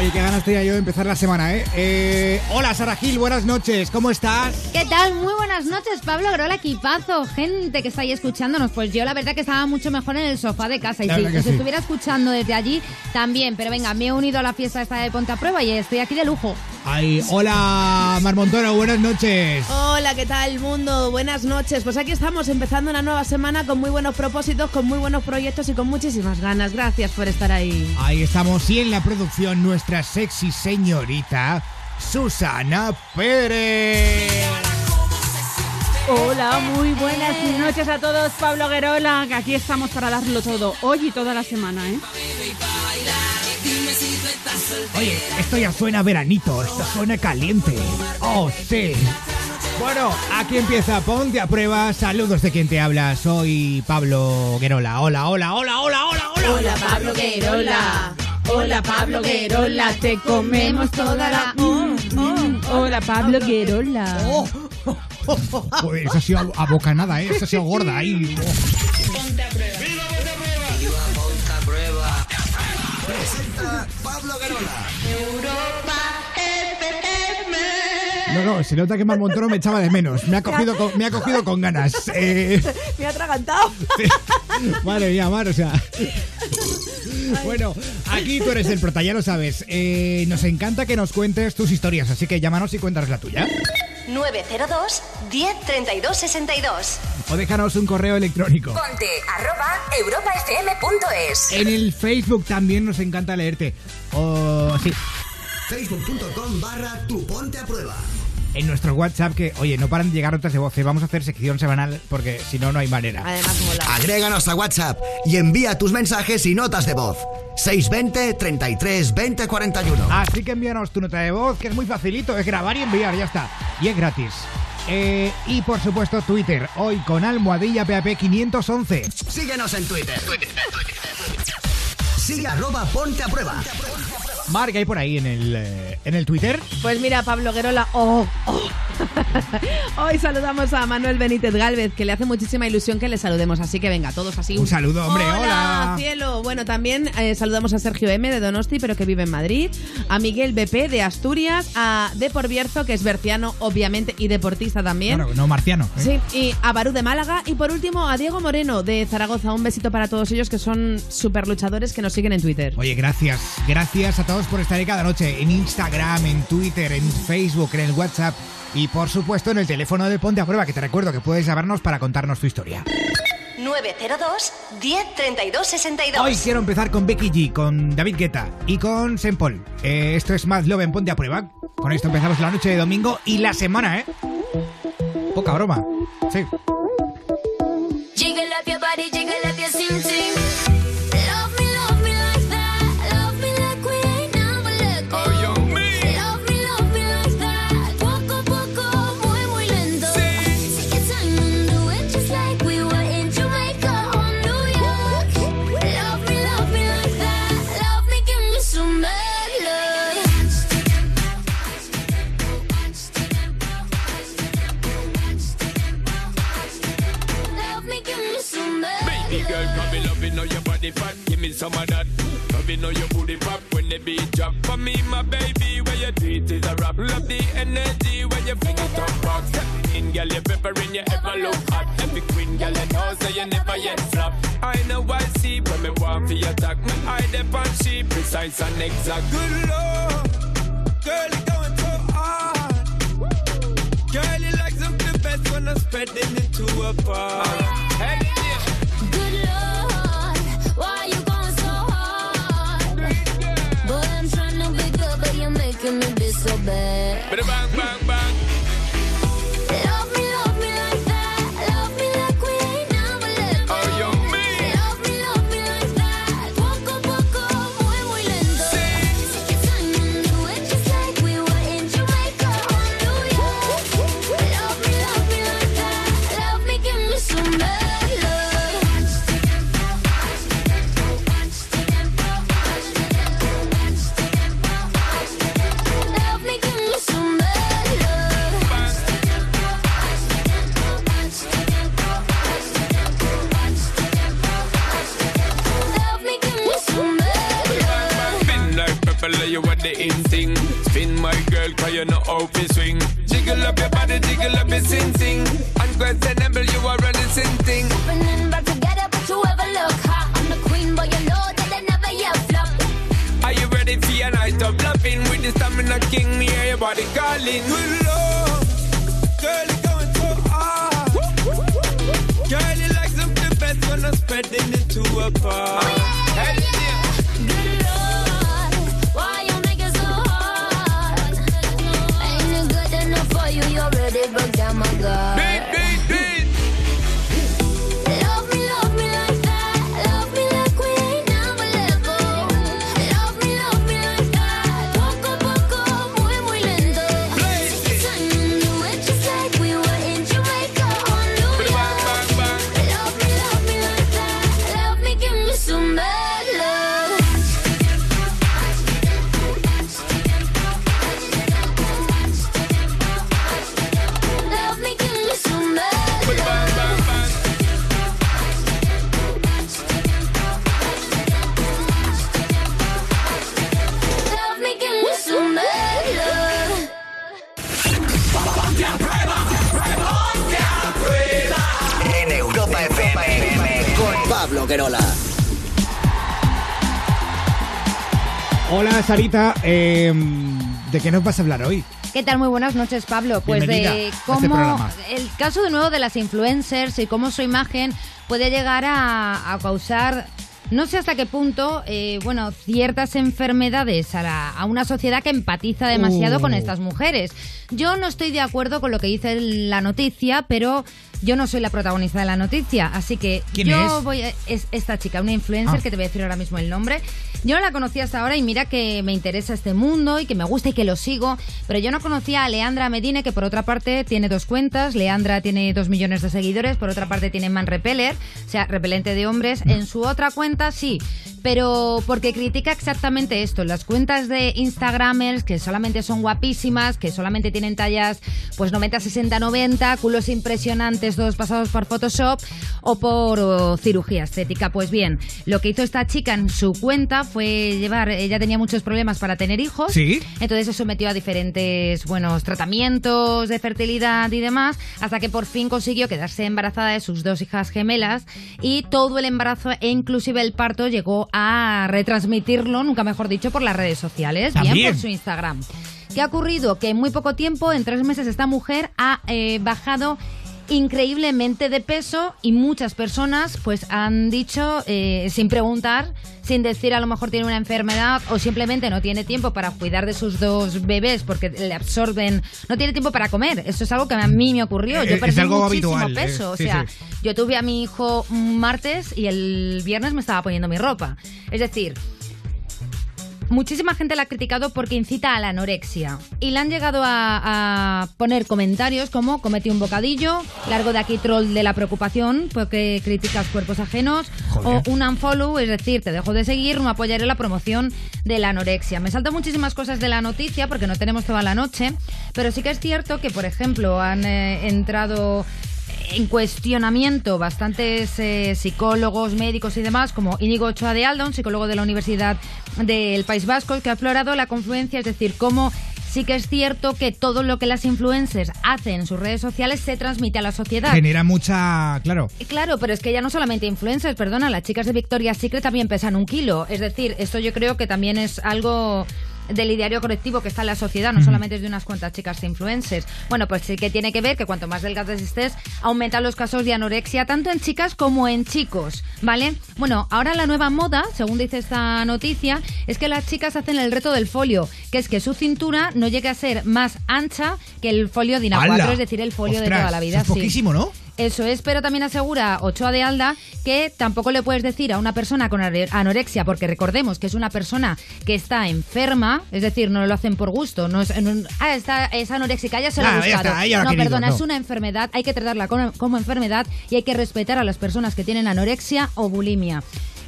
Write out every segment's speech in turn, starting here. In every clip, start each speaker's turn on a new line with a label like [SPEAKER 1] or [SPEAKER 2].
[SPEAKER 1] Oye, qué ganas tenía yo de empezar la semana, ¿eh? eh hola, Sara Gil, buenas noches, ¿cómo estás?
[SPEAKER 2] ¿Qué tal? Muy buenas noches, Pablo Grola, equipazo, gente que está ahí escuchándonos. Pues yo la verdad que estaba mucho mejor en el sofá de casa. Y si os estuviera escuchando desde allí, también. Pero venga, me he unido a la fiesta esta de Ponte a Prueba y estoy aquí de lujo.
[SPEAKER 1] Ay, hola Marmontoro, buenas noches.
[SPEAKER 3] Hola, ¿qué tal mundo? Buenas noches. Pues aquí estamos empezando una nueva semana con muy buenos propósitos, con muy buenos proyectos y con muchísimas ganas. Gracias por estar ahí.
[SPEAKER 1] Ahí estamos y en la producción nuestra sexy señorita Susana Pérez.
[SPEAKER 4] Hola, muy buenas noches a todos. Pablo Guerola, que aquí estamos para darlo todo, hoy y toda la semana, ¿eh?
[SPEAKER 1] Oye, esto ya suena veranito, esto suena caliente. Oh, sí. Bueno, aquí empieza Ponte a prueba. Saludos de quien te habla. Soy Pablo Guerola. Hola, hola, hola, hola, hola,
[SPEAKER 3] hola. Hola, Pablo Guerola. Hola, Pablo Guerola. Te comemos toda la.
[SPEAKER 4] Hola, Pablo Guerola.
[SPEAKER 1] Oh, eso ha sido a bocanada, ¿eh? Eso ha sido gorda ahí.
[SPEAKER 5] Ponte a prueba. Pablo Guerola. Europa
[SPEAKER 1] No, no, se nota que Marmontoro me echaba de menos. Me ha cogido con, me ha cogido con ganas.
[SPEAKER 3] Eh... Me ha atragantado.
[SPEAKER 1] Madre mía, Mar, o sea. Bueno, aquí tú eres el prota, ya lo sabes. Eh, nos encanta que nos cuentes tus historias, así que llámanos y cuéntanos la tuya.
[SPEAKER 6] 902 1032 62
[SPEAKER 1] O déjanos un correo electrónico.
[SPEAKER 6] Ponte arroba europafm.es.
[SPEAKER 1] En el Facebook también nos encanta leerte. O sí.
[SPEAKER 5] Facebook.com barra tu ponte a prueba
[SPEAKER 1] en nuestro WhatsApp que, oye, no paran de llegar notas de voz. ¿eh? Vamos a hacer sección semanal porque si no, no hay manera.
[SPEAKER 3] Además, mola.
[SPEAKER 5] Agréganos a WhatsApp y envía tus mensajes y notas de voz. 620 33 20 41.
[SPEAKER 1] Así que envíanos tu nota de voz, que es muy facilito, es grabar y enviar, ya está. Y es gratis. Eh, y por supuesto Twitter, hoy con almohadilla PAP 511.
[SPEAKER 5] Síguenos en Twitter. Sigue arroba ponte a prueba.
[SPEAKER 1] Mar, ¿qué hay por ahí en el, eh, en el Twitter?
[SPEAKER 3] Pues mira, Pablo Guerola, oh, oh. Hoy saludamos a Manuel Benítez Galvez, que le hace muchísima ilusión que le saludemos, así que venga, todos así.
[SPEAKER 1] Un saludo, hombre, hola.
[SPEAKER 3] cielo. Bueno, también eh, saludamos a Sergio M de Donosti, pero que vive en Madrid, a Miguel BP de Asturias, a De Bierzo, que es berciano, obviamente, y deportista también.
[SPEAKER 1] Bueno, no marciano.
[SPEAKER 3] ¿eh? Sí, y a Barú de Málaga, y por último a Diego Moreno de Zaragoza. Un besito para todos ellos que son súper luchadores que nos siguen en Twitter.
[SPEAKER 1] Oye, gracias. Gracias a todos por estar ahí cada noche en Instagram, en Twitter, en Facebook, en el WhatsApp y por supuesto en el teléfono de Ponte a Prueba, que te recuerdo que puedes llamarnos para contarnos tu historia.
[SPEAKER 6] 902 1032 62.
[SPEAKER 1] Hoy quiero empezar con Becky G, con David Guetta y con Paul. Eh, esto es más Love en Ponte a Prueba. Con esto empezamos la noche de domingo y la semana, ¿eh? Poca broma. Sí.
[SPEAKER 7] Love know your booty pop when the beat drop. For me, my baby, where you do it is a rap. Love the energy when you fling it up rock. Step in, girl, you peppering, you ever look hot. Every queen, girl, you know, so you never yet flop. I know I see when me walk for your attack. Me eye dep on she precise and exact. Good lord, girl, you going so hard. Girl, you like something best when I'm spreading it to a bar. Hey,
[SPEAKER 8] so bad. Bang, bang, bang.
[SPEAKER 7] The in thing. Spin my girl, cause you know how to swing. Jiggle up your body, jiggle up your sing sing. Unquestionable, you are running sin thing.
[SPEAKER 8] Happening back together, but you ever look hot. I'm the queen, but you know that I never yet flop.
[SPEAKER 7] Are you ready for your night of loving? With the stamina king, me hear your body calling. Good love, girl, you going so hard. Girl, you like something the best when I'm spreading it to a bar. Hey, yeah.
[SPEAKER 8] Good Lord, you, you're ready, but my
[SPEAKER 5] God. Beep, beep. Con Pablo Querola.
[SPEAKER 1] Hola, Sarita. eh, ¿De qué nos vas a hablar hoy?
[SPEAKER 2] ¿Qué tal? Muy buenas noches, Pablo. Pues
[SPEAKER 1] Bienvenida
[SPEAKER 2] de
[SPEAKER 1] este
[SPEAKER 2] cómo el caso de nuevo de las influencers y cómo su imagen puede llegar a, a causar no sé hasta qué punto, eh, bueno, ciertas enfermedades a, la- a una sociedad que empatiza demasiado
[SPEAKER 1] Uh.
[SPEAKER 2] con estas mujeres. Yo no estoy de acuerdo con lo que dice la noticia, pero yo no soy la protagonista de la noticia, así que
[SPEAKER 1] ¿Quién
[SPEAKER 2] yo
[SPEAKER 1] es?
[SPEAKER 2] voy a- es esta chica, una influencer
[SPEAKER 1] Ah.
[SPEAKER 2] que te voy a decir ahora mismo el nombre. Yo no la conocía hasta ahora y mira que me interesa este mundo y que me gusta y que lo sigo, pero yo no conocía a Leandra Medine, que por otra parte tiene dos cuentas. Leandra tiene dos millones de seguidores, por otra parte tiene Man Repeller, o sea, repelente de hombres. En su otra cuenta sí, pero porque critica exactamente esto, las cuentas de Instagramers que solamente son guapísimas, que solamente tienen tallas pues 90, 60, 90, culos impresionantes, todos pasados por Photoshop o por oh, cirugía estética. Pues bien, lo que hizo esta chica en su cuenta fue llevar, ella tenía muchos problemas para tener hijos,
[SPEAKER 1] Sí.
[SPEAKER 2] entonces se sometió a diferentes buenos tratamientos de fertilidad y demás, hasta que por fin consiguió quedarse embarazada de sus dos hijas gemelas y todo el embarazo e inclusive el parto llegó a retransmitirlo, nunca mejor dicho, por las redes sociales, bien por su Instagram. ¿Qué ha ocurrido? Que en muy poco tiempo, en tres meses, esta mujer ha eh, bajado increíblemente de peso y muchas personas pues han dicho eh, sin preguntar, sin decir a lo mejor tiene una enfermedad o simplemente no tiene tiempo para cuidar de sus dos bebés porque le absorben, no tiene tiempo para comer. Eso es algo que a mí me ocurrió. Yo
[SPEAKER 1] Eh, es
[SPEAKER 2] perdí
[SPEAKER 1] algo
[SPEAKER 2] muchísimo
[SPEAKER 1] habitual, eh,
[SPEAKER 2] peso.
[SPEAKER 1] sí,
[SPEAKER 2] o sea,
[SPEAKER 1] sí.
[SPEAKER 2] yo tuve a mi hijo un martes y el viernes me estaba poniendo mi ropa. Es decir, Muchísima gente la ha criticado porque incita a la anorexia y le han llegado a, a poner comentarios como comete un bocadillo, largo de aquí troll de la preocupación porque criticas cuerpos ajenos
[SPEAKER 1] Joder.
[SPEAKER 2] o un unfollow, es decir, te dejo de seguir, no apoyaré la promoción de la anorexia. Me salto muchísimas cosas de la noticia porque no tenemos toda la noche, pero sí que es cierto que, por ejemplo, han eh, entrado en cuestionamiento bastantes eh, psicólogos, médicos y demás, como Íñigo Ochoa de Alda, un psicólogo de la Universidad del País Vasco, que ha explorado la confluencia, es decir, cómo sí que es cierto que todo lo que las influencers hacen en sus redes sociales se transmite a la sociedad.
[SPEAKER 1] Genera mucha. Claro.
[SPEAKER 2] Claro, pero es que ya no solamente influencers, perdona, las chicas de Victoria's Secret también pesan un kilo. Es decir, esto yo creo que también es algo del ideario colectivo que está en la sociedad, no solamente es de unas cuantas chicas influencers. Bueno, pues sí que tiene que ver que cuanto más delgadas estés, aumentan los casos de anorexia, tanto en chicas como en chicos, ¿vale? Bueno, ahora la nueva moda, según dice esta noticia, es que las chicas hacen el reto del folio, que es que su cintura no llegue a ser más ancha que el folio de INA 4,
[SPEAKER 1] ¡Hala!
[SPEAKER 2] es decir, el folio de toda la vida.
[SPEAKER 1] eso es
[SPEAKER 2] sí.
[SPEAKER 1] poquísimo, ¿no?
[SPEAKER 2] Eso es, pero también asegura Ochoa de Alda que tampoco le puedes decir a una persona con anorexia, porque recordemos que es una persona que está enferma, es decir, no lo hacen por gusto, no es, en un- ah, está, es anoréxica, ya se lo
[SPEAKER 1] Ah,
[SPEAKER 2] ha
[SPEAKER 1] ya
[SPEAKER 2] buscado.
[SPEAKER 1] está,
[SPEAKER 2] no,
[SPEAKER 1] querido,
[SPEAKER 2] perdona,
[SPEAKER 1] no.
[SPEAKER 2] es una enfermedad, hay que tratarla como, como enfermedad y hay que respetar a las personas que tienen anorexia o bulimia.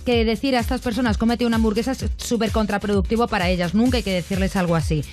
[SPEAKER 2] Que decir a estas personas comete una hamburguesa es súper contraproductivo para ellas, nunca hay que decirles algo así.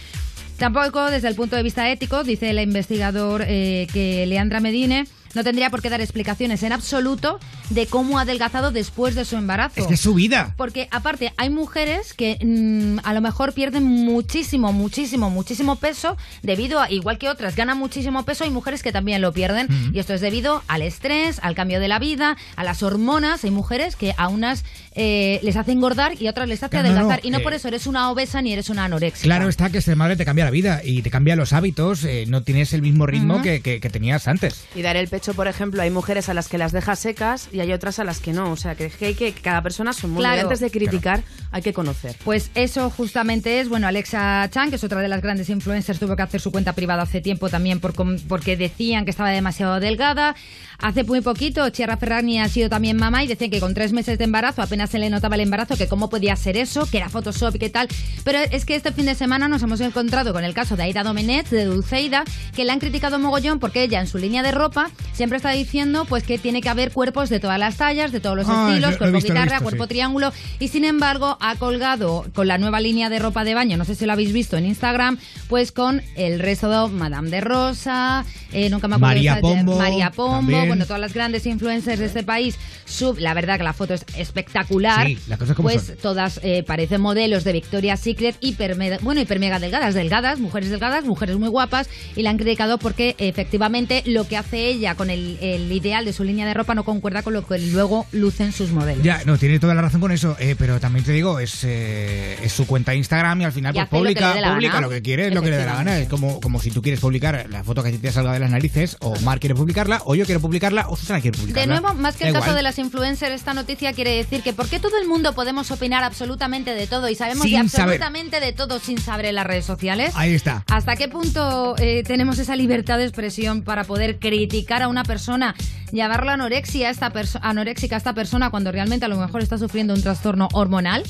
[SPEAKER 2] Tampoco desde el punto de vista ético, dice el investigador eh, que Leandra Medine no tendría por qué dar explicaciones en absoluto de cómo ha adelgazado después de su embarazo.
[SPEAKER 1] Es que es su vida.
[SPEAKER 2] Porque aparte hay mujeres que mm, a lo mejor pierden muchísimo, muchísimo, muchísimo peso debido a, igual que otras, ganan muchísimo peso, hay mujeres que también lo pierden y esto es debido al estrés, al cambio de la vida, a las hormonas. Hay mujeres que a unas eh, les hace engordar y a otras les hace
[SPEAKER 1] Claro, no, no,
[SPEAKER 2] adelgazar y no
[SPEAKER 1] eh,
[SPEAKER 2] por eso eres una obesa ni eres una anoréxica.
[SPEAKER 1] Claro está que ser madre te cambia la vida y te cambia los hábitos, eh, no tienes el mismo ritmo que, que- que tenías antes.
[SPEAKER 3] Y dar el pecho, por ejemplo, hay mujeres a las que las deja secas y hay otras a las que no. O sea, que, es que hay que cada persona es un mundo.
[SPEAKER 2] Claro.
[SPEAKER 3] Antes de criticar, hay que conocer.
[SPEAKER 2] Pues eso justamente es, bueno, Alexa Chang, que es otra de las grandes influencers, tuvo que hacer su cuenta privada hace tiempo también por porque decían que estaba demasiado delgada. Hace muy poquito, Chiara Ferragni ha sido también mamá y decía que con tres meses de embarazo apenas se le notaba el embarazo, que cómo podía ser eso, que era Photoshop y qué tal. Pero es que este fin de semana nos hemos encontrado con el caso de Aida Domenech, de Dulceida, que la han criticado mogollón porque ella en su línea de ropa siempre está diciendo pues que tiene que haber cuerpos de todas las tallas, de todos los
[SPEAKER 1] Ah,
[SPEAKER 2] estilos, cuerpo
[SPEAKER 1] visto,
[SPEAKER 2] guitarra,
[SPEAKER 1] visto,
[SPEAKER 2] cuerpo
[SPEAKER 1] sí.
[SPEAKER 2] triángulo y sin embargo ha colgado con la nueva línea de ropa de baño, no sé si lo habéis visto en Instagram, pues con el resto de Madame de Rosa, eh, nunca me acuerdo
[SPEAKER 1] María
[SPEAKER 2] de
[SPEAKER 1] Pombo,
[SPEAKER 2] María Pombo,
[SPEAKER 1] también.
[SPEAKER 2] bueno, todas las grandes influencers de este país. Sub, la verdad que la foto es espectacular.
[SPEAKER 1] Sí, las cosas como
[SPEAKER 2] pues
[SPEAKER 1] son.
[SPEAKER 2] todas eh, parecen modelos de Victoria's Secret, hiper bueno, hiper mega delgadas, delgadas, mujeres delgadas, mujeres muy guapas y la han criticado porque efectivamente lo que hace ella con el, el ideal de su línea de ropa no concuerda con lo que luego lucen sus modelos.
[SPEAKER 1] Ya, no, tiene toda la razón con eso, eh, pero también te digo, es, eh, es su cuenta de Instagram y al final
[SPEAKER 2] Y
[SPEAKER 1] pues
[SPEAKER 2] hace lo que
[SPEAKER 1] publica, publica lo que quiere, lo que le dé la gana. Es como, como si tú quieres publicar la foto que a ti te salga de las narices, o Mar quiere publicarla, o yo quiero publicarla, o Susana quiere
[SPEAKER 2] De
[SPEAKER 1] publicarla.
[SPEAKER 2] nuevo, más que el caso de las influencers, esta noticia quiere decir que ¿por qué todo el mundo podemos opinar absolutamente de todo y sabemos
[SPEAKER 1] Sin
[SPEAKER 2] de
[SPEAKER 1] saber.
[SPEAKER 2] absolutamente de todo sin saber en las redes sociales?
[SPEAKER 1] Ahí está.
[SPEAKER 2] ¿Hasta qué punto eh, tenemos esa libertad de expresión para poder criticar a una persona, llamarla anorexia a esta anoréxica a esta persona cuando realmente a lo mejor está sufriendo un trastorno hormonal?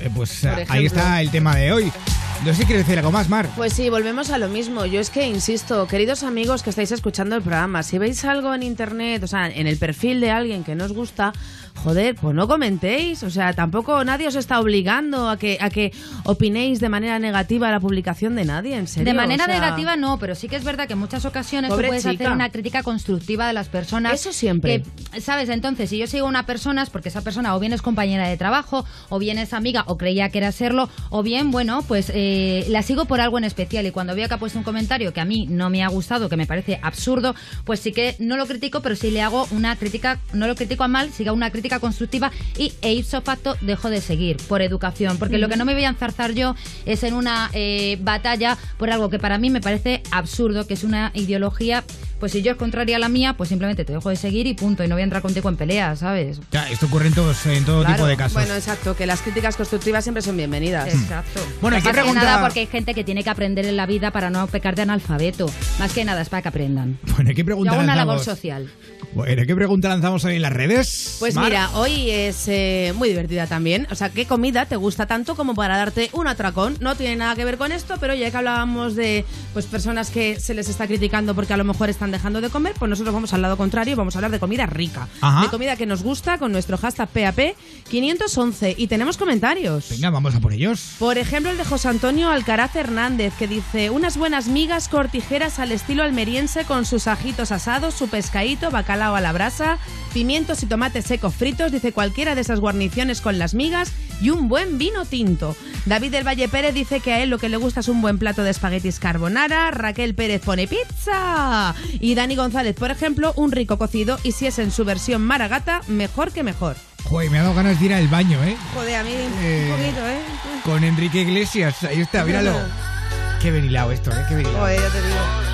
[SPEAKER 1] Eh, pues
[SPEAKER 3] Por
[SPEAKER 1] ahí está el tema de hoy. No sé si quieres decir algo más, Mar.
[SPEAKER 3] Pues sí, volvemos a lo mismo. Yo es que insisto, queridos amigos que estáis escuchando el programa, si veis algo en internet, o sea, en el perfil de alguien que no os gusta, joder, pues no comentéis. O sea, tampoco nadie os está obligando a que, a que opinéis de manera negativa a la publicación de nadie, en serio.
[SPEAKER 2] De manera
[SPEAKER 3] O sea,
[SPEAKER 2] negativa no, pero sí que es verdad que en muchas ocasiones tú puedes
[SPEAKER 3] chica.
[SPEAKER 2] hacer una crítica constructiva de las personas.
[SPEAKER 3] Eso siempre.
[SPEAKER 2] que, ¿Sabes? Entonces, si yo sigo a una persona es porque esa persona o bien es compañera de trabajo, o bien es amiga, o creía que era serlo, o bien, bueno, pues eh, la sigo por algo en especial. Y cuando veo que ha puesto un comentario que a mí no me ha gustado, que me parece absurdo, pues sí que no lo critico, pero sí le hago una crítica, no lo critico a mal, siga una crítica constructiva y e ipso facto dejo de seguir por educación. Porque lo que no me voy a enzarzar yo es en una eh, batalla por algo que para mí me parece absurdo, que es una ideología. Pues si yo es contraria a la mía, pues simplemente te dejo de seguir y punto. Y no voy a entrar contigo en pelea, ¿sabes?
[SPEAKER 1] Ya, esto ocurre en, todos, en todo
[SPEAKER 3] Claro.
[SPEAKER 1] tipo de casos.
[SPEAKER 3] Bueno, exacto, que las críticas constructivas siempre son bienvenidas.
[SPEAKER 2] Exacto.
[SPEAKER 1] Bueno, ¿y qué
[SPEAKER 2] más que nada porque hay gente que tiene que aprender en la vida para no pecar de analfabeto. Más que nada es para que aprendan.
[SPEAKER 1] Bueno, ¿qué
[SPEAKER 2] Yo
[SPEAKER 1] pregunta
[SPEAKER 2] hago una labor social.
[SPEAKER 1] Bueno, ¿qué pregunta lanzamos hoy en las redes?
[SPEAKER 3] Pues
[SPEAKER 1] Mar?
[SPEAKER 3] mira, hoy es eh, muy divertida también. O sea, ¿qué comida te gusta tanto como para darte un atracón? No tiene nada que ver con esto, pero ya que hablábamos de pues personas que se les está criticando porque a lo mejor están dejando de comer, pues nosotros vamos al lado contrario, vamos a hablar de comida rica.
[SPEAKER 1] Ajá.
[SPEAKER 3] De comida que nos gusta con nuestro hashtag PAP 511 y tenemos comentarios.
[SPEAKER 1] Venga, vamos a por ellos.
[SPEAKER 3] Por ejemplo, el de José Antonio Alcaraz Hernández, que dice unas buenas migas cortijeras al estilo almeriense con sus ajitos asados, su pescadito, bacalao a la brasa, pimientos y tomates secos fritos, dice cualquiera de esas guarniciones con las migas y un buen vino tinto. David del Valle Pérez dice que a él lo que le gusta es un buen plato de espaguetis carbonara, Raquel Pérez pone pizza y Dani González, por ejemplo, un rico cocido y si es en su versión maragata, mejor que mejor.
[SPEAKER 1] Joder, me ha dado ganas de ir al baño, ¿eh?
[SPEAKER 3] Joder, a mí
[SPEAKER 1] Eh,
[SPEAKER 3] un poquito, ¿eh?
[SPEAKER 1] Con Enrique Iglesias, ahí está, míralo. Qué venilado esto, ¿eh? Qué venilado.
[SPEAKER 3] Joder, ya te digo.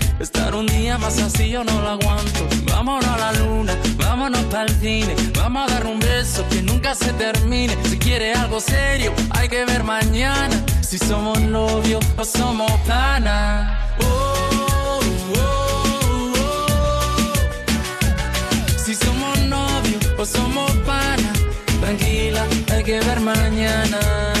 [SPEAKER 9] Estar un día más así yo no lo aguanto. Vámonos a la luna, vámonos para el cine. Vamos a dar un beso que nunca se termine. Si quiere algo serio, hay que ver mañana. Si somos novios o somos panas. Oh, oh, oh. Si somos novios o somos pana, tranquila, hay que ver mañana.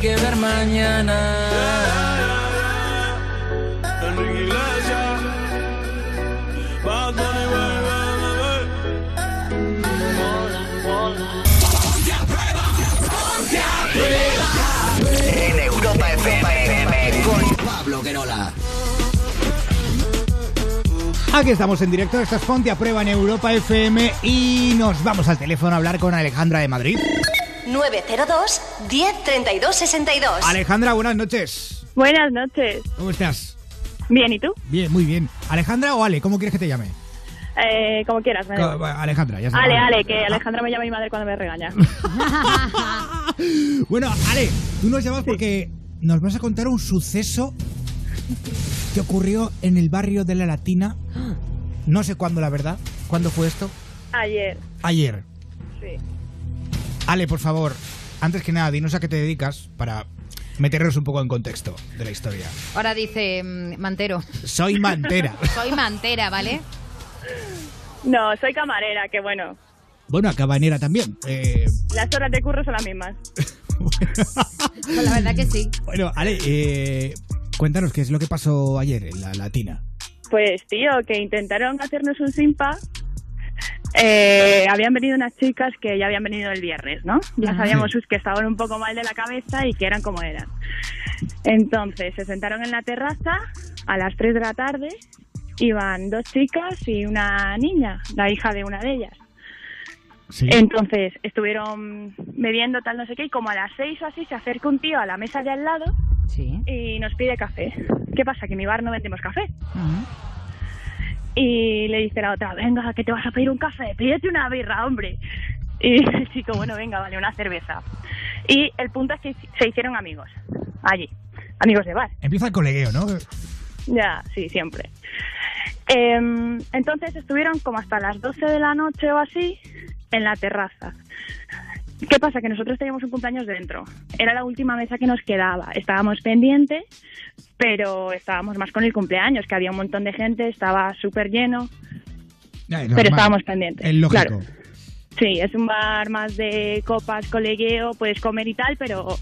[SPEAKER 9] que ver mañana.
[SPEAKER 10] Enrique Iglesias. Bad Bunny, baby, baby.
[SPEAKER 5] En Europa FM con Pablo Guerola.
[SPEAKER 1] Aquí estamos en directo, esta es Ponte a Prueba en Europa FM y nos vamos al teléfono a hablar con Alejandra de Madrid.
[SPEAKER 6] 902 10 32 62.
[SPEAKER 1] Alejandra, buenas noches.
[SPEAKER 11] Buenas noches.
[SPEAKER 1] ¿Cómo estás?
[SPEAKER 11] Bien, ¿y tú?
[SPEAKER 1] Bien, muy bien. ¿Alejandra o Ale? ¿Cómo quieres que te llame?
[SPEAKER 11] Eh, como quieras. me
[SPEAKER 1] Co-. Alejandra, ya está.
[SPEAKER 11] Ale, Ale, que Alejandra me llama mi madre cuando me regaña.
[SPEAKER 1] Bueno, Ale, tú nos llamas porque nos vas a contar un suceso que ocurrió en el barrio de la Latina. No sé cuándo, la verdad. ¿Cuándo fue esto?
[SPEAKER 11] Ayer,
[SPEAKER 1] Ayer.
[SPEAKER 11] sí.
[SPEAKER 1] Ale, por favor, antes que nada, dinos a qué te dedicas para meternos un poco en contexto de la historia.
[SPEAKER 2] Ahora dice mm, Mantero.
[SPEAKER 1] Soy mantera.
[SPEAKER 2] Soy mantera, ¿vale?
[SPEAKER 11] No, soy camarera, que bueno,
[SPEAKER 1] bueno, a cabanera también. Eh,
[SPEAKER 11] las horas de curro son las mismas.
[SPEAKER 2] Pues la verdad que sí.
[SPEAKER 1] bueno, Ale, eh, cuéntanos qué es lo que pasó ayer en la Latina.
[SPEAKER 11] Pues, tío, que intentaron hacernos un simpa. Eh, habían venido unas chicas que ya habían venido el viernes, ¿no? Ya
[SPEAKER 2] Ajá.
[SPEAKER 11] sabíamos que estaban un poco mal de la cabeza y que eran como eran. Entonces se sentaron en la terraza a las 3 de la tarde. Iban dos chicas y una niña, la hija de una de ellas. Entonces estuvieron bebiendo tal no sé qué y como a las 6 o así se acerca un tío a la mesa de al lado y nos pide café. ¿Qué pasa? Que en mi bar no vendemos café. Y le dice la otra, venga, que te vas a pedir un café, pídete una birra, hombre. Y el chico, bueno, venga, vale, una cerveza. Y el punto es que se hicieron amigos allí, amigos de bar.
[SPEAKER 1] Empieza el colegueo, ¿no?
[SPEAKER 11] Ya, sí, siempre. Em, entonces estuvieron como hasta las 12 de la noche o así en la terraza. ¿Qué pasa? Que nosotros teníamos un cumpleaños dentro. Era la última mesa que nos quedaba. Estábamos pendientes, pero estábamos más con el cumpleaños, que había un montón de gente, estaba súper lleno. Pero estábamos pendientes.
[SPEAKER 1] Es lógico.
[SPEAKER 11] Claro. Sí, es un bar más de copas, colegueo, puedes comer y tal, pero,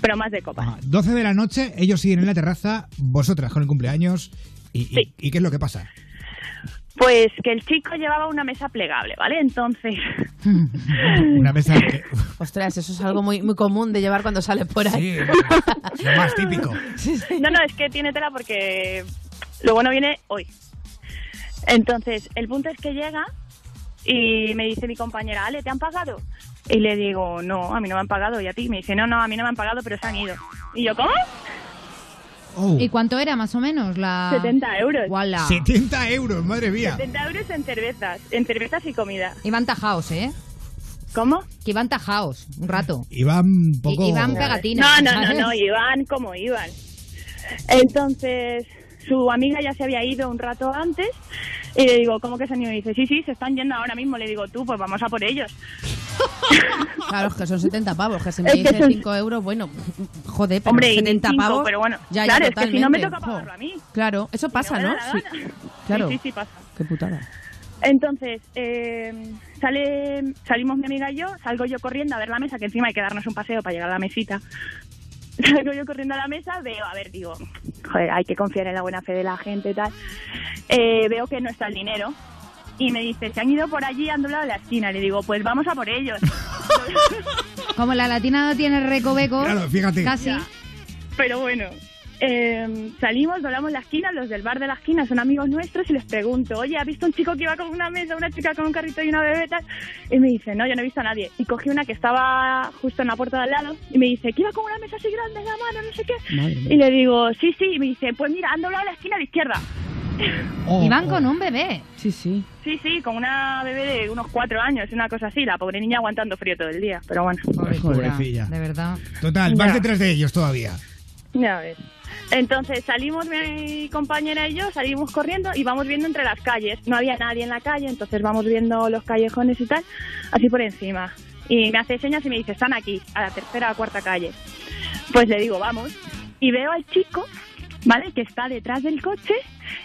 [SPEAKER 11] pero más de copas.
[SPEAKER 1] Ajá. 12 de la noche, ellos siguen en la terraza, vosotras con el cumpleaños. ¿Y, y- y qué es lo que pasa?
[SPEAKER 11] Pues que el chico llevaba una mesa plegable, ¿vale? Entonces,
[SPEAKER 1] Una mesa que-
[SPEAKER 3] Ostras, eso es algo muy, muy común de llevar cuando sales por ahí.
[SPEAKER 1] lo más típico.
[SPEAKER 11] no, no, es que tiene tela porque lo bueno viene hoy. Entonces, el punto es que llega y me dice mi compañera, Ale, ¿te han pagado? Y le digo, no, a mí no me han pagado. ¿Y a ti? Me dice, no, no, a mí no me han pagado, pero se han ido. Y yo, ¿cómo?
[SPEAKER 2] ¿Y cuánto era más o menos la...?
[SPEAKER 11] 70 euros.
[SPEAKER 2] Guala.
[SPEAKER 1] 70 euros, madre mía.
[SPEAKER 11] 70 euros en cervezas, en cervezas y comida.
[SPEAKER 2] Iban tajaos, ¿eh?
[SPEAKER 11] ¿Cómo?
[SPEAKER 2] Que iban tajaos, un rato.
[SPEAKER 1] Iban un poco...
[SPEAKER 2] I- iban pegatinas.
[SPEAKER 11] No, no, no, no, iban como iban. Entonces, su amiga ya se había ido un rato antes y le digo, ¿cómo que se han ido? Y dice, sí, sí, se están yendo ahora mismo. Le digo, tú, pues vamos a por ellos.
[SPEAKER 3] Claro, es que son 70 pavos, que si me
[SPEAKER 11] son-
[SPEAKER 3] 5 euros, bueno, joder, pero
[SPEAKER 11] Hombre, y
[SPEAKER 3] 70
[SPEAKER 11] cinco,
[SPEAKER 3] pavos.
[SPEAKER 11] pero bueno,
[SPEAKER 3] ya,
[SPEAKER 11] claro,
[SPEAKER 3] ya,
[SPEAKER 11] es que si no me toca pagarlo a mí.
[SPEAKER 3] Claro, eso pasa, ¿no? Sí. Claro.
[SPEAKER 11] Sí, sí, sí, pasa.
[SPEAKER 3] Qué putada.
[SPEAKER 11] Entonces, eh, sale, salimos mi amiga y yo, salgo yo corriendo a ver la mesa, que encima hay que darnos un paseo para llegar a la mesita. Salgo yo corriendo a la mesa, veo, a ver, digo, joder, hay que confiar en la buena fe de la gente y tal. Eh, veo que no está el dinero. Y me dice, se han ido por allí, han doblado la esquina. Le digo, pues vamos a por ellos.
[SPEAKER 2] Como la latina no tiene recoveco.
[SPEAKER 1] Claro, fíjate.
[SPEAKER 2] Casi.
[SPEAKER 11] Ya. Pero bueno, eh, salimos, doblamos la esquina, los del bar de la esquina son amigos nuestros y les pregunto, oye, ¿has visto un chico que iba con una mesa, una chica con un carrito y una bebé tal? Y me dice, no, yo no he visto a nadie. Y cogí una que estaba justo en la puerta de al lado y me dice, que iba con una mesa así grande en la mano, no sé qué.
[SPEAKER 3] Madre.
[SPEAKER 11] Y le digo, sí, sí, y me dice, pues mira, han doblado la esquina a la izquierda.
[SPEAKER 1] Oh,
[SPEAKER 2] Iban
[SPEAKER 1] oh.
[SPEAKER 2] con un bebé.
[SPEAKER 3] Sí, sí.
[SPEAKER 11] Sí, sí, con una bebé de unos cuatro años, una cosa así, la pobre niña aguantando frío todo el día, pero bueno.
[SPEAKER 1] Pobrecilla.
[SPEAKER 2] De verdad.
[SPEAKER 1] Total,
[SPEAKER 11] Ya.
[SPEAKER 1] detrás de ellos todavía.
[SPEAKER 11] Ya ves. Entonces salimos mi compañera y yo, salimos corriendo y vamos viendo entre las calles. No había nadie en la calle, entonces vamos viendo los callejones y tal, así por encima. Y me hace señas y me dice, están aquí, a la tercera o cuarta calle. Pues le digo, vamos. Y veo al chico, ¿vale? Que está detrás del coche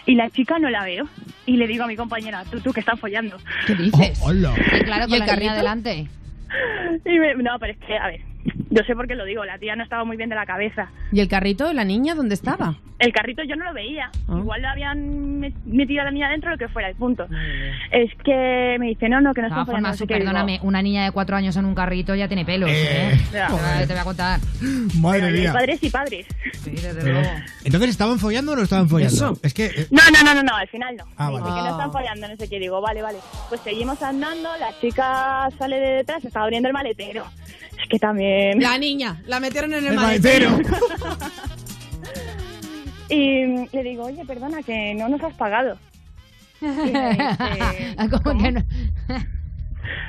[SPEAKER 11] y la chica no la veo. Y le digo a mi compañera, tú, tú, que están follando.
[SPEAKER 3] ¿Qué dices?
[SPEAKER 1] Oh, hola.
[SPEAKER 2] Y claro,
[SPEAKER 3] ¿Y
[SPEAKER 2] con
[SPEAKER 3] el
[SPEAKER 2] la
[SPEAKER 3] carrito?
[SPEAKER 2] niña delante.
[SPEAKER 11] Y me- no, pero es que, a ver, yo sé por qué lo digo, la tía no estaba muy bien de la cabeza.
[SPEAKER 3] ¿Y el carrito de la niña dónde estaba?
[SPEAKER 11] El carrito yo no lo veía.
[SPEAKER 3] Ah.
[SPEAKER 11] Igual le habían met- metido a la niña dentro, lo que fuera, el punto. Es que me dice, no, no, que no
[SPEAKER 2] De
[SPEAKER 11] está
[SPEAKER 2] todas formas,
[SPEAKER 11] follando, no sé
[SPEAKER 2] perdóname,
[SPEAKER 11] Digo,
[SPEAKER 2] una niña de cuatro años en un carrito ya tiene pelos,
[SPEAKER 1] Eh,
[SPEAKER 2] ¿eh? Te voy a- contar.
[SPEAKER 1] Madre
[SPEAKER 11] "Oye, hay
[SPEAKER 1] mía.
[SPEAKER 11] padres y padres.
[SPEAKER 2] Sí, desde luego.
[SPEAKER 1] Entonces, ¿estaban follando o no estaban follando?
[SPEAKER 3] Eso.
[SPEAKER 1] Es que... eh,
[SPEAKER 11] No, no, no, no, no, al final no.
[SPEAKER 1] Ah, vale.
[SPEAKER 11] que no están follando, no sé qué. Digo, vale, vale. Pues seguimos andando, la chica sale de detrás, está abriendo el maletero. Es que también...
[SPEAKER 3] La niña, la metieron en el,
[SPEAKER 1] el
[SPEAKER 3] maletero.
[SPEAKER 1] maletero.
[SPEAKER 11] Y le digo, oye, perdona, que no nos has pagado. Y me dice,
[SPEAKER 2] ¿Cómo
[SPEAKER 11] "¿Cómo?".
[SPEAKER 2] que no?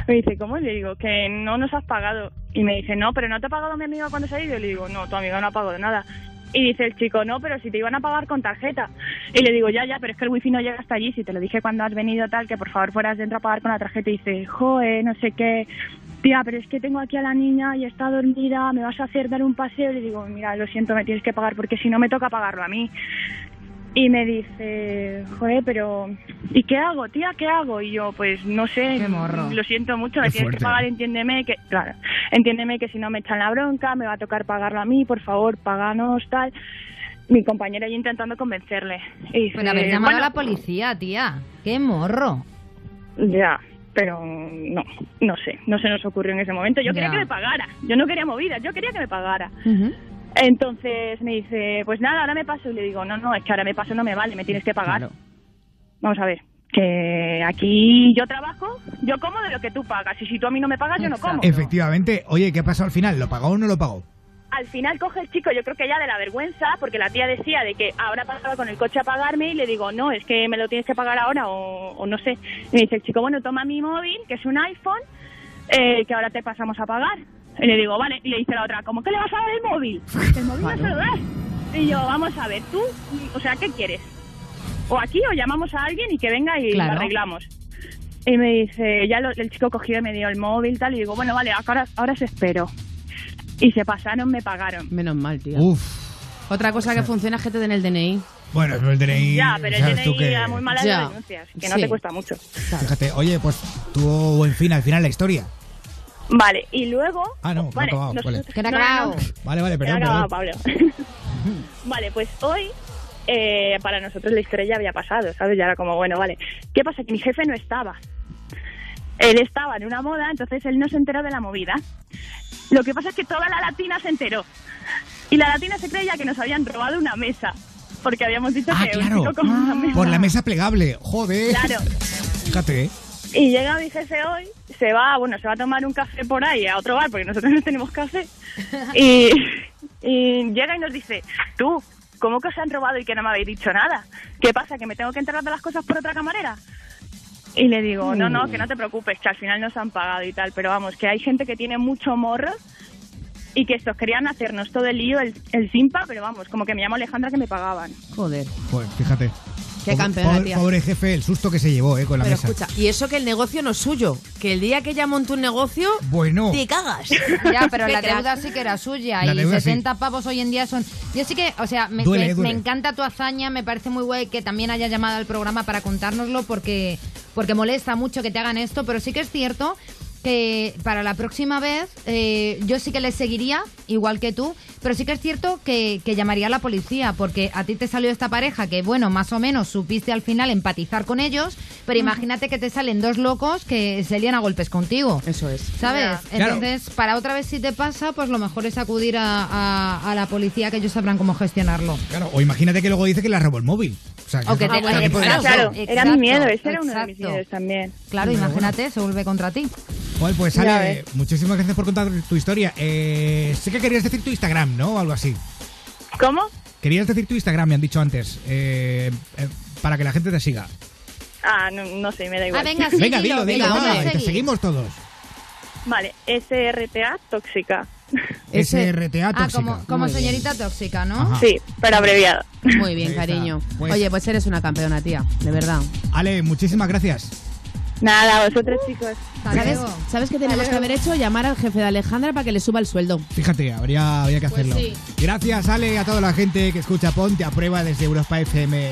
[SPEAKER 11] Me dice, ¿cómo? Le digo, que no nos has pagado. Y me dice, no, pero ¿no te ha pagado mi amiga cuando se ha ido? Y le digo, no, tu amiga no ha pagado nada. Y dice el chico, no, pero si te iban a pagar con tarjeta. Y le digo, ya, ya, pero es que el wifi no llega hasta allí. Si te lo dije cuando has venido tal, que por favor fueras dentro a pagar con la tarjeta. Y dice, joe, no sé qué. Tía, pero es que tengo aquí a la niña y está dormida, me vas a hacer dar un paseo. Y le digo, mira, lo siento, me tienes que pagar porque si no me toca pagarlo a mí. Y me dice, joder, pero ¿y qué hago, tía? ¿Qué hago? Y yo, pues no sé,
[SPEAKER 2] Qué morro.
[SPEAKER 11] lo siento mucho, me
[SPEAKER 1] Qué
[SPEAKER 11] tienes
[SPEAKER 1] fuerte.
[SPEAKER 11] que pagar, entiéndeme que, claro, entiéndeme que si no me echan la bronca, me va a tocar pagarlo a mí, por favor, páganos, tal. Mi compañera yo intentando convencerle. Y dice,
[SPEAKER 2] Pero haber llamado
[SPEAKER 11] bueno,
[SPEAKER 2] a la policía, tía. ¡Qué morro!
[SPEAKER 11] Ya, pero no, no sé, no se nos ocurrió en ese momento. Yo quería que me pagara, yo no quería movidas, yo quería que me pagara. Entonces me dice, pues nada, ahora me paso. Y le digo, no, no, es que ahora me paso no me vale, me tienes que pagar.
[SPEAKER 3] Claro.
[SPEAKER 11] Vamos a ver, que aquí yo trabajo, yo como de lo que tú pagas. Y si tú a mí no me pagas, yo no como.
[SPEAKER 1] Efectivamente. Oye, ¿qué pasó al final? ¿Lo pagó o no lo pagó?
[SPEAKER 11] Al final coge el chico, yo creo que ya de la vergüenza, porque la tía decía de que ahora pasaba con el coche a pagarme y le digo, no, es que me lo tienes que pagar ahora o, o no sé. Y me dice el chico, bueno, toma mi móvil, que es un iPhone, eh, que ahora te pasamos a pagar. Y le digo, vale. Y le dice la otra, ¿cómo que le vas a dar el móvil? El móvil no se lo das. Y yo, vamos a ver, tú, o sea, ¿qué quieres? O aquí o llamamos a alguien y que venga y
[SPEAKER 2] Claro.
[SPEAKER 11] lo arreglamos. Y me dice, ya lo- el chico cogió y me dio el móvil tal, y digo, bueno, vale, ahora, ahora se espero. Y se pasaron, me pagaron.
[SPEAKER 3] Menos mal, tía.
[SPEAKER 1] Uf.
[SPEAKER 3] Otra cosa que funciona es que te den el DNI.
[SPEAKER 1] Bueno, pero el DNI.
[SPEAKER 11] Ya, pero el DNI
[SPEAKER 1] que-
[SPEAKER 11] da muy malas
[SPEAKER 3] Ya.
[SPEAKER 11] denuncias, que no te cuesta mucho.
[SPEAKER 1] Fíjate, oye, pues tuvo buen fin al final la historia.
[SPEAKER 11] Vale, y luego...
[SPEAKER 1] Ah, no, no ha
[SPEAKER 11] vale,
[SPEAKER 1] acabado,
[SPEAKER 11] nosotros-
[SPEAKER 1] vale.
[SPEAKER 2] Que
[SPEAKER 11] no, no,
[SPEAKER 2] acabado.
[SPEAKER 11] no.
[SPEAKER 1] Vale, vale, perdón,
[SPEAKER 11] acabado,
[SPEAKER 1] perdón.
[SPEAKER 11] Pablo. vale, pues hoy eh, para nosotros la historia ya había pasado, ¿sabes? Ya era como, bueno, vale. ¿Qué pasa? Que mi jefe no estaba. Él estaba en una moda, entonces él no se enteró de la movida. Lo que pasa es que toda la latina se enteró. Y la latina se creía que nos habían robado una mesa. Porque habíamos dicho
[SPEAKER 1] Ah,
[SPEAKER 11] que un
[SPEAKER 1] claro.
[SPEAKER 11] chico con una mesa.
[SPEAKER 1] Por la mesa plegable. Joder.
[SPEAKER 11] Claro.
[SPEAKER 1] Fíjate, ¿eh?
[SPEAKER 11] Y llega mi jefe hoy, se va, bueno, se va a tomar un café por ahí a otro bar, porque nosotros no tenemos café. Y, y llega y nos dice, tú, ¿cómo que os han robado y que no me habéis dicho nada? ¿Qué pasa, que me tengo que enterar de las cosas por otra camarera? Y le digo, no, no, que no te preocupes, que al final nos han pagado y tal, pero vamos, que hay gente que tiene mucho morro y que estos querían hacernos todo el lío, el, el simpa, pero vamos, como que me llamo Alejandra que me pagaban.
[SPEAKER 3] Joder.
[SPEAKER 1] Joder, fíjate.
[SPEAKER 3] Qué
[SPEAKER 1] Pobre-
[SPEAKER 3] campeona,
[SPEAKER 1] pobre,
[SPEAKER 3] tía.
[SPEAKER 1] pobre jefe, el susto que se llevó, ¿eh? Con la
[SPEAKER 3] Pero
[SPEAKER 1] mesa.
[SPEAKER 3] escucha, y eso que el negocio no es suyo. Que el día que ella montó un negocio,
[SPEAKER 1] Bueno.
[SPEAKER 3] te cagas.
[SPEAKER 2] Ya, pero la deuda sí que era suya
[SPEAKER 1] La
[SPEAKER 2] y
[SPEAKER 1] deuda sí.
[SPEAKER 2] 70 pavos hoy en día son... Yo sí que, o sea, me,
[SPEAKER 1] Duele,
[SPEAKER 2] me-
[SPEAKER 1] duele.
[SPEAKER 2] me encanta tu hazaña, me parece muy guay que también haya llamado al programa para contárnoslo porque, porque molesta mucho que te hagan esto, pero sí que es cierto que para la próxima vez eh, yo sí que les seguiría, igual que tú, pero sí que es cierto que, que llamaría a la policía, porque a ti te salió esta pareja que, bueno, más o menos supiste al final empatizar con ellos, pero imagínate que te salen dos locos que se lían a golpes contigo.
[SPEAKER 3] Eso es.
[SPEAKER 2] ¿Sabes?
[SPEAKER 1] Claro.
[SPEAKER 2] Entonces, para otra vez si te pasa, pues lo mejor es acudir a, a- a la policía, que ellos sabrán cómo gestionarlo.
[SPEAKER 1] Claro, o imagínate que luego dice que le robó el móvil. O sea,
[SPEAKER 2] O que te- claro.
[SPEAKER 11] Claro, era mi miedo, ese era uno de mis
[SPEAKER 2] exacto.
[SPEAKER 11] miedos también.
[SPEAKER 2] Claro, imagínate, se vuelve contra ti.
[SPEAKER 1] Joder, pues Ale, muchísimas gracias por contar tu historia. Eh, sé que querías decir tu Instagram, ¿no? O algo así.
[SPEAKER 11] ¿Cómo?
[SPEAKER 1] Querías decir tu Instagram, me han dicho antes, eh, eh, para que la gente te siga.
[SPEAKER 11] Ah, no, no sé, me da igual.
[SPEAKER 2] Ah, venga, sí,
[SPEAKER 1] venga,
[SPEAKER 2] dilo,
[SPEAKER 1] dilo, dilo, te seguimos todos.
[SPEAKER 11] Vale, SRTA tóxica.
[SPEAKER 1] SRTA
[SPEAKER 2] Ah,
[SPEAKER 1] tóxica.
[SPEAKER 2] como, como
[SPEAKER 3] bien.
[SPEAKER 2] señorita tóxica, ¿no?
[SPEAKER 1] Ajá.
[SPEAKER 11] Sí, pero abreviada.
[SPEAKER 3] Muy bien, cariño.
[SPEAKER 1] Pues-
[SPEAKER 3] Oye, pues eres una campeona, tía. De verdad.
[SPEAKER 1] Ale, muchísimas gracias.
[SPEAKER 11] Nada, vosotros chicos.
[SPEAKER 3] ¿Sabes. ¿Sabes qué tenemos que haber hecho? Llamar al jefe de Alejandra para que le suba el sueldo.
[SPEAKER 1] Fíjate, habría, habría que
[SPEAKER 3] Pues
[SPEAKER 1] hacerlo.
[SPEAKER 3] sí.
[SPEAKER 1] Gracias, Ale, a toda la gente que escucha Ponte a prueba desde Europa FM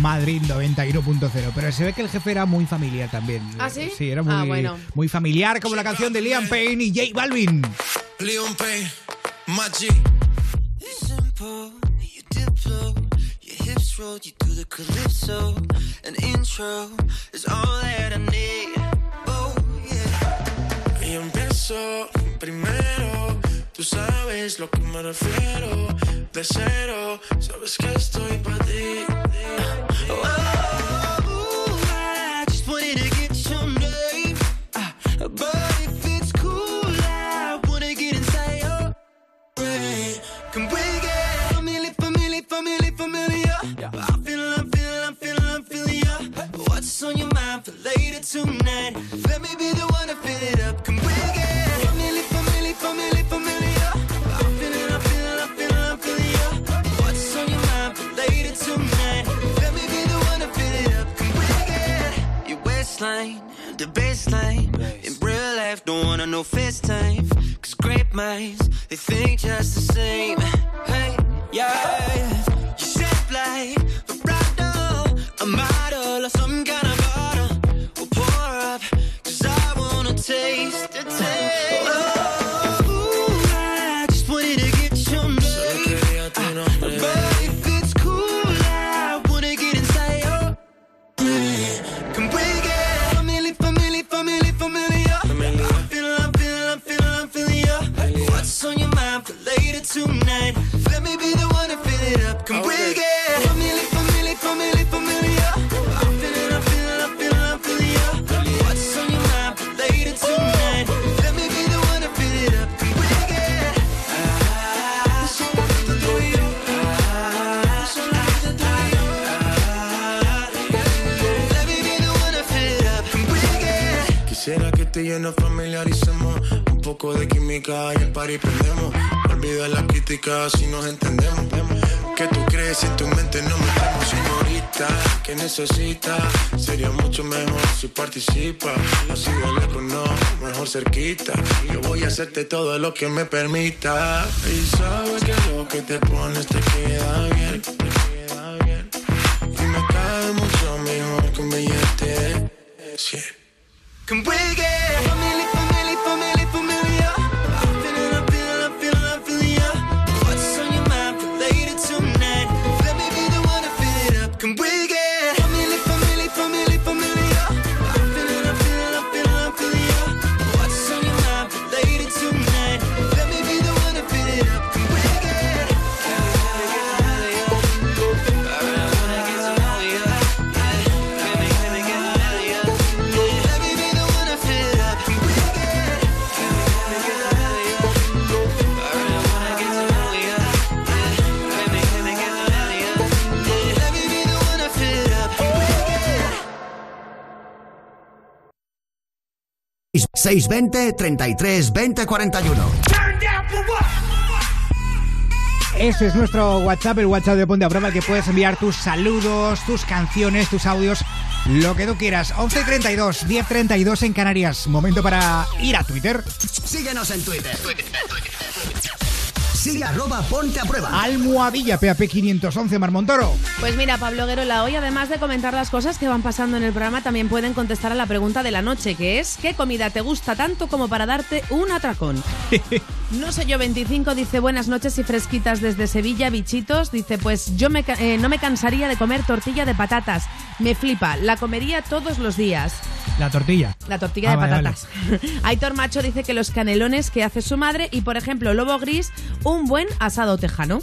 [SPEAKER 1] Madrid 91.0. Pero se ve que el jefe era muy familiar también.
[SPEAKER 3] ¿Ah, sí?
[SPEAKER 1] Sí, era muy,
[SPEAKER 3] Ah, bueno.
[SPEAKER 1] muy familiar, como la canción de Liam Payne y J Balvin.
[SPEAKER 12] Leon Payne, my hips roll, you do the calypso. An intro is all that I need. Oh, yeah.
[SPEAKER 13] Y empiezo primero, tú sabes lo que me refiero. De cero, sabes que estoy para ti.
[SPEAKER 12] Oh, What's on your mind for later tonight? Let me be the one to fill it up. Can we get familiar, familiar, familiar, familiar? I'm feeling, I'm feeling, I'm feeling, I'm feeling ya. What's on your mind for later tonight? Let me be the one to fill it up. Can we get your waistline, the baseline? In real life, don't wanna know FaceTime. Cause great minds, they think just the same. Hey, yeah. You shape like a bottle, a model, or tonight? Let me be the one to fill it up. Can we
[SPEAKER 13] Okay.
[SPEAKER 12] get familiar, familiar, familiar, familiar? I'm feeling, I'm feeling, I'm feeling, I'm feeling ya. What's on your mind for later tonight? Let me be the one to fill it up. Can we get ah, solo tú y yo? Ah, solo tú y yo? Ah, Let me be the one to fill it up. We get
[SPEAKER 13] Quisiera que tú y yo nos familiaricemos. Un poco de química y el party prendemos. Olvida las críticas si nos entendemos.
[SPEAKER 14] que tú crees si tu mente no metemos señorita. Que necesita, sería mucho mejor si participa. Así de lejos no, mejor cerquita. Yo voy a hacerte todo lo que me permita. Y sabes que lo que te pones te queda bien.
[SPEAKER 5] 620 33 20 41.
[SPEAKER 1] Ese es nuestro WhatsApp, el WhatsApp de Ponte a Prueba, al que puedes enviar tus saludos, tus canciones, tus audios, lo que tú quieras. 11.32, 10.32 en Canarias. Momento para ir a Twitter.
[SPEAKER 5] Síguenos en Twitter. Sigue arroba ponte a prueba.
[SPEAKER 1] Almohadilla PAP 511 Marmontoro.
[SPEAKER 3] Pues mira, Pablo Guerola, hoy además de comentar las cosas que van pasando en el programa, también pueden contestar a la pregunta de la noche, que es ¿qué comida te gusta tanto como para darte un atracón? No sé yo, 25 dice buenas noches y fresquitas desde Sevilla, bichitos. Dice pues yo me eh, no me cansaría de comer tortilla de patatas. Me flipa, la comería todos los días.
[SPEAKER 1] La tortilla.
[SPEAKER 3] La tortilla
[SPEAKER 1] Ah,
[SPEAKER 3] de
[SPEAKER 1] vale,
[SPEAKER 3] patatas. Aitor Macho dice que los canelones que hace su madre y, por ejemplo, Lobo Gris, un buen asado tejano.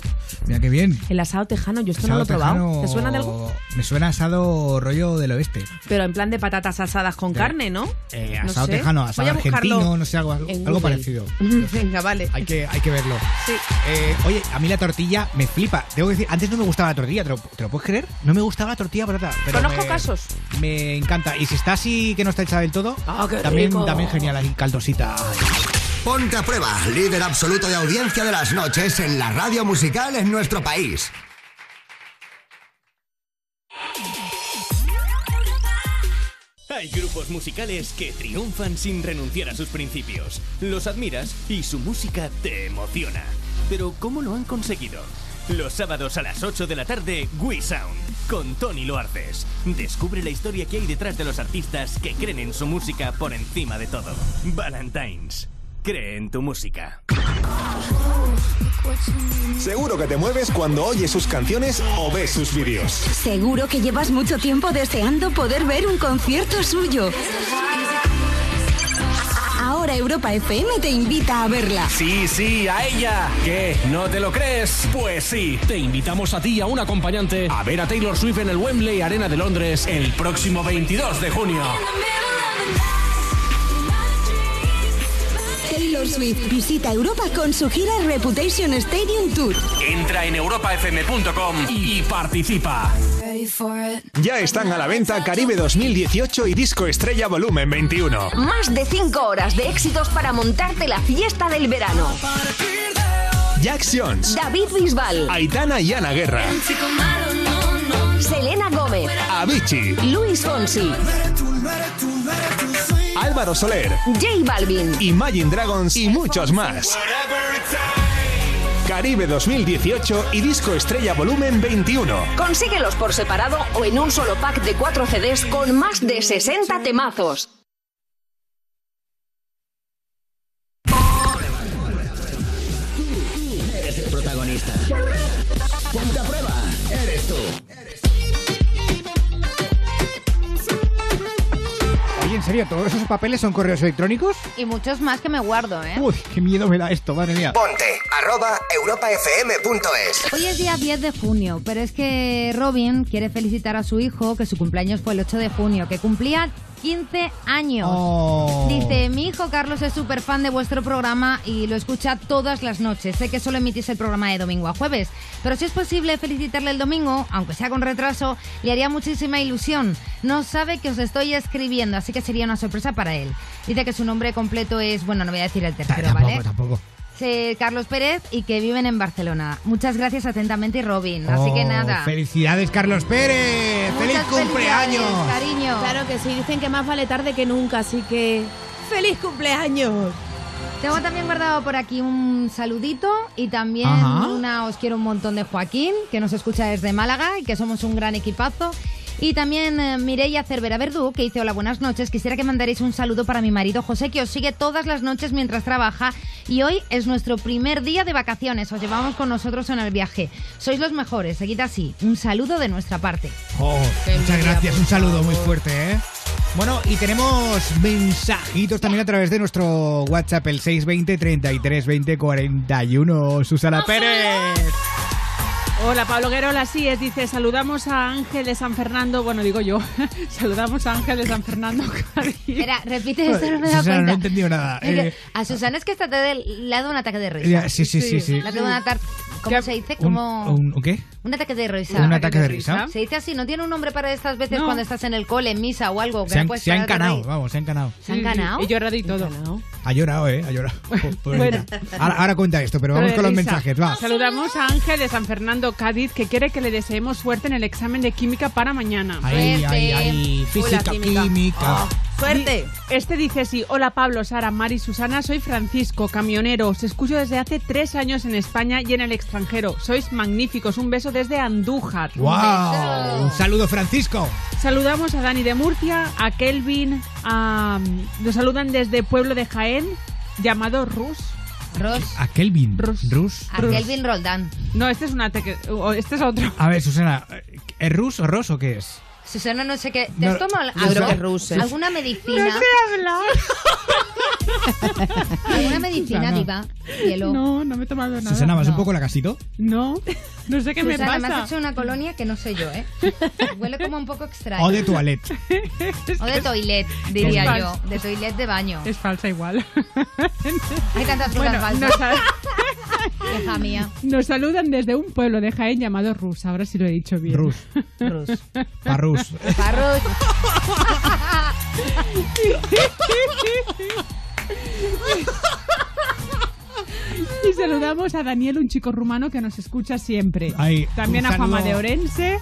[SPEAKER 1] Mira qué bien.
[SPEAKER 3] El asado tejano, yo esto no lo he probado. ¿Te suena de algo?
[SPEAKER 1] Me suena asado rollo del oeste.
[SPEAKER 3] Pero en plan de patatas asadas con
[SPEAKER 1] Sí.
[SPEAKER 3] carne, ¿no?
[SPEAKER 1] Eh,
[SPEAKER 3] No
[SPEAKER 1] asado
[SPEAKER 3] sé.
[SPEAKER 1] tejano, asado argentino, no sé, algo, algo parecido.
[SPEAKER 3] Venga, vale.
[SPEAKER 1] Hay que, hay que verlo.
[SPEAKER 3] Sí.
[SPEAKER 1] Eh, oye, a mí la tortilla me flipa. Tengo que decir, antes no me gustaba la tortilla, ¿te lo, te lo puedes creer? No me gustaba la tortilla patata. Pero
[SPEAKER 3] Conozco
[SPEAKER 1] me-
[SPEAKER 3] casos.
[SPEAKER 1] Me encanta. Y si está así, que no está hecha del todo,
[SPEAKER 3] Ah, qué
[SPEAKER 1] también,
[SPEAKER 3] rico.
[SPEAKER 1] también genial, así caldosita.
[SPEAKER 5] Ponte a prueba, líder absoluto de audiencia de las noches en la radio musical en nuestro país.
[SPEAKER 15] Hay grupos musicales que triunfan sin renunciar a sus principios. Los admiras y su música te emociona. Pero ¿cómo lo han conseguido? Los sábados a las 8 de la tarde, We Sound, con Tony Loarces. Descubre la historia que hay detrás de los artistas que creen en su música por encima de todo. Valentines. Cree en tu música.
[SPEAKER 16] Seguro que te mueves cuando oyes sus canciones o ves sus vídeos.
[SPEAKER 17] Seguro que llevas mucho tiempo deseando poder ver un concierto suyo. Ahora Europa FM te invita a verla.
[SPEAKER 18] Sí, sí, a ella. ¿Qué? ¿No te lo crees? Pues sí, te invitamos a ti y a un acompañante a ver a Taylor Swift en el Wembley Arena de Londres el próximo 22 de junio.
[SPEAKER 17] Taylor Swift visita Europa con su gira Reputation Stadium Tour.
[SPEAKER 18] Entra en europafm.com y participa.
[SPEAKER 16] Ya están a la venta Caribe 2018 y Disco Estrella Volumen 21.
[SPEAKER 19] Más de 5 horas de éxitos para montarte la fiesta del verano.
[SPEAKER 16] Jack Jones,
[SPEAKER 19] David Bisbal,
[SPEAKER 16] Aitana y Ana Guerra,
[SPEAKER 19] Selena Gómez,
[SPEAKER 16] Avicii,
[SPEAKER 19] Luis Fonsi,
[SPEAKER 16] Álvaro Soler,
[SPEAKER 19] J Balvin.
[SPEAKER 16] Imagine Dragons y muchos más. Caribe 2018 y Disco Estrella Volumen 21.
[SPEAKER 19] Consíguelos por separado o en un solo pack de 4 CDs con más de 60 temazos.
[SPEAKER 1] Papeles son correos electrónicos?
[SPEAKER 2] Y muchos más que me guardo, ¿eh?
[SPEAKER 1] Uy, qué miedo me da esto, madre mía.
[SPEAKER 5] Ponte arroba europafm.es.
[SPEAKER 2] Hoy es día 10 de junio, pero es que Robin quiere felicitar a su hijo, que su cumpleaños fue el 8 de junio, que cumplía 15 años.
[SPEAKER 1] Oh.
[SPEAKER 2] Dice, mi hijo Carlos es súper fan de vuestro programa y lo escucha todas las noches. Sé que solo emitís el programa de domingo a jueves, pero si es posible felicitarle el domingo, aunque sea con retraso, le haría muchísima ilusión. No sabe que os estoy escribiendo, así que sería una sorpresa para él. Dice que su nombre completo es, bueno, no voy a decir el tercero,
[SPEAKER 1] tampoco,
[SPEAKER 2] ¿vale?
[SPEAKER 1] tampoco.
[SPEAKER 2] Eh, Carlos Pérez y que viven en Barcelona. Muchas gracias atentamente y Robin. Así que
[SPEAKER 1] Oh,
[SPEAKER 2] nada.
[SPEAKER 1] Felicidades, Carlos Pérez. ¡Feliz cumpleaños!
[SPEAKER 2] felicidades, cariño.
[SPEAKER 3] Claro que sí, dicen que más vale tarde que nunca, así que ¡feliz cumpleaños!
[SPEAKER 2] Tengo también guardado por aquí un saludito y también
[SPEAKER 3] Ajá.
[SPEAKER 2] una os quiero un montón de Joaquín, que nos escucha desde Málaga y que somos un gran equipazo. Y también eh, Mireia Cervera Verdú, que dice hola, buenas noches. Quisiera que mandaréis un saludo para mi marido José, que os sigue todas las noches mientras trabaja. Y hoy es nuestro primer día de vacaciones. Os llevamos con nosotros en el viaje. Sois los mejores, seguid así. Un saludo de nuestra parte.
[SPEAKER 1] Oh, muchas gracias, un saludo muy fuerte, ¿eh? Bueno, y tenemos mensajitos también a través de nuestro WhatsApp, el 620 33 20 41. Susana Pérez.
[SPEAKER 4] Hola, Pablo Guerola, así es, dice, saludamos a Ángel de San Fernando, bueno, digo yo, saludamos a Ángel de San Fernando.
[SPEAKER 2] Espera, repite esto, no me he dado
[SPEAKER 1] Susana, no he
[SPEAKER 2] cuenta.
[SPEAKER 1] entendido nada.
[SPEAKER 2] Es que
[SPEAKER 1] Eh,
[SPEAKER 2] a Susana es que esta te le ha dado un ataque de risa.
[SPEAKER 1] Ya, sí, sí, sí, sí.
[SPEAKER 2] Ataque, ¿cómo se dice?
[SPEAKER 1] un,
[SPEAKER 2] Como...
[SPEAKER 1] un- ¿un qué?
[SPEAKER 2] Un ataque de risa.
[SPEAKER 1] ¿Un ataque de risa?
[SPEAKER 2] Se dice así, no tiene un nombre para estas veces
[SPEAKER 4] No.
[SPEAKER 2] cuando estás en el cole, en misa o algo. que
[SPEAKER 1] Se han,
[SPEAKER 2] puedes
[SPEAKER 1] se
[SPEAKER 2] de
[SPEAKER 1] vamos, se ha encanado.
[SPEAKER 2] ¿Se ha encanado?
[SPEAKER 4] He llorado y todo.
[SPEAKER 1] Ha llorado, ¿eh? Ha llorado.
[SPEAKER 4] Bueno.
[SPEAKER 1] ahora, ahora cuenta esto, pero vamos
[SPEAKER 4] de
[SPEAKER 1] con los
[SPEAKER 4] risa.
[SPEAKER 1] mensajes, va.
[SPEAKER 4] Saludamos a Ángel de San Fernando, Cádiz, que quiere que le deseemos suerte en el examen de química para mañana.
[SPEAKER 1] Ay, ay, ay, física, química.
[SPEAKER 4] ¡Suerte! Este dice sí. Hola Pablo, Sara, Mari, Susana, soy Francisco, camionero. Os escucho desde hace tres años en España y en el extranjero. Sois magníficos. Un beso desde Andújar.
[SPEAKER 1] ¡Wow! Un saludo, Francisco.
[SPEAKER 4] Saludamos a Dani de Murcia, a Kelvin, a... nos saludan desde Pueblo de Jaén, llamado Rus.
[SPEAKER 2] Ros.
[SPEAKER 1] A Kelvin. Rus.
[SPEAKER 2] A Kelvin Roldán.
[SPEAKER 4] No, este es una teque- este es otro.
[SPEAKER 1] A ver, Susana, ¿es Rus o Ros o qué es?
[SPEAKER 2] Susana, no sé qué. ¿Te
[SPEAKER 1] No,
[SPEAKER 2] has tomado algo?
[SPEAKER 1] Rus es.
[SPEAKER 2] ¿Alguna medicina?
[SPEAKER 4] No sé hablar.
[SPEAKER 2] ¿Alguna medicina,
[SPEAKER 4] Susana.
[SPEAKER 2] diva? Hielo.
[SPEAKER 4] No, no me he tomado nada.
[SPEAKER 1] Susana, ¿vas
[SPEAKER 4] No.
[SPEAKER 1] un poco la casito?
[SPEAKER 4] No, no sé qué me
[SPEAKER 2] Susana,
[SPEAKER 4] pasa.
[SPEAKER 2] has hecho una colonia que no sé yo, ¿eh? Huele como un poco extraño.
[SPEAKER 1] O de toilette.
[SPEAKER 2] O de toilet, diría yo. De toilet de baño.
[SPEAKER 4] Es falsa igual.
[SPEAKER 2] Hay tantas cosas
[SPEAKER 4] Bueno,
[SPEAKER 2] falsas.
[SPEAKER 4] sa-
[SPEAKER 2] Hija mía.
[SPEAKER 4] nos saludan desde un pueblo de Jaén llamado Rus. Ahora sí lo he dicho bien.
[SPEAKER 1] Rus.
[SPEAKER 2] Rus.
[SPEAKER 1] Parrus.
[SPEAKER 2] Parrus.
[SPEAKER 4] Y saludamos a Daniel, un chico rumano que nos escucha siempre.
[SPEAKER 1] Ay,
[SPEAKER 4] También a Fama de Orense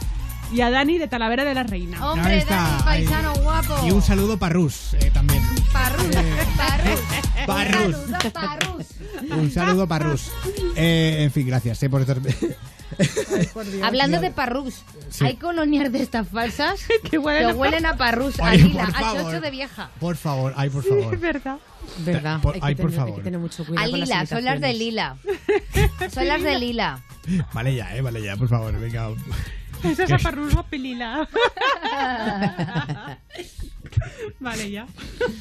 [SPEAKER 4] y a Dani de Talavera de la Reina.
[SPEAKER 2] Hombre, Dani, paisano guapo.
[SPEAKER 1] Y un saludo para Rus eh, también.
[SPEAKER 2] Parrus. Parrus.
[SPEAKER 1] Parrus.
[SPEAKER 2] Un saludo, Parrus.
[SPEAKER 1] Un saludo para Rus. Eh, en fin, gracias eh, por estar.
[SPEAKER 2] Hablando de parrus,
[SPEAKER 1] Sí.
[SPEAKER 2] hay colonias de estas falsas que
[SPEAKER 4] huelen
[SPEAKER 2] huelen,
[SPEAKER 4] a
[SPEAKER 2] a parrus, a lila,
[SPEAKER 1] por
[SPEAKER 2] a
[SPEAKER 1] favor.
[SPEAKER 2] chocho de vieja.
[SPEAKER 1] Por favor, ay, por favor.
[SPEAKER 4] verdad.
[SPEAKER 3] Verdad.
[SPEAKER 1] Por-
[SPEAKER 3] hay que
[SPEAKER 1] ay, por
[SPEAKER 3] tener- hay
[SPEAKER 1] favor.
[SPEAKER 3] que tener mucho
[SPEAKER 2] A
[SPEAKER 3] cuidado con las
[SPEAKER 2] lila, son las de lila. Son las de lila.
[SPEAKER 1] Vale ya, eh, vale ya, por favor, venga.
[SPEAKER 4] Esa es
[SPEAKER 1] ¿Qué?
[SPEAKER 4] a parruso pelila. vale, ya.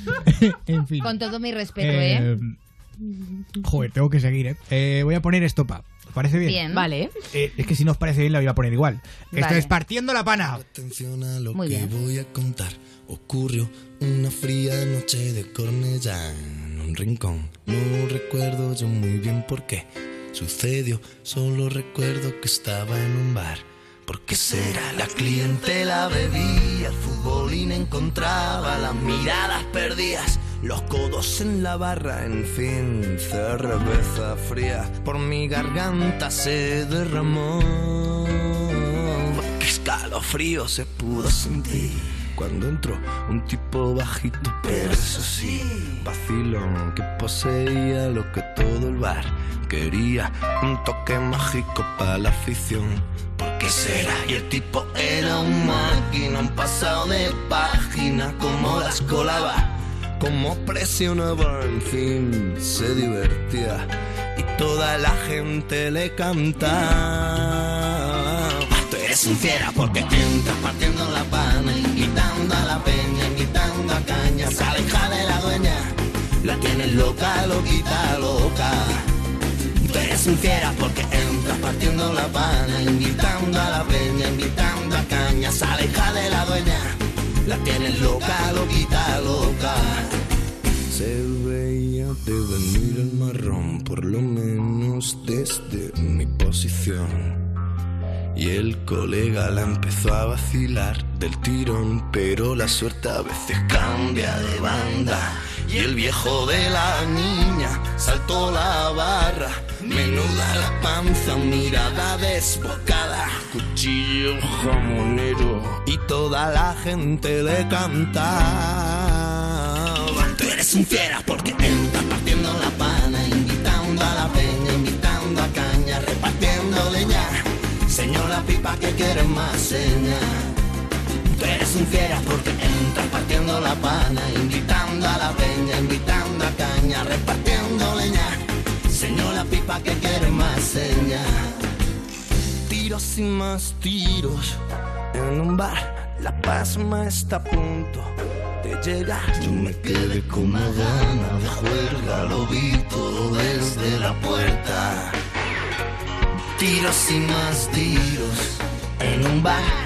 [SPEAKER 1] en fin.
[SPEAKER 2] Con todo mi respeto, ¿eh?
[SPEAKER 1] Eh, Joder, tengo que seguir, ¿eh? Eh, Voy a poner estopa. ¿Os parece bien?
[SPEAKER 2] Bien.
[SPEAKER 3] Vale.
[SPEAKER 1] Eh, es que si no os parece bien, la voy a poner igual. Esto
[SPEAKER 2] Vale.
[SPEAKER 1] es partiendo la pana.
[SPEAKER 20] Atención a lo
[SPEAKER 2] Muy
[SPEAKER 20] que
[SPEAKER 2] bien.
[SPEAKER 20] voy a contar. Ocurrió una fría noche de Cornellá en un rincón. No recuerdo yo muy bien por qué sucedió. Solo recuerdo que estaba en un bar. ¿Por qué será? La clientela bebía, el futbolín encontraba las miradas perdidas, los codos en la barra, en fin, cerveza fría. Por mi garganta se derramó. Qué escalofrío se pudo sentir cuando entró un tipo bajito, pero eso sí, vacilón que poseía lo que todo el bar quería. Un toque mágico para la afición. ¿Por qué será? Y el tipo era un máquina, un pasado de página, como las colaba. Como presionaba, en fin, se divertía y toda la gente le cantaba. Tú eres un fiera porque entras partiendo la pana, invitando a la peña, invitando a caña, sale hija de la dueña, la tienes loca, loquita, loca. Tú eres un fiera porque entras partiendo la pana, invitando a la peña, invitando a caña, sale de la dueña, la tienes loca, loquita, loca. Se veía de venir el marrón, por lo menos desde mi posición. Y el colega la empezó a vacilar del tirón, pero la suerte a veces cambia de banda.
[SPEAKER 14] Y el viejo de la niña saltó la barra. Menuda la panza, mirada desbocada. Cuchillo jamonero. Y toda la gente le cantaba. Tú eres un fiera porque entras partiendo la pana, invitando a la peña, invitando a caña, repartiendo leña. Señora pipa que quiere más seña. Tú eres un fiera porque entras partiendo la pana, invitando a la peña, invitando a caña, repartiendo leña. Señora pipa que quiere más seña. Tiros y más tiros en un bar. La pasma está a punto de llegar. Yo me quedé con una gana de juerga, lo vi todo desde la puerta. Tiros y más tiros en un bar.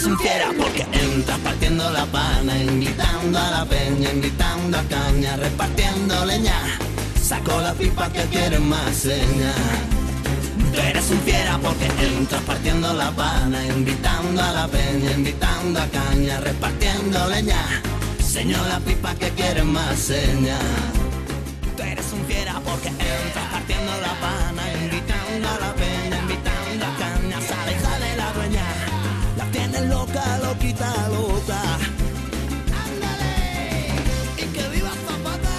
[SPEAKER 14] Eres un fiera porque entras partiendo la pana, invitando a la peña, invitando a caña, repartiendo leña. Saco la pipa que quiere más seña. Tú eres un fiera porque entras partiendo la pana, invitando a la peña, invitando a caña, repartiendo leña. Señor la pipa que quiere más seña. Tú eres un fiera porque entras partiendo la pana, invitando a la peña, La loca, loquita, loca. Ándale, y que viva Zapata.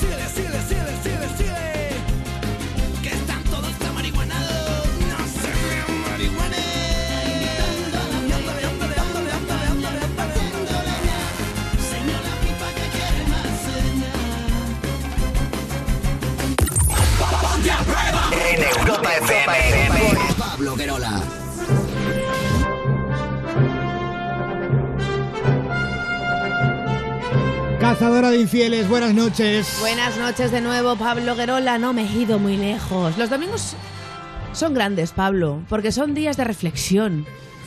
[SPEAKER 14] Síguele, síguele, síguele, síguele, síguele. Que están todos marihuanados. No se me marihuane. Ándale, ándale, ándale, ándale, ándale, ándale, ándale. Señor la pipa que quiere más
[SPEAKER 5] En Europa FM.
[SPEAKER 1] Cazadora de infieles, buenas noches.
[SPEAKER 3] Buenas noches de nuevo, Pablo Guerola. No me he ido muy lejos. Los domingos son grandes, Pablo, porque son días de reflexión.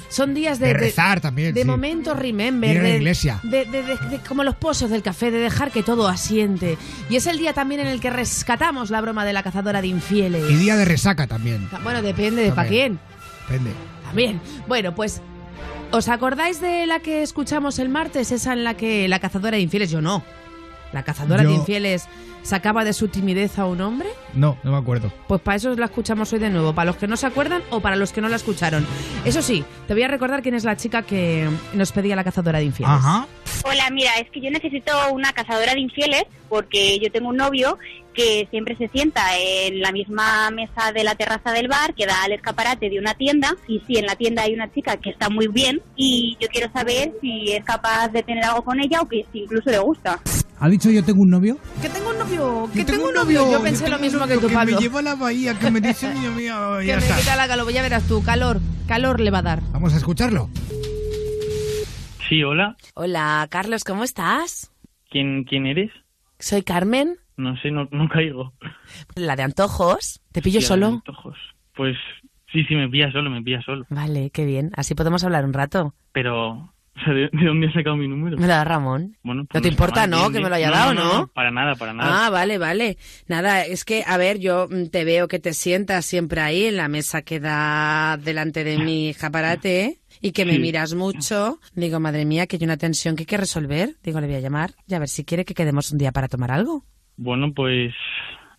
[SPEAKER 3] Son días de,
[SPEAKER 1] De rezar también,
[SPEAKER 3] De
[SPEAKER 1] sí.
[SPEAKER 3] momentos remember.
[SPEAKER 1] Ir a la
[SPEAKER 3] de,
[SPEAKER 1] iglesia.
[SPEAKER 3] de- de- de- de- como los pozos del café, de dejar que todo asiente. Y es el día también en el que rescatamos la broma de la cazadora de infieles.
[SPEAKER 1] Y día de resaca también.
[SPEAKER 3] Bueno, depende de para quién.
[SPEAKER 1] Depende.
[SPEAKER 3] También. Bueno, pues. ¿Os acordáis de la que escuchamos el martes? Esa en la que la cazadora de infieles, yo no. La cazadora de infieles sacaba de su timidez a un hombre.
[SPEAKER 1] No, no me acuerdo.
[SPEAKER 3] Pues para eso la escuchamos hoy de nuevo, para los que no se acuerdan o para los que no la escucharon. Eso sí, te voy a recordar quién es la chica que nos pedía la cazadora de infieles.
[SPEAKER 21] Hola, mira, es que yo necesito una cazadora de infieles porque yo tengo un novio que siempre se sienta en la misma mesa de la terraza del bar que da al escaparate de una tienda y si en la tienda hay una chica que está muy bien y yo quiero saber si es capaz de tener algo con ella o que si incluso le gusta.
[SPEAKER 1] ¿Ha dicho yo tengo un novio?
[SPEAKER 3] Que tengo un novio, que
[SPEAKER 1] Yo
[SPEAKER 3] tengo un novio. Yo pensé
[SPEAKER 1] tengo
[SPEAKER 3] lo mismo que
[SPEAKER 1] novio
[SPEAKER 3] tú, Pablo.
[SPEAKER 1] me lleva a la bahía, que me dice niño mío.
[SPEAKER 3] Que me
[SPEAKER 1] está.
[SPEAKER 3] quita la calor, ya verás tú, calor, calor le va a dar.
[SPEAKER 1] Vamos a escucharlo.
[SPEAKER 22] Sí, hola.
[SPEAKER 3] Hola, Carlos, ¿cómo estás?
[SPEAKER 22] ¿Quién, quién eres?
[SPEAKER 3] Soy Carmen,
[SPEAKER 22] No sé, no, no caigo.
[SPEAKER 3] la de antojos. ¿Te pillo
[SPEAKER 22] Hostia,
[SPEAKER 3] solo?
[SPEAKER 22] antojos. Pues sí, sí, me pilla solo, me pilla solo.
[SPEAKER 3] Vale, qué bien. Así podemos hablar un rato.
[SPEAKER 22] Pero, o sea, ¿de, de dónde has sacado mi número?
[SPEAKER 3] Me lo da Ramón.
[SPEAKER 22] Bueno,
[SPEAKER 3] No
[SPEAKER 22] pues
[SPEAKER 3] te
[SPEAKER 22] está
[SPEAKER 3] importa, ¿no?
[SPEAKER 22] bien,
[SPEAKER 3] Que me lo haya dado, ¿no?
[SPEAKER 22] Para nada, para nada.
[SPEAKER 3] Ah, vale, vale. Nada, es que, a ver, yo mm, te veo que te sientas siempre ahí en la mesa que da delante de mi escaparate y que me
[SPEAKER 22] Sí.
[SPEAKER 3] miras mucho. Digo, madre mía, que hay una tensión que hay que resolver. Digo, le voy a llamar y a ver si quiere que quedemos un día para tomar algo.
[SPEAKER 22] Bueno, pues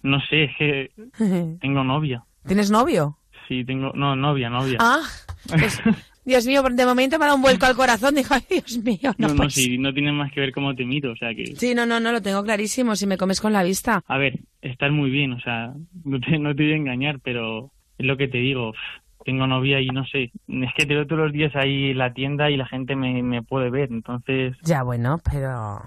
[SPEAKER 22] no sé, es que tengo novia.
[SPEAKER 3] ¿Tienes novio?
[SPEAKER 22] Sí, tengo, no, novia, novia.
[SPEAKER 3] Ah, pues, Dios mío, de momento me ha dado un vuelco al corazón. Digo, ay, Dios mío, no,
[SPEAKER 22] no, no,
[SPEAKER 3] pues-
[SPEAKER 22] sí, no tiene más que ver cómo te miro, o sea que...
[SPEAKER 3] Sí, no, no, no, lo tengo clarísimo. Si me comes con la vista.
[SPEAKER 22] A ver, estás muy bien, o sea, no te, no te voy a engañar, pero es lo que te digo, tengo novia y no sé, es que te veo todos los días ahí en la tienda y la gente me, me puede ver, entonces
[SPEAKER 3] Ya, bueno, pero...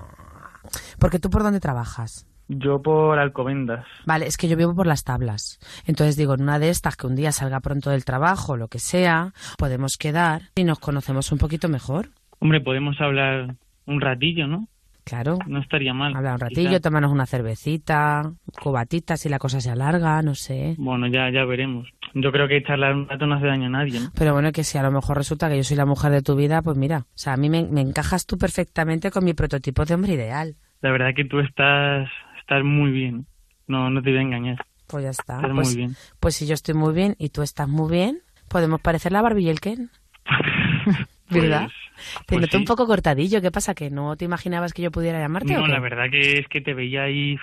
[SPEAKER 3] Porque tú por dónde trabajas?
[SPEAKER 22] Yo por Alcobendas.
[SPEAKER 3] Vale, es que yo vivo por las tablas. Entonces digo, en una de estas, que un día salga pronto del trabajo, lo que sea, podemos quedar y nos conocemos un poquito mejor.
[SPEAKER 22] Hombre, podemos hablar un ratillo, ¿no?
[SPEAKER 3] Claro.
[SPEAKER 22] No estaría mal.
[SPEAKER 3] Habla un
[SPEAKER 22] quizá.
[SPEAKER 3] ratillo, tomarnos una cervecita, cubatita si la cosa se alarga, no sé.
[SPEAKER 22] Bueno, ya, ya veremos. Yo creo que charlar un rato no hace daño a nadie, ¿no?
[SPEAKER 3] Pero bueno, que si a lo mejor resulta que yo soy la mujer de tu vida, pues mira, o sea, a mí me, me encajas tú perfectamente con mi prototipo de hombre ideal.
[SPEAKER 22] La verdad que tú estás, estás muy bien. No, no te voy a engañar.
[SPEAKER 3] Pues ya está.
[SPEAKER 22] Estás
[SPEAKER 3] pues,
[SPEAKER 22] muy bien.
[SPEAKER 3] pues si yo estoy muy bien y tú estás muy bien, podemos parecer la Barbie y el Ken. ¿Verdad? Te
[SPEAKER 22] pues
[SPEAKER 3] noto un poco cortadillo. ¿Qué pasa? ¿Que no te imaginabas que yo pudiera llamarte? o
[SPEAKER 22] No,
[SPEAKER 3] qué?
[SPEAKER 22] la verdad que es que te veía ahí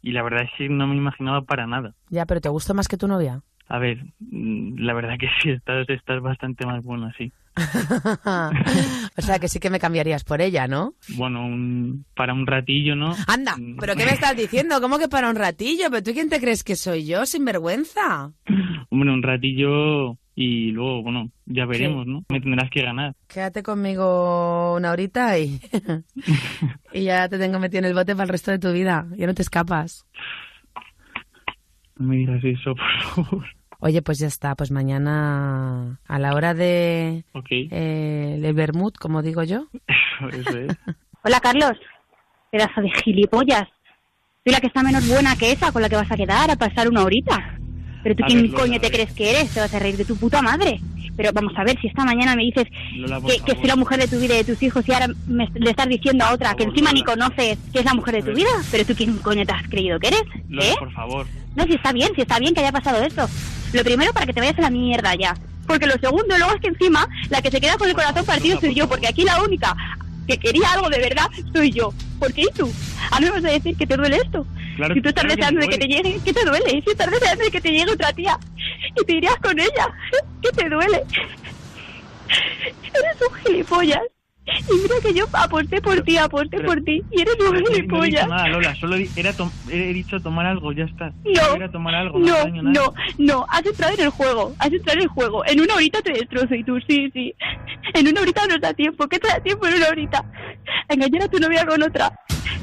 [SPEAKER 22] y la verdad es que no me imaginaba para nada.
[SPEAKER 3] Ya, pero ¿te gusta más que tu novia?
[SPEAKER 22] A ver, mm, la verdad que sí, estás, estás bastante más buena, sí.
[SPEAKER 3] o sea, que sí que me cambiarías por ella, ¿no?
[SPEAKER 22] Bueno, un- para un ratillo, ¿no?
[SPEAKER 3] Anda, ¿pero qué me estás diciendo? ¿Cómo que para un ratillo? ¿Pero tú quién te crees que soy yo, sin vergüenza?
[SPEAKER 22] Hombre, un ratillo y luego, bueno, ya veremos, ¿no? Me tendrás que ganar.
[SPEAKER 3] Quédate conmigo una horita y... y ya te tengo metido en el bote para el resto de tu vida. Ya no te escapas.
[SPEAKER 22] No me digas eso, por favor.
[SPEAKER 3] Oye, pues ya está. Pues mañana a la hora de...
[SPEAKER 22] Ok,
[SPEAKER 3] Eh, el vermut, como digo yo.
[SPEAKER 22] eso es.
[SPEAKER 21] Hola, Carlos. Pedazo de gilipollas. Soy la que está menos buena que esa con la que vas a quedar a pasar una horita. Pero tú
[SPEAKER 22] A
[SPEAKER 21] quién
[SPEAKER 22] ver, Lola,
[SPEAKER 21] coño te crees que eres, te vas a reír de tu puta madre. Pero vamos a ver, si esta mañana me dices
[SPEAKER 22] Lola,
[SPEAKER 21] que, que soy la mujer de tu vida y de tus hijos y ahora me, le estás diciendo a otra que encima ni conoces que es la mujer de tu vida. Pero tú quién coño te has creído que eres,
[SPEAKER 22] Lola,
[SPEAKER 21] ¿eh?
[SPEAKER 22] por favor.
[SPEAKER 21] No, si está bien, si está bien que haya pasado esto. Lo primero para que te vayas a la mierda ya. Porque lo segundo luego es que encima la que se queda con el corazón partido soy yo, porque aquí la única que quería algo de verdad soy yo. ¿Por qué y tú? A mí me vas a decir que te duele esto.
[SPEAKER 22] Claro,
[SPEAKER 21] si tú estás
[SPEAKER 22] claro
[SPEAKER 21] deseando de que te llegue, ¿qué te duele? Si estás deseando de que te llegue otra tía y te irías con ella, ¿qué te duele? Eres un gilipollas. Y mira que yo aposté por ti, aposté
[SPEAKER 22] Pero-
[SPEAKER 21] por ti. Y eres un
[SPEAKER 22] No, no he dicho
[SPEAKER 21] gilipollas.
[SPEAKER 22] nada, Lola, solo era he dicho tomar algo, ya está.
[SPEAKER 21] No,
[SPEAKER 22] Era tomar algo, no,
[SPEAKER 21] no,
[SPEAKER 22] daño
[SPEAKER 21] no, no, has entrado en el juego, has entrado en el juego. En una horita te destrozo y tú, sí, sí. En una horita nos da tiempo, ¿qué te da tiempo en una horita? Engañar a tu novia con otra.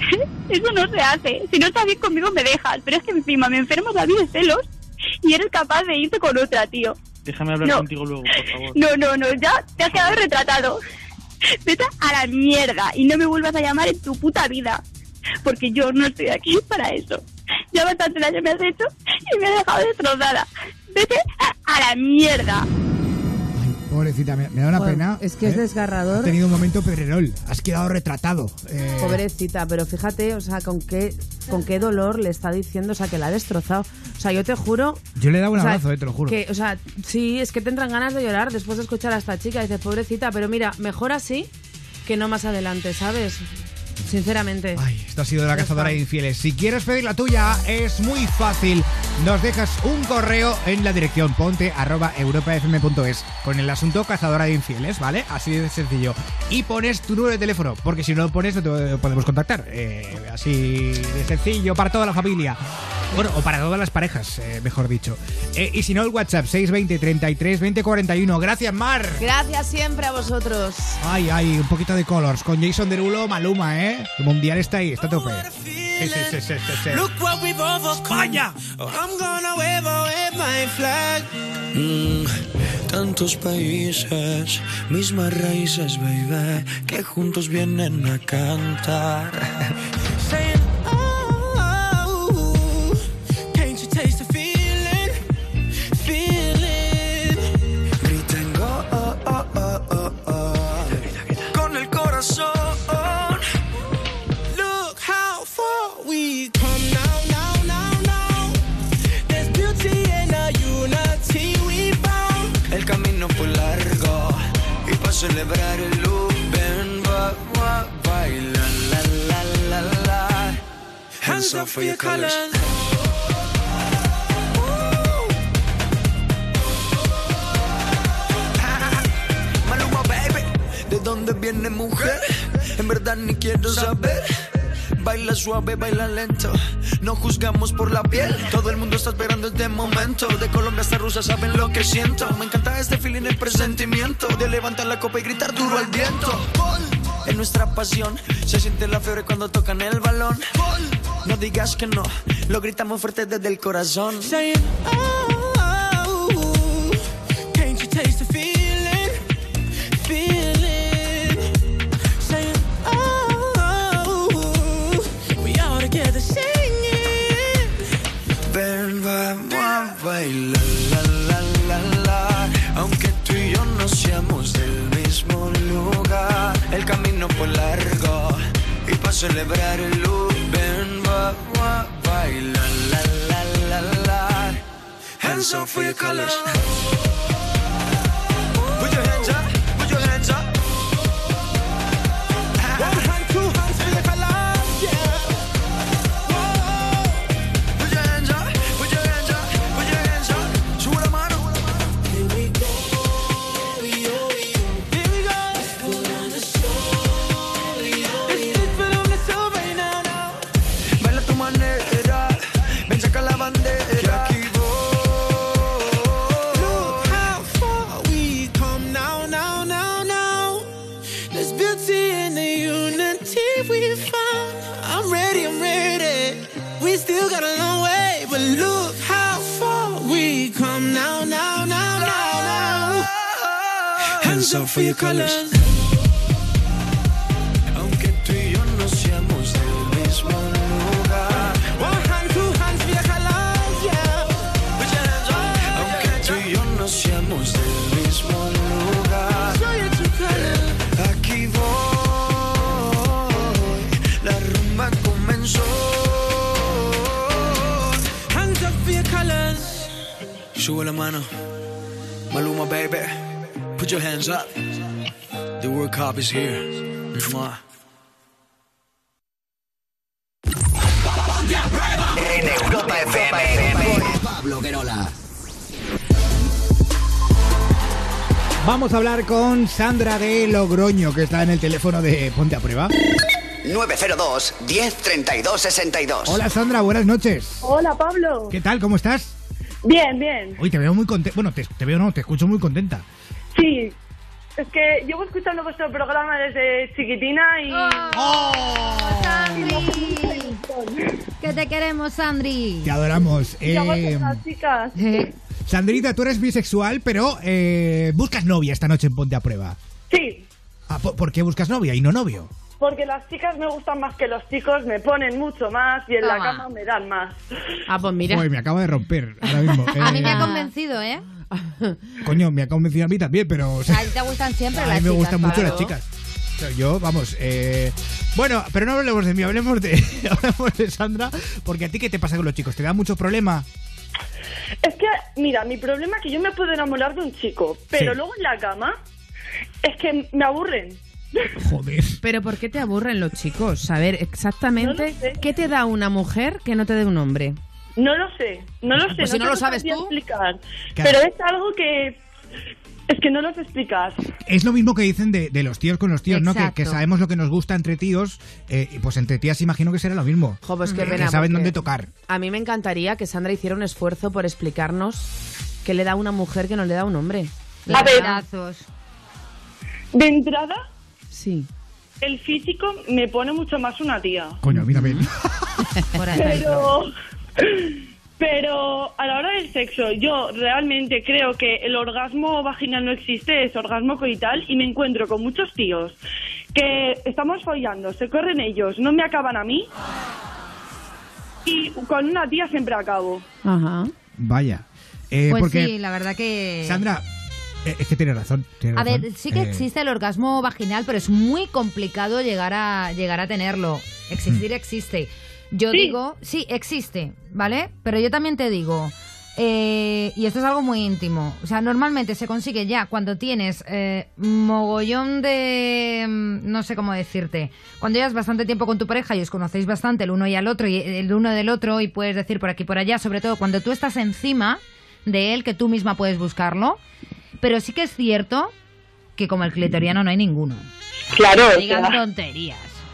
[SPEAKER 21] Eso no se hace. Si no estás bien conmigo me dejas, pero es que encima me enfermas la vida de celos y eres capaz de irte con otra, tío.
[SPEAKER 22] Déjame hablar
[SPEAKER 21] No.
[SPEAKER 22] contigo luego, por favor.
[SPEAKER 21] No, no, no, ya te has quedado retratado. Vete a la mierda y no me vuelvas a llamar en tu puta vida. Porque yo no estoy aquí para eso. Ya bastante daño me has hecho y me has dejado destrozada. Vete a la mierda.
[SPEAKER 1] Pobrecita, me, me da una pena.
[SPEAKER 3] es que es
[SPEAKER 1] ¿eh?
[SPEAKER 3] desgarrador.
[SPEAKER 1] Has tenido un momento Pedrerol. Has quedado retratado. Eh,
[SPEAKER 3] Pobrecita, pero fíjate, o sea, con qué, con qué dolor le está diciendo, o sea, que la ha destrozado. O sea, yo te juro...
[SPEAKER 1] Yo le he dado un
[SPEAKER 3] o sea,
[SPEAKER 1] abrazo, eh, te lo juro.
[SPEAKER 3] Que, o sea, sí, es que te entran ganas de llorar después de escuchar a esta chica. Dices, pobrecita, pero mira, mejor así que no más adelante, ¿sabes? Sinceramente.
[SPEAKER 1] Esto ha sido la
[SPEAKER 3] Ya
[SPEAKER 1] cazadora de infieles. Si quieres pedir la tuya, es muy fácil. Nos dejas un correo en la dirección ponte arroba europafm.es con el asunto cazadora de infieles, ¿vale? Así de sencillo. Y pones tu número de teléfono, porque si no lo pones no te podemos contactar. Eh, así de sencillo para toda la familia. Bueno, o para todas las parejas, eh, mejor dicho. Eh, y si no, el WhatsApp 620 33 20 41. Gracias, Mar.
[SPEAKER 3] Gracias siempre a vosotros.
[SPEAKER 1] Ay, ay, un poquito de colors. Con Jason Derulo, Maluma, ¿eh? El mundial está ahí, está a tope. Sí, sí, sí, sí, sí, sí.
[SPEAKER 13] Look what we've overcome. I'm gonna wave away my flag.
[SPEAKER 23] Mm, tantos países, mismas raíces, baby, que juntos vienen a cantar.
[SPEAKER 13] For your.
[SPEAKER 23] Maluma, baby, ¿de dónde viene mujer? En verdad ni quiero saber. Baila suave, baila lento. No juzgamos por la piel. Todo el mundo está esperando este momento. De Colombia hasta Rusia saben lo que siento. Me encanta este feeling, el presentimiento. De levantar la copa y gritar duro al viento. En nuestra pasión se siente la fiebre cuando tocan el balón. Gol no digas que no. Lo gritamos fuerte desde el corazón.
[SPEAKER 13] Saying, oh, oh, can't you taste the feeling? Feeling. Saying, oh,
[SPEAKER 23] oh, we all together singing. Ven, vamos a bailar, la, la, la, la. Aunque tú y yo no seamos del mismo lugar, el camino fue largo y para celebrarlo baila, la,
[SPEAKER 24] la, la, la. Hands up for
[SPEAKER 23] your colors. For your colors. Aunque tú y yo no seamos del mismo lugar.
[SPEAKER 24] One hand, two hands for your colors, yeah.
[SPEAKER 23] Put your hands up. Aunque tú y yo no seamos del mismo lugar.
[SPEAKER 24] Show your true colors.
[SPEAKER 23] Aquí voy, la rumba comenzó.
[SPEAKER 24] Hands up for your colors.
[SPEAKER 23] Sube la mano, Maluma baby, put your hands up. The World Cup is here. Mwah.
[SPEAKER 5] En Europa FM, Pablo Guerola.
[SPEAKER 1] Vamos a hablar con Sandra de Logroño, que está en el teléfono de Ponte a Prueba.
[SPEAKER 5] 902 10 32 62.
[SPEAKER 1] Hola Sandra, buenas noches.
[SPEAKER 11] Hola, Pablo.
[SPEAKER 1] ¿Qué tal? ¿Cómo estás?
[SPEAKER 11] Bien, bien.
[SPEAKER 1] Hoy te veo muy contenta. Bueno, te, te veo no, te escucho muy contenta.
[SPEAKER 11] Sí. Es que llevo escuchando vuestro programa desde chiquitina y...
[SPEAKER 2] Que te queremos, Sandri.
[SPEAKER 1] Te adoramos. Eh,
[SPEAKER 11] con las chicas.
[SPEAKER 1] Sandrita, tú eres bisexual, pero eh, buscas novia esta noche en Ponte a Prueba.
[SPEAKER 11] Sí,
[SPEAKER 1] Ah, ¿por, por qué buscas novia y no novio?
[SPEAKER 11] porque las chicas me gustan más que los chicos, me ponen mucho más y en la
[SPEAKER 3] Toma.
[SPEAKER 11] cama me dan más.
[SPEAKER 3] Ah, pues mira.
[SPEAKER 1] Uy, me acaba de romper ahora mismo.
[SPEAKER 2] A mí me
[SPEAKER 1] Eh,
[SPEAKER 2] ha convencido, ¿eh?
[SPEAKER 1] Coño, me ha convencido a mí también, pero... o sea,
[SPEAKER 2] A ti te gustan siempre
[SPEAKER 1] a
[SPEAKER 2] las
[SPEAKER 1] mí me
[SPEAKER 2] chicas,
[SPEAKER 1] gustan mucho las chicas. Yo, vamos, eh, bueno, pero no hablemos de mí, hablemos de, hablemos de Sandra, porque a ti qué te pasa con los chicos, ¿te da mucho problema?
[SPEAKER 11] Es que, mira, mi problema es que yo me puedo enamorar de un chico, pero
[SPEAKER 1] Sí.
[SPEAKER 11] luego en la cama es que me aburren.
[SPEAKER 1] Joder.
[SPEAKER 3] Pero ¿por qué te aburren los chicos? Saber exactamente
[SPEAKER 11] No
[SPEAKER 3] qué te da una mujer que no te dé un hombre.
[SPEAKER 11] No lo sé, no lo sé.
[SPEAKER 3] Pues si no lo sabes tú.
[SPEAKER 11] explicar.
[SPEAKER 1] Claro.
[SPEAKER 11] Pero es algo que... Es que no lo sé explicar.
[SPEAKER 1] Es lo mismo que dicen de, de los tíos con los tíos, ¿no? Que, que sabemos lo que nos gusta entre tíos, eh, y pues entre tías imagino que será lo mismo.
[SPEAKER 3] Jo, pues qué
[SPEAKER 1] Que
[SPEAKER 3] pena,
[SPEAKER 1] saben dónde tocar.
[SPEAKER 3] A mí me encantaría que Sandra hiciera un esfuerzo por explicarnos qué le da a una mujer que no le da a un hombre.
[SPEAKER 11] A ver. De entrada,
[SPEAKER 3] Sí.
[SPEAKER 11] el físico me pone mucho más una tía.
[SPEAKER 1] Coño, mírame.
[SPEAKER 11] Pero, pero a la hora del sexo, yo realmente creo que el orgasmo vaginal no existe, es orgasmo coital, y me encuentro con muchos tíos que estamos follando, se corren ellos, no me acaban a mí, y con una tía siempre acabo.
[SPEAKER 3] Ajá.
[SPEAKER 1] Vaya. Eh,
[SPEAKER 2] Pues
[SPEAKER 1] porque,
[SPEAKER 2] sí, la verdad que...
[SPEAKER 1] Sandra, eh, es que tiene razón. tiene
[SPEAKER 2] A ver, sí que
[SPEAKER 1] Eh,
[SPEAKER 2] existe el orgasmo vaginal, pero es muy complicado llegar a llegar a tenerlo.
[SPEAKER 1] Mm.
[SPEAKER 2] Existir existe. Yo
[SPEAKER 11] Sí.
[SPEAKER 2] digo, sí, existe, ¿vale? Pero yo también te digo, eh, y esto es algo muy íntimo. O sea, normalmente se consigue ya cuando tienes eh, mogollón de. mm, No sé cómo decirte. Cuando llevas bastante tiempo con tu pareja y os conocéis bastante el uno y al otro, y el uno del otro, y puedes decir por aquí y por allá, sobre todo cuando tú estás encima de él, que tú misma puedes buscarlo. Pero sí que es cierto que como el clitoriano no hay ninguno.
[SPEAKER 11] Claro,
[SPEAKER 2] No digan tonterías.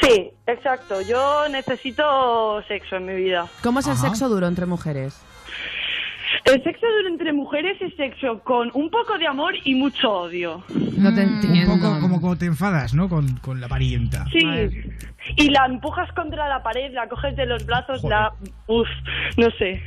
[SPEAKER 3] sí,
[SPEAKER 11] exacto. Yo necesito sexo en mi vida.
[SPEAKER 3] ¿Cómo es el
[SPEAKER 1] Ajá.
[SPEAKER 3] sexo duro entre mujeres?
[SPEAKER 11] El sexo duro entre mujeres es sexo con un poco de amor y mucho odio.
[SPEAKER 3] No te
[SPEAKER 1] Un
[SPEAKER 3] entiendo.
[SPEAKER 1] poco como cuando te enfadas, ¿no? Con, con la parienta.
[SPEAKER 11] Sí. Y la empujas contra la pared, la coges de los brazos, la... Uf, no sé.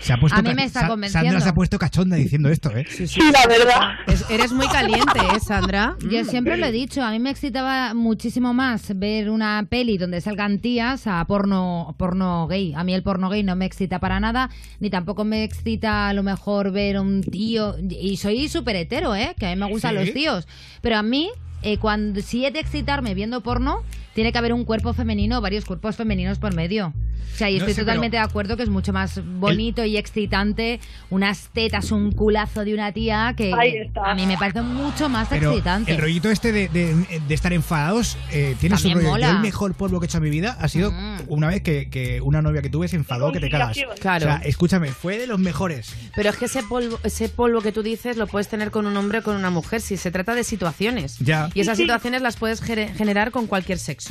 [SPEAKER 1] Se ha puesto
[SPEAKER 2] A mí me está convenciendo.
[SPEAKER 1] Sandra se ha puesto cachonda diciendo esto, ¿eh?
[SPEAKER 3] Sí,
[SPEAKER 11] la verdad.
[SPEAKER 3] Es- eres muy caliente, ¿eh, Sandra?
[SPEAKER 2] Yo siempre lo he dicho, a mí me excitaba muchísimo más ver una peli donde salgan tías a porno, porno gay. A mí el porno gay no me excita para nada, ni tampoco me excita a lo mejor ver un tío. Y soy súper hetero, ¿eh? Que a mí me gustan
[SPEAKER 1] Sí.
[SPEAKER 2] los tíos. Pero a mí, eh, cuando si he de excitarme viendo porno, tiene que haber un cuerpo femenino o varios cuerpos femeninos por medio. O sea, y
[SPEAKER 1] No
[SPEAKER 2] estoy
[SPEAKER 1] sé,
[SPEAKER 2] totalmente de acuerdo que es mucho más bonito y excitante unas tetas, un culazo de una tía que
[SPEAKER 11] Ahí está.
[SPEAKER 2] a mí me parece mucho más
[SPEAKER 1] Pero
[SPEAKER 2] excitante.
[SPEAKER 1] el rollito este de, de- de estar enfadados eh, tiene su
[SPEAKER 2] También
[SPEAKER 1] rollo.
[SPEAKER 2] mola.
[SPEAKER 1] Yo el mejor polvo que he hecho en mi vida ha sido una vez que, que una novia que tuve se enfadó que te cagas.
[SPEAKER 3] Claro.
[SPEAKER 1] O sea, escúchame, fue de los mejores.
[SPEAKER 3] Pero es que ese polvo, ese polvo que tú dices lo puedes tener con un hombre o con una mujer, si se trata de situaciones.
[SPEAKER 1] Ya.
[SPEAKER 3] Y esas situaciones las puedes generar con cualquier sexo.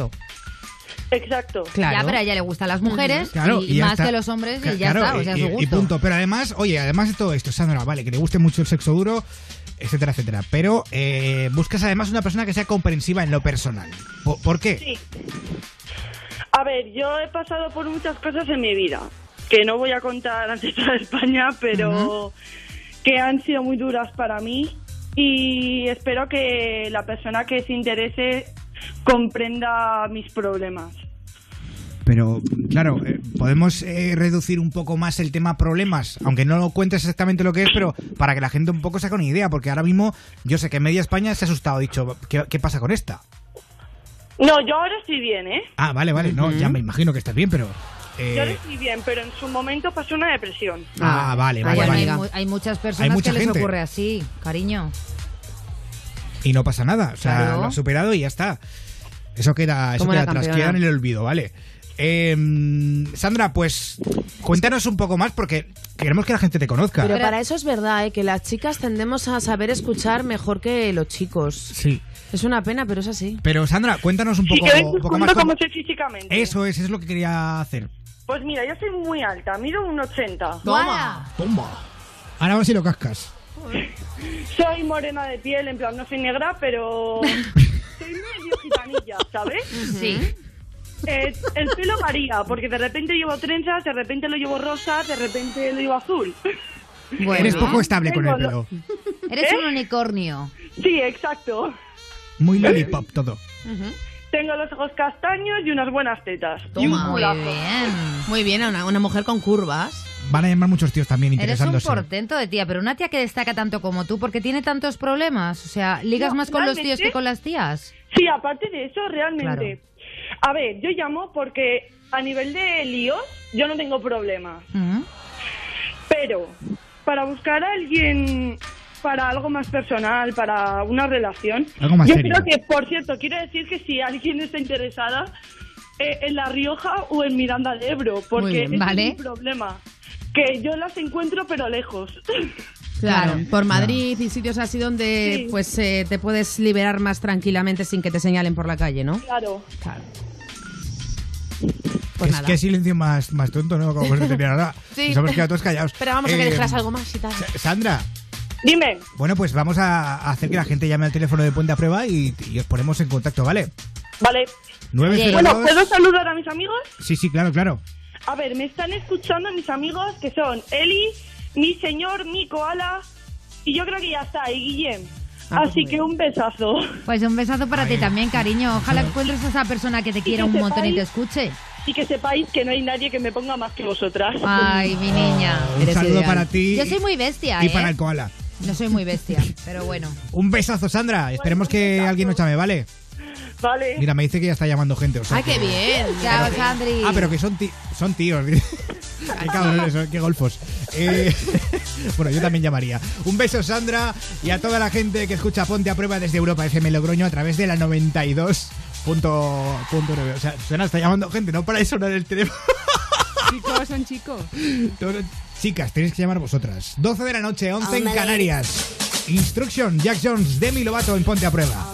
[SPEAKER 11] Exacto.
[SPEAKER 3] Claro.
[SPEAKER 2] Ya, pero a ella le gustan las mujeres
[SPEAKER 1] Claro,
[SPEAKER 2] y, más
[SPEAKER 1] está.
[SPEAKER 2] que los hombres y ya
[SPEAKER 1] claro,
[SPEAKER 2] está, o sea,
[SPEAKER 1] y,
[SPEAKER 2] su
[SPEAKER 1] y
[SPEAKER 2] gusto.
[SPEAKER 1] punto. Pero además, oye, además de todo esto, Sandra, vale, que le guste mucho el sexo duro, etcétera, etcétera. Pero eh, buscas además una persona que sea comprensiva en lo personal. ¿Por, por qué?
[SPEAKER 11] Sí. A ver, yo he pasado por muchas cosas en mi vida, que no voy a contar ante toda España, pero que han sido muy duras para mí y espero que la persona que se interese comprenda mis problemas.
[SPEAKER 1] Pero, claro, eh, podemos eh, reducir un poco más el tema problemas, aunque no lo cuentes exactamente lo que es, pero para que la gente un poco se haga una idea, porque ahora mismo yo sé que media España se ha asustado, ha dicho, ¿qué, qué pasa con esta?
[SPEAKER 11] No, yo ahora estoy bien, ¿eh?
[SPEAKER 1] Ah, vale, vale, no, ya me imagino que estás bien, pero... eh,
[SPEAKER 11] Yo ahora estoy bien, pero en su momento pasó una depresión.
[SPEAKER 1] ah, vale, vale, vale.
[SPEAKER 2] hay, mu- hay muchas personas
[SPEAKER 1] mucha
[SPEAKER 2] que les ocurre así, cariño.
[SPEAKER 1] Y no pasa nada, o sea,
[SPEAKER 2] Claro.
[SPEAKER 1] lo has superado y ya está. Eso queda, eso queda atrás, queda en el olvido, ¿vale? Eh, Sandra, pues cuéntanos un poco más porque queremos que la gente te conozca.
[SPEAKER 3] Pero para eso es verdad, ¿eh? que las chicas tendemos a saber escuchar mejor que los chicos.
[SPEAKER 1] Sí.
[SPEAKER 3] Es una pena, pero es así.
[SPEAKER 1] Pero Sandra, cuéntanos un poco, un poco más. cómo-
[SPEAKER 11] soy físicamente.
[SPEAKER 1] Eso es, eso es lo que quería hacer.
[SPEAKER 11] Pues mira, yo soy muy alta, mido un 80.
[SPEAKER 2] Toma.
[SPEAKER 1] Toma. Ahora a ver si lo cascas.
[SPEAKER 11] Soy morena de piel, en plan, no soy negra, pero soy medio gitanilla, ¿sabes?
[SPEAKER 2] Sí.
[SPEAKER 11] Eh, el pelo varía, porque de repente llevo trenzas, de repente lo llevo rosa, de repente lo llevo azul.
[SPEAKER 2] Bueno.
[SPEAKER 1] Eres poco estable con el pelo.
[SPEAKER 2] Eres
[SPEAKER 11] ¿Eh?
[SPEAKER 2] un unicornio.
[SPEAKER 11] Sí, exacto.
[SPEAKER 1] Muy lollipop todo.
[SPEAKER 11] Tengo los ojos castaños y unas buenas tetas. y un
[SPEAKER 2] Toma, muy bien.
[SPEAKER 3] Muy bien, una, una mujer con curvas.
[SPEAKER 1] Van a llamar muchos tíos también
[SPEAKER 2] Eres un
[SPEAKER 1] interesándose.
[SPEAKER 2] portento de tía, pero una tía que destaca tanto como tú, porque tiene tantos problemas. O sea, ¿ligas
[SPEAKER 11] No,
[SPEAKER 2] más con los tíos que con las tías?
[SPEAKER 11] Sí, aparte de eso, realmente. A ver, yo llamo porque a nivel de líos yo no tengo problemas. Pero para buscar a alguien para algo más personal, para una relación,
[SPEAKER 1] Algo más
[SPEAKER 11] yo
[SPEAKER 1] serio.
[SPEAKER 11] creo que, por cierto, quiero decir que si alguien está interesada eh, en La Rioja o en Miranda de Ebro, porque
[SPEAKER 2] bien,
[SPEAKER 11] ese
[SPEAKER 2] vale.
[SPEAKER 11] es mi problema, que yo las encuentro pero lejos.
[SPEAKER 3] Claro, por Madrid y sitios así donde
[SPEAKER 11] Sí.
[SPEAKER 3] pues eh, te puedes liberar más tranquilamente sin que te señalen por la calle, ¿no?
[SPEAKER 11] Claro.
[SPEAKER 3] Claro. Pues
[SPEAKER 1] es
[SPEAKER 3] nada.
[SPEAKER 1] que silencio más, más tonto, ¿no? Como no terminar nada.
[SPEAKER 3] Sí.
[SPEAKER 1] Nos hemos quedado todos callados.
[SPEAKER 3] Esperábamos a que
[SPEAKER 1] Eh,
[SPEAKER 3] dijeras algo más y tal.
[SPEAKER 1] Sandra,
[SPEAKER 11] Dime.
[SPEAKER 1] bueno, pues vamos a a hacer que la gente llame al teléfono de Puente a Prueba y, y os ponemos en contacto, ¿vale?
[SPEAKER 11] Vale.
[SPEAKER 1] 902...
[SPEAKER 11] Bueno, ¿puedo saludar a mis amigos?
[SPEAKER 1] Sí, sí, claro, claro.
[SPEAKER 11] A ver, me están escuchando mis amigos que son Eli, mi señor, mi koala y yo creo que ya está, y Guillem.
[SPEAKER 2] Ah, pues
[SPEAKER 11] Así que un besazo.
[SPEAKER 2] Pues un besazo para ti también, cariño. Ojalá encuentres a esa persona que te quiera
[SPEAKER 11] que
[SPEAKER 2] un montón y te escuche.
[SPEAKER 11] Y que sepáis que no hay nadie que me ponga más que vosotras.
[SPEAKER 2] Ay, mi niña.
[SPEAKER 1] Un saludo para ti
[SPEAKER 2] Yo soy muy bestia,
[SPEAKER 1] y
[SPEAKER 2] ¿eh?
[SPEAKER 1] para el koala.
[SPEAKER 2] No soy muy bestia, pero bueno.
[SPEAKER 1] Un besazo, Sandra. Esperemos que alguien nos llame, ¿vale?
[SPEAKER 11] Vale.
[SPEAKER 1] Mira, me dice que ya está llamando gente. o sea
[SPEAKER 3] ¡Ay, qué
[SPEAKER 1] que-
[SPEAKER 3] bien!
[SPEAKER 2] Chao, Sandri.
[SPEAKER 1] Ah, pero que son, ti- son tíos. qué cabrones, qué golfos. Eh, bueno, yo también llamaría. Un beso, Sandra, y a toda la gente que escucha Ponte a Prueba desde Europa FM Logroño a través de la 92. Punto, punto nueve. O sea, suena, está llamando gente, no para de sonar el teléfono.
[SPEAKER 4] Chicos, son chicos.
[SPEAKER 1] Chicas, tenéis que llamar vosotras. 12 de la noche, 11 en Canarias. Instruction, Jack Jones, Demi Lovato en Ponte a Prueba.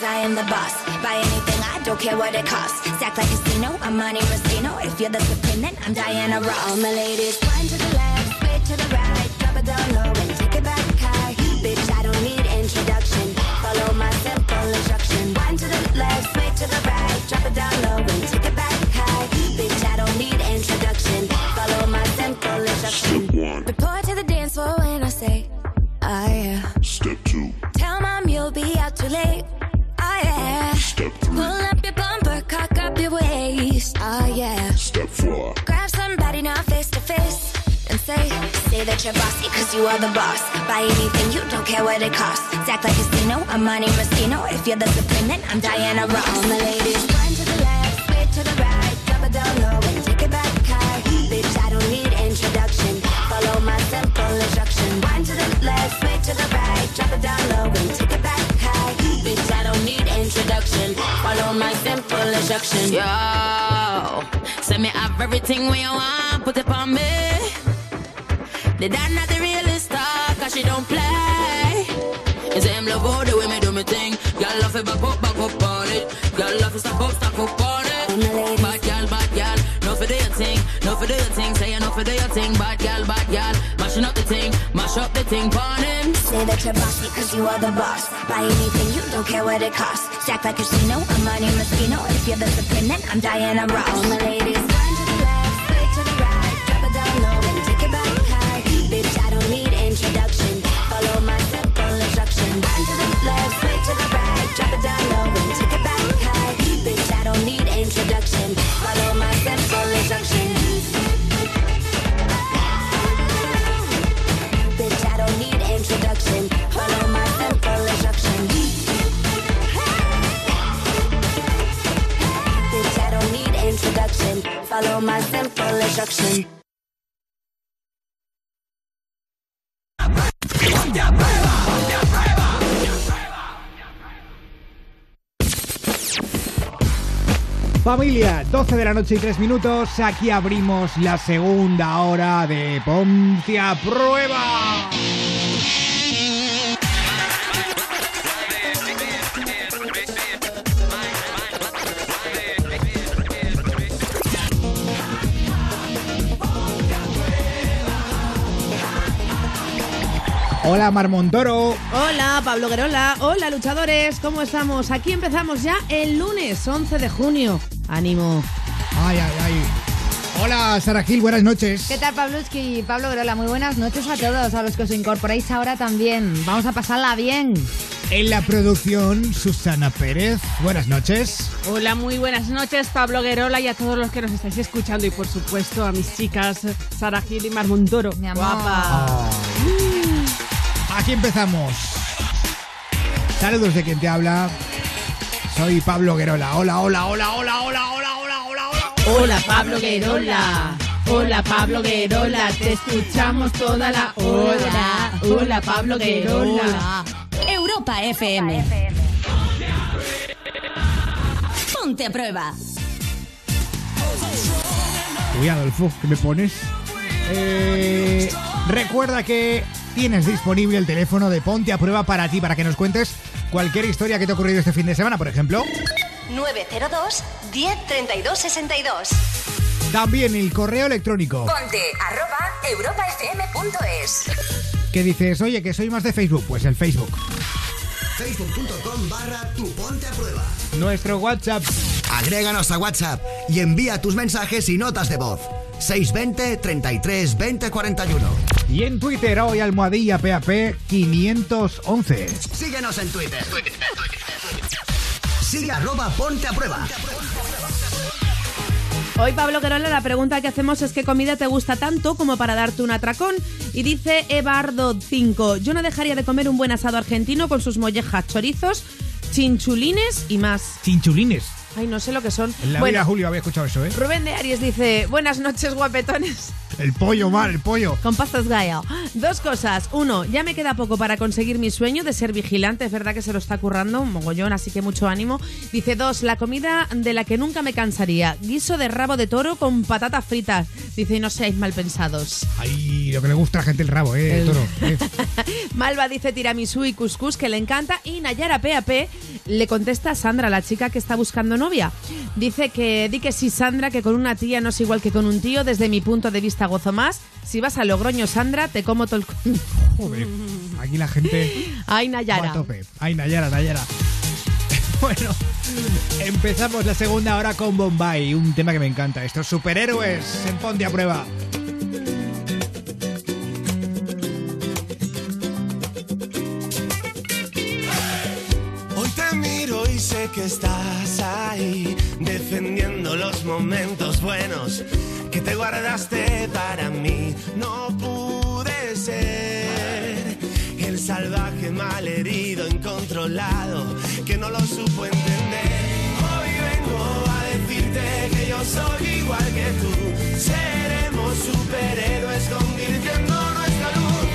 [SPEAKER 25] Buy anything, I don't care what it costs. Stack like casino, I'm Monte Rustino. If you're the supreme, I'm Diana Ross. All my ladies, one to the left, switch to the right, drop it down low and take it back high. Bitch, I don't need introduction. Follow my simple instruction. One to the left, switch to the right, drop it down low and take it back high. Bitch, I don't need introduction. Follow my simple instruction. one Report to the dance floor when I say, oh yeah.
[SPEAKER 14] Step two.
[SPEAKER 25] Tell mom you'll be out too late. Yeah.
[SPEAKER 14] Step three.
[SPEAKER 25] Pull up your bumper, cock up your waist. Oh yeah.
[SPEAKER 14] Step four.
[SPEAKER 25] Grab somebody now face to face. And say, say that you're bossy cause you are the boss. Buy anything, you don't care what it costs. Act like casino, I'm Monte Rustino. If you're the supreme, then I'm Diana Ross. All my ladies, one to the left, switch to the right, drop it down low and take it back high. Bitch, I don't need introduction. Follow my simple instruction. One to the left, switch to the right, drop it down low and take need. Follow my simple instruction.
[SPEAKER 26] Yo, send me have everything you want, put it on me. The dad not the realest star, cause she don't play. It's him love all the way me do me thing. Girl love it back up, back up on it. Girl love it stop up, stop up on it. Bad girl, bad girl, no for do your thing, no for do your thing. Say no for do your thing. Bad girl, bad girl, mashing up the thing, mash up the thing, on him.
[SPEAKER 25] Say that you're bossy cause you are the boss. Buy anything, you don't care what it costs. Stack like casino, I'm Monte Rustino. If you're the supreme, then I'm Diana Ross. All my ladies, one to the left, switch to the right, drop it down low and take it back high. Bitch, I don't need introduction. Follow my simple instruction. One to the left, switch to the right, drop it down low and take it back high. Bitch, I don't need introduction.
[SPEAKER 1] Familia, 12 de la noche y 3 minutos. Aquí abrimos la segunda hora de Ponte a Prueba. Hola Marmontoro.
[SPEAKER 3] Hola, Pablo Guerola. Hola, luchadores. ¿Cómo estamos? Aquí empezamos ya el lunes 11 de junio. Ánimo.
[SPEAKER 1] Ay, ay, ay. Hola Sara Gil, buenas noches.
[SPEAKER 2] ¿Qué tal, Pabluski y Pablo Grola? Muy buenas noches a todos, a los que os incorporáis ahora también. Vamos a pasarla bien.
[SPEAKER 1] En la producción, Susana Pérez. Buenas noches.
[SPEAKER 4] Hola, muy buenas noches, Pablo Guerola y a todos los que nos estáis escuchando y por supuesto a mis chicas Sara Gil y Mar Montoro.
[SPEAKER 2] Mi amor.
[SPEAKER 3] Guapa.
[SPEAKER 1] Aquí empezamos. Saludos de quien te habla. Soy Pablo Guerola. Hola, hola, hola, hola, hola, hola, hola, hola, hola.
[SPEAKER 3] Hola, Pablo Guerola. Hola, Pablo Guerola. Te escuchamos toda la hora. Hola, Pablo Guerola.
[SPEAKER 17] Europa FM. Ponte a prueba.
[SPEAKER 1] Uy, Adolfo, ¿qué me pones? Eh, recuerda que tienes disponible el teléfono de Ponte a Prueba para ti, para que nos cuentes cualquier historia que te ha ocurrido este fin de semana, por ejemplo.
[SPEAKER 6] 902 10 32 62.
[SPEAKER 1] También el correo electrónico.
[SPEAKER 17] Ponte arroba europafm.es.
[SPEAKER 1] Que dices, oye, que soy más de Facebook. Pues el Facebook.
[SPEAKER 5] Facebook.com barra tu ponte a prueba.
[SPEAKER 1] Nuestro WhatsApp.
[SPEAKER 5] Agréganos a WhatsApp y envía tus mensajes y notas de voz. 620 33 20 41.
[SPEAKER 1] Y en Twitter, hoy almohadilla PAP 511.
[SPEAKER 5] Síguenos en Twitter. Sigue arroba ponte a prueba.
[SPEAKER 3] Hoy, Pablo Guerola, la pregunta que hacemos es ¿qué comida te gusta tanto como para darte un atracón? Y dice Ebardo5, yo no dejaría de comer un buen asado argentino con sus mollejas, chorizos, chinchulines y más.
[SPEAKER 1] Chinchulines.
[SPEAKER 3] Ay, no sé lo que son.
[SPEAKER 1] En la
[SPEAKER 3] Bueno,
[SPEAKER 1] vida Julio había escuchado eso, ¿eh?
[SPEAKER 3] Rubén de Aries dice, buenas noches guapetones.
[SPEAKER 1] El pollo, mal, el pollo.
[SPEAKER 3] Con pastas gallo. Dos cosas. Uno, ya me queda poco para conseguir mi sueño de ser vigilante. Es verdad que se lo está currando un mogollón, así que mucho ánimo. Dice dos, la comida de la que nunca me cansaría. Guiso de rabo de toro con patatas fritas. Dice, no seáis mal pensados.
[SPEAKER 1] Ay, lo que le gusta a la gente el rabo, ¿eh?
[SPEAKER 3] El-
[SPEAKER 1] Toro. ¿eh?
[SPEAKER 3] Malva dice tiramisú y cuscús que le encanta. Y Nayara PAP Le contesta Sandra, la chica que está buscando novia. Dice que di que sí, Sandra, que con una tía no es igual que con un tío. Desde mi punto de vista gozo más. Si vas a Logroño, Sandra, te como todo el...
[SPEAKER 1] Joder, aquí la gente
[SPEAKER 3] Ay, Nayara.
[SPEAKER 1] a tope. Ay, Nayara, Nayara. Bueno, empezamos la segunda hora con Bombay, un tema que me encanta. Estos superhéroes en Ponte a Prueba.
[SPEAKER 27] Sé que estás ahí, defendiendo los momentos buenos que te guardaste para mí. No pude ser el salvaje malherido, incontrolado, que no lo supo entender. Hoy vengo a decirte que yo soy igual que tú. Seremos superhéroes convirtiendo nuestra luz.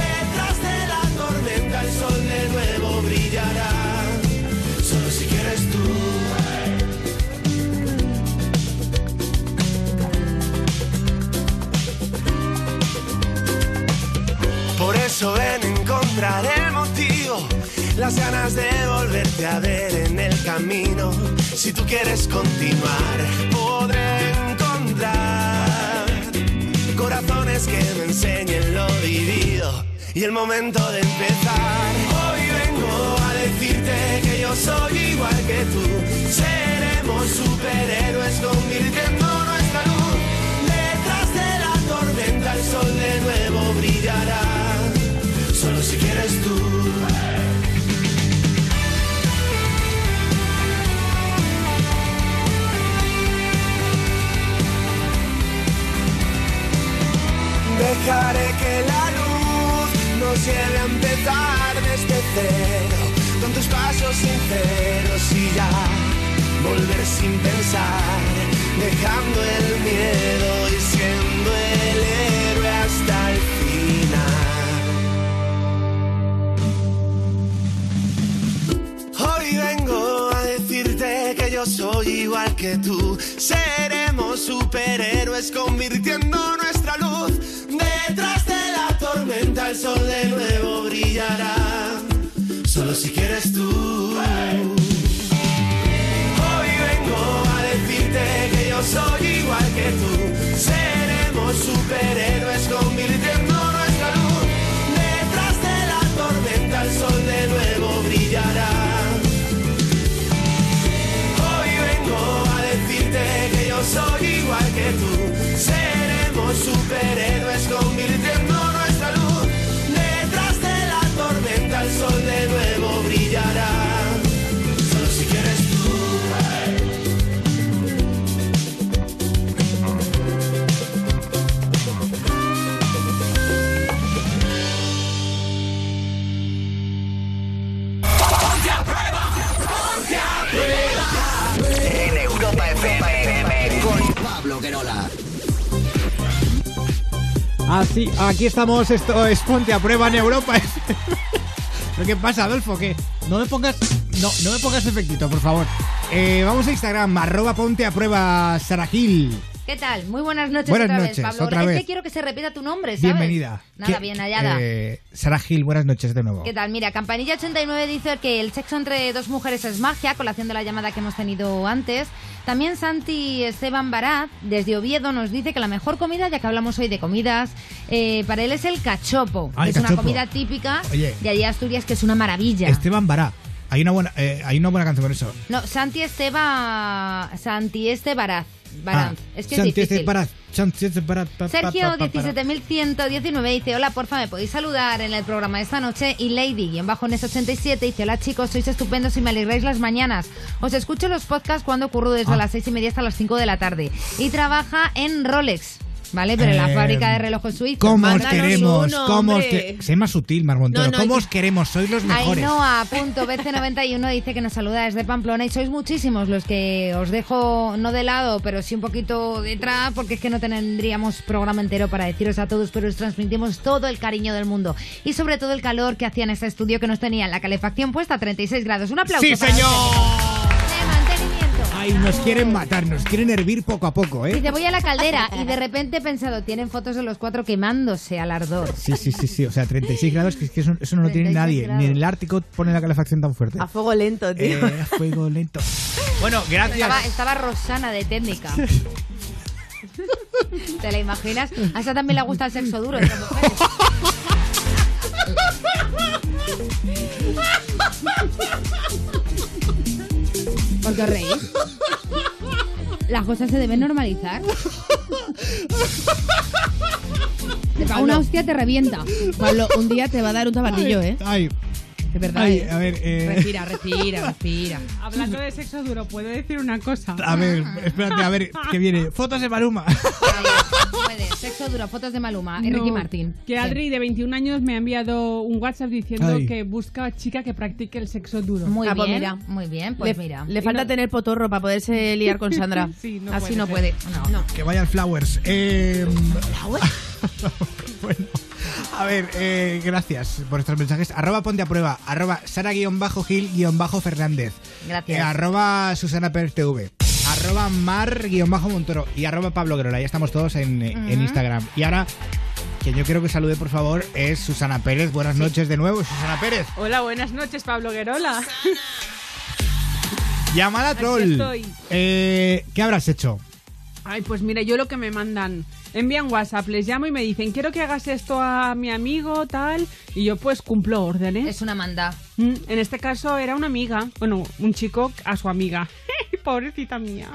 [SPEAKER 27] Detrás de la tormenta el sol de nuevo brillará. Por eso ven a encontrar el motivo, las ganas de volverte a ver en el camino. Si tú quieres continuar, podré encontrar corazones que me enseñen lo vivido y el momento de empezar. Hoy decirte que yo soy igual que tú. Seremos superhéroes convirtiendo nuestra luz. Detrás de la tormenta el sol de nuevo brillará. Solo si quieres tú. Dejaré que la luz nos lleve a empezar desde pasos sinceros y ya volver sin pensar, dejando el miedo y siendo el héroe hasta el final. Hoy vengo a decirte que yo soy igual que tú. Seremos superhéroes convirtiendo nuestra luz. Detrás de la tormenta el sol de nuevo brillará. Solo si quieres tú. Hoy vengo a decirte que yo soy igual que tú. Seremos superhéroes convirtiendo nuestra luz. Detrás de la tormenta el sol de nuevo brillará. Hoy vengo a decirte que yo soy igual que tú. Seremos superhéroes convirtiendo
[SPEAKER 1] Así, aquí estamos, esto es Ponte a Prueba en Europa. ¿Pero qué pasa, Adolfo? ¿Qué? No me pongas, no, no me pongas efectito, por favor. Eh, vamos a Instagram, arroba Ponte a Prueba Sara Gil.
[SPEAKER 2] ¿Qué tal? Muy buenas noches
[SPEAKER 1] Buenas
[SPEAKER 2] otra
[SPEAKER 1] noches,
[SPEAKER 2] vez, Pablo.
[SPEAKER 1] otra
[SPEAKER 2] es
[SPEAKER 1] vez.
[SPEAKER 2] que quiero que se repita tu nombre, ¿sabes?
[SPEAKER 1] Bienvenida.
[SPEAKER 2] Nada,
[SPEAKER 1] ¿Qué-
[SPEAKER 2] bien hallada.
[SPEAKER 1] eh, Sara Gil, buenas noches de nuevo.
[SPEAKER 2] ¿Qué tal? Mira, Campanilla89 dice que el sexo entre dos mujeres es magia, colación de la llamada que hemos tenido antes. También Santi Esteban Barat, desde Oviedo, nos dice que la mejor comida, ya que hablamos hoy de comidas, eh, para él es el cachopo.
[SPEAKER 1] Ah, el
[SPEAKER 2] es una comida típica
[SPEAKER 1] Oye.
[SPEAKER 2] de allí Asturias que es una maravilla.
[SPEAKER 1] Esteban Bará. Hay una buena, eh, hay una buena canción con eso.
[SPEAKER 2] No, Santi Esteba... Santi Este Baranz.
[SPEAKER 1] Ah,
[SPEAKER 2] es que es difícil.
[SPEAKER 1] Pa,
[SPEAKER 2] Sergio
[SPEAKER 1] pa, pa, pa.
[SPEAKER 2] 17119 dice, hola, porfa, me podéis saludar en el programa de esta noche. Y Lady, en bajo Nes 87 dice, hola chicos, sois estupendos y me alegráis las mañanas. Os escucho los podcasts cuando ocurro desde
[SPEAKER 1] Ah.
[SPEAKER 2] las seis y media hasta las 5 de la tarde. Y trabaja en Rolex, ¿vale? Pero en la
[SPEAKER 1] Eh,
[SPEAKER 2] fábrica de relojes suizos.
[SPEAKER 1] ¿Cómo os queremos?
[SPEAKER 2] uno,
[SPEAKER 1] ¿Cómo os
[SPEAKER 2] hombre.
[SPEAKER 1] que... Sé más sutil, Mar Montoro.
[SPEAKER 2] No, no,
[SPEAKER 1] ¿Cómo os queremos? Sois los mejores.
[SPEAKER 2] Ainhoa.bc91 dice que nos saluda desde Pamplona y sois muchísimos los que os dejo no de lado, pero sí un poquito detrás, porque es que no tendríamos programa entero para deciros a todos, pero os transmitimos todo el cariño del mundo y sobre todo el calor que hacía en este estudio que nos tenía la calefacción puesta a 36 grados. Un aplauso.
[SPEAKER 1] ¡Sí,
[SPEAKER 2] para
[SPEAKER 1] señor!
[SPEAKER 2] mantenimiento.
[SPEAKER 1] Ay, nos quieren matar, nos quieren hervir poco a poco, ¿eh?
[SPEAKER 2] Dice, voy a la caldera y de repente he pensado, tienen fotos de los cuatro quemándose al ardor.
[SPEAKER 1] Sí, sí, sí, sí. O sea, 36 grados, que, es que eso, eso no lo tiene
[SPEAKER 2] 36
[SPEAKER 1] nadie.
[SPEAKER 2] grados.
[SPEAKER 1] Ni en el Ártico pone la calefacción tan fuerte.
[SPEAKER 3] A fuego lento, tío.
[SPEAKER 1] Eh, a fuego lento. Bueno, gracias.
[SPEAKER 2] Estaba, estaba Rosana de técnica. ¿Te la imaginas? A esa también le gusta el sexo duro. esta mujer. ¿Por qué os reís? Las cosas se deben normalizar. Te pega una hostia, te revienta.
[SPEAKER 3] Pablo, un día te va a dar un tabanillo, ¿eh?
[SPEAKER 1] Ay,
[SPEAKER 3] De verdad.
[SPEAKER 1] ay,
[SPEAKER 3] ¿eh?
[SPEAKER 1] a ver, eh,
[SPEAKER 3] Respira, respira, respira.
[SPEAKER 4] Hablando de sexo duro, ¿puedo decir una cosa?
[SPEAKER 1] a ver, espérate, a ver, ¿qué viene? Fotos de Maluma.
[SPEAKER 2] Puede, sexo duro, fotos de Maluma,
[SPEAKER 4] No,
[SPEAKER 2] Ricky Martín.
[SPEAKER 4] Que
[SPEAKER 2] Sí.
[SPEAKER 4] Adri, de 21 años, me ha enviado un WhatsApp diciendo
[SPEAKER 1] Ay.
[SPEAKER 4] que busca chica que practique el sexo duro.
[SPEAKER 2] Muy
[SPEAKER 3] Ah, pues
[SPEAKER 2] bien,
[SPEAKER 3] mira.
[SPEAKER 2] muy bien, pues
[SPEAKER 3] le,
[SPEAKER 2] mira.
[SPEAKER 3] le falta tener potorro para poderse liar con Sandra.
[SPEAKER 4] Sí, no
[SPEAKER 3] Así
[SPEAKER 4] puede
[SPEAKER 3] no
[SPEAKER 4] ser.
[SPEAKER 3] puede. No.
[SPEAKER 1] Que vaya al Flowers. Eh, bueno, a ver, eh, gracias por estos mensajes. Arroba ponte a prueba. Arroba Sara-Gil-Fernández.
[SPEAKER 2] Gracias.
[SPEAKER 1] Eh, arroba Susana. Arroba Mar-Montoro. Y arroba Pablo Grola. Ya estamos todos en, eh, en. Instagram. Y ahora, quien yo quiero que salude, por favor, es Susana Pérez. Buenas noches de nuevo, Susana Pérez.
[SPEAKER 4] Hola, buenas noches, Pablo Guerola.
[SPEAKER 1] Llamada troll.
[SPEAKER 4] estoy.
[SPEAKER 1] Eh, ¿Qué habrás hecho?
[SPEAKER 4] Ay, pues mira, yo lo que me mandan, envían WhatsApp, les llamo y me dicen, quiero que hagas esto a mi amigo, tal, y yo pues cumplo órdenes.
[SPEAKER 2] Es una manda.
[SPEAKER 4] Mm, En este caso era una amiga, bueno, un chico a su amiga. Pobrecita mía.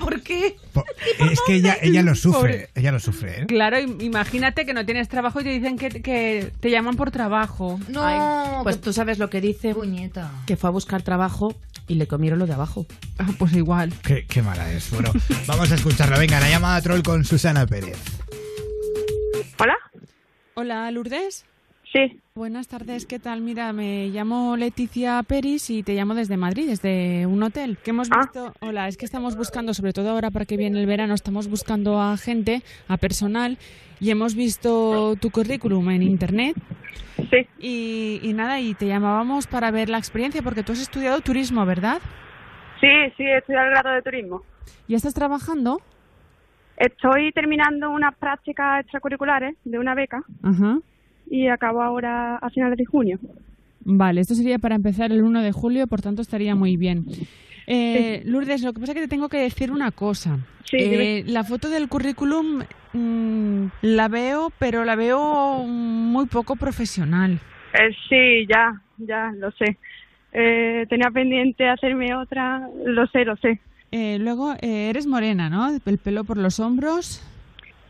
[SPEAKER 3] ¿Por qué?
[SPEAKER 1] Es que ella, ella lo sufre.
[SPEAKER 4] Pobre.
[SPEAKER 1] Ella lo sufre, ¿eh?
[SPEAKER 4] Claro, im- imagínate que no tienes trabajo y te dicen que, que te llaman por trabajo.
[SPEAKER 2] No,
[SPEAKER 3] Ay, pues tú sabes lo que dice.
[SPEAKER 2] puñeta.
[SPEAKER 3] Que fue a buscar trabajo y le comieron lo de abajo.
[SPEAKER 4] Ah, pues igual.
[SPEAKER 1] Qué, qué mala es. Bueno, vamos a escucharla. Venga, la llamada troll con Susana Pérez.
[SPEAKER 11] ¿Hola?
[SPEAKER 4] Hola, Lourdes.
[SPEAKER 11] Sí.
[SPEAKER 4] Buenas tardes, ¿qué tal? Mira, me llamo Leticia Peris y te llamo desde Madrid, desde un hotel. Que hemos
[SPEAKER 11] Ah.
[SPEAKER 4] visto. Hola, es que estamos buscando, sobre todo ahora para que viene el verano, estamos buscando a gente, a personal, y hemos visto tu currículum en internet.
[SPEAKER 11] Sí.
[SPEAKER 4] Y, y nada, y te llamábamos para ver la experiencia, porque tú has estudiado turismo, ¿verdad?
[SPEAKER 11] Sí, sí, estoy al grado de turismo.
[SPEAKER 4] ¿Ya estás trabajando?
[SPEAKER 11] Estoy terminando unas prácticas extracurriculares de una beca
[SPEAKER 4] Ajá.
[SPEAKER 11] Y acabo ahora a finales de junio.
[SPEAKER 4] Vale, esto sería para empezar el 1 de julio, por tanto estaría muy bien. Eh, Lourdes, lo que pasa es que te tengo que decir una cosa.
[SPEAKER 11] Sí,
[SPEAKER 4] Eh, la foto del currículum mm, la veo, pero la veo muy poco profesional.
[SPEAKER 11] Eh, sí, ya, ya, lo sé. Eh, tenía pendiente hacerme otra, lo sé, lo sé.
[SPEAKER 4] Eh, luego, eh, eres morena, ¿no? El pelo por los hombros.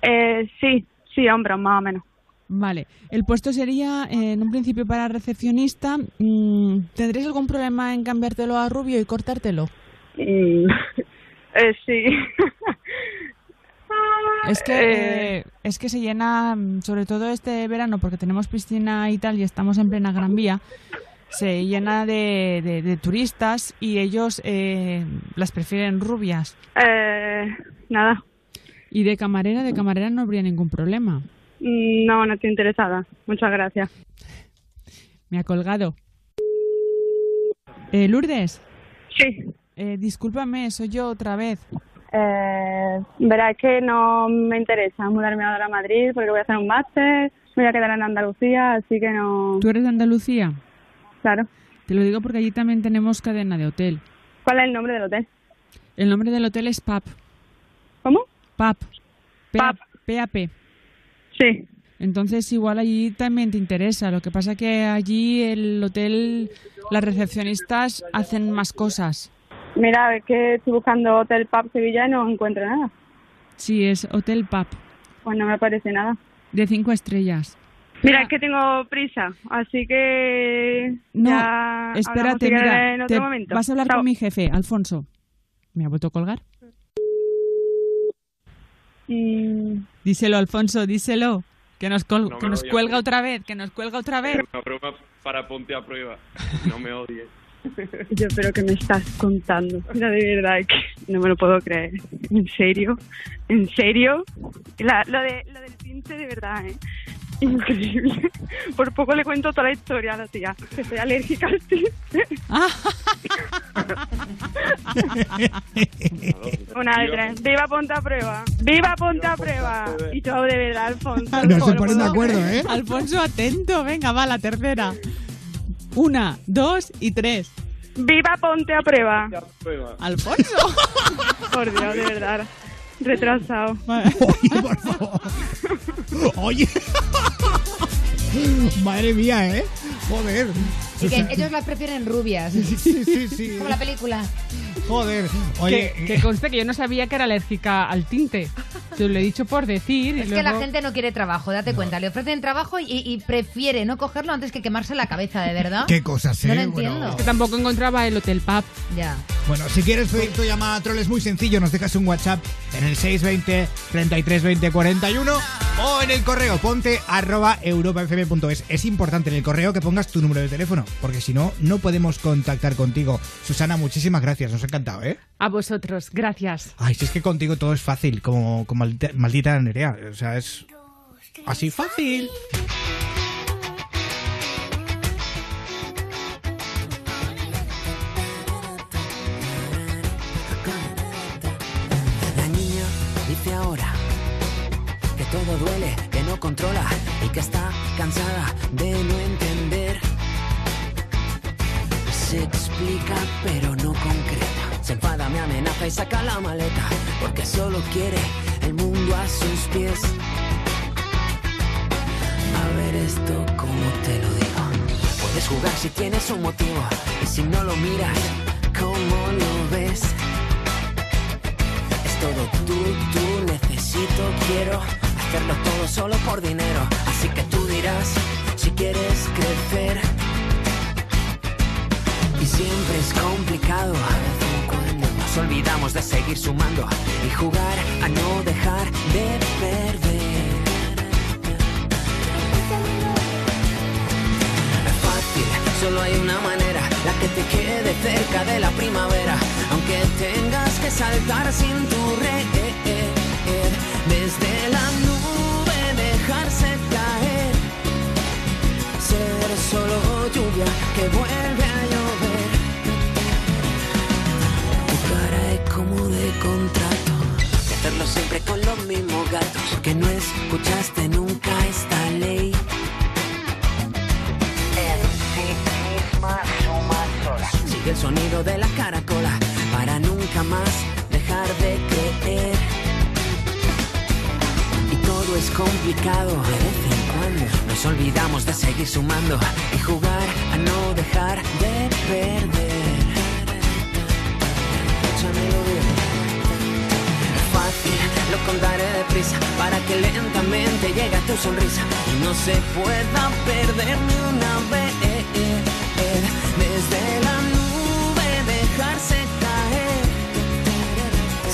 [SPEAKER 11] Eh, sí, sí, hombros, más o menos.
[SPEAKER 4] Vale, el puesto sería eh, en un principio para recepcionista. Mm, ¿Tendrías algún problema en cambiártelo a rubio y cortártelo?
[SPEAKER 11] Mm, eh, sí.
[SPEAKER 4] Es que,
[SPEAKER 11] Eh,
[SPEAKER 4] eh, es que se llena, mm, sobre todo este verano, porque tenemos piscina y tal, y estamos en plena Gran Vía, se llena de, de- de turistas y ellos eh, las prefieren rubias.
[SPEAKER 11] eh, nada,
[SPEAKER 4] Y de camarera, de camarera no habría ningún problema.
[SPEAKER 11] No, no estoy interesada. Muchas gracias.
[SPEAKER 4] Me ha colgado. Eh, Lourdes.
[SPEAKER 11] Sí.
[SPEAKER 4] Eh, discúlpame, soy yo otra vez.
[SPEAKER 11] Eh, verá, es que no me interesa mudarme ahora a Madrid porque voy a hacer un máster, me voy a quedar en Andalucía, así que no...
[SPEAKER 4] ¿Tú eres de Andalucía?
[SPEAKER 11] Claro.
[SPEAKER 4] Te lo digo porque allí también tenemos cadena de hotel.
[SPEAKER 11] ¿Cuál es el nombre del hotel?
[SPEAKER 4] El nombre del hotel es PAP.
[SPEAKER 11] ¿Cómo?
[SPEAKER 4] PAP. PAP. PAP.
[SPEAKER 11] Sí.
[SPEAKER 4] Entonces igual allí también te interesa. Lo que pasa que allí el hotel, las recepcionistas hacen más cosas.
[SPEAKER 11] Mira, es que estoy buscando Hotel Pub Sevilla y no encuentro nada.
[SPEAKER 4] Sí, es Hotel PAP.
[SPEAKER 11] Pues no me aparece nada.
[SPEAKER 4] De cinco estrellas.
[SPEAKER 11] Mira, es que tengo prisa, así que...
[SPEAKER 4] No,
[SPEAKER 11] ya
[SPEAKER 4] espérate, mira.
[SPEAKER 11] en otro
[SPEAKER 4] te-
[SPEAKER 11] momento.
[SPEAKER 4] vas a hablar
[SPEAKER 11] Chao.
[SPEAKER 4] con mi jefe, Alfonso. ¿Me ha vuelto a colgar?
[SPEAKER 11] Mm,
[SPEAKER 4] Díselo, Alfonso, díselo. Que nos, col-
[SPEAKER 28] No
[SPEAKER 4] que nos cuelga otra vez, que nos cuelga otra vez.
[SPEAKER 28] Una broma para ponte a prueba. No me odies.
[SPEAKER 11] Yo, pero que me estás contando. Mira, de verdad, que no me lo puedo creer. ¿En serio? ¿En serio? La- lo, de, lo del tinte, de verdad, ¿eh?
[SPEAKER 29] Increíble. Por poco le cuento toda la historia a la tía. Que soy alérgica al chiste. Una de tres. ¡Viva Ponte a Prueba! ¡Viva Ponte a Prueba! Y todo de verdad, Alfonso.
[SPEAKER 1] No se ponen de acuerdo, ¿eh?
[SPEAKER 4] Alfonso, atento. Venga, va, la tercera. Una, dos y tres.
[SPEAKER 29] ¡Viva Ponte a Prueba!
[SPEAKER 4] Alfonso.
[SPEAKER 29] Por Dios, de verdad. Retrasado.
[SPEAKER 1] Oye. Madre mía, ¿eh? Joder.
[SPEAKER 2] Y que ellos las prefieren rubias.
[SPEAKER 1] Sí, sí, sí.
[SPEAKER 2] Como la película.
[SPEAKER 1] Joder. Oye,
[SPEAKER 4] que, que conste que yo no sabía que era alérgica al tinte. Te lo he dicho por decir. y
[SPEAKER 2] Es que la
[SPEAKER 4] luego-
[SPEAKER 2] gente no quiere trabajo, date cuenta. Le ofrecen trabajo y, y prefiere no cogerlo antes que quemarse la cabeza, de verdad.
[SPEAKER 1] Qué cosas,
[SPEAKER 2] No
[SPEAKER 1] ¿eh?
[SPEAKER 2] lo entiendo.
[SPEAKER 1] Bueno.
[SPEAKER 4] Que tampoco encontraba el Hotel Pub.
[SPEAKER 2] Ya.
[SPEAKER 1] Bueno, si quieres pedir tu llamada a troll es muy sencillo, nos dejas un WhatsApp en el 620 33 20 41 o en el correo ponte arroba europafm.es. Es importante en el correo que pongas tu número de teléfono, porque si no, no podemos contactar contigo. Susana, muchísimas gracias, nos ha encantado, ¿eh?
[SPEAKER 4] A vosotros, gracias.
[SPEAKER 1] Ay, si es que contigo todo es fácil, como, como maldita, maldita Nerea. O sea, es así fácil.
[SPEAKER 12] Todo duele, que no controla y que está cansada de no entender. Se explica pero no concreta. Se enfada, me amenaza y saca la maleta porque solo quiere el mundo a sus pies. A ver esto como te lo digo. Puedes jugar si tienes un motivo y si no lo miras, ¿cómo lo ves? Es todo tú, tú, necesito, quiero hacerlo todo solo por dinero. Así que tú dirás si quieres crecer. Y siempre es complicado, nos olvidamos de seguir sumando y jugar a no dejar de perder. Es fácil, solo hay una manera, la que te quede cerca de la primavera, aunque tengas que saltar sin tu red, desde la nube dejarse caer, ser solo lluvia que vuelve a llover. Tu cara es como de contrato, de hacerlo siempre con los mismos gatos, que no escuchaste nunca esta ley. Sigue el sonido de la caracola para nunca más dejar de creer. Es complicado de vez en cuando. Nos olvidamos de seguir sumando y jugar a no dejar de perder. Échamelo bien. Fácil, lo contaré deprisa para que lentamente llegue tu sonrisa y no se pueda perder ni una vez. Desde la nube dejarse caer,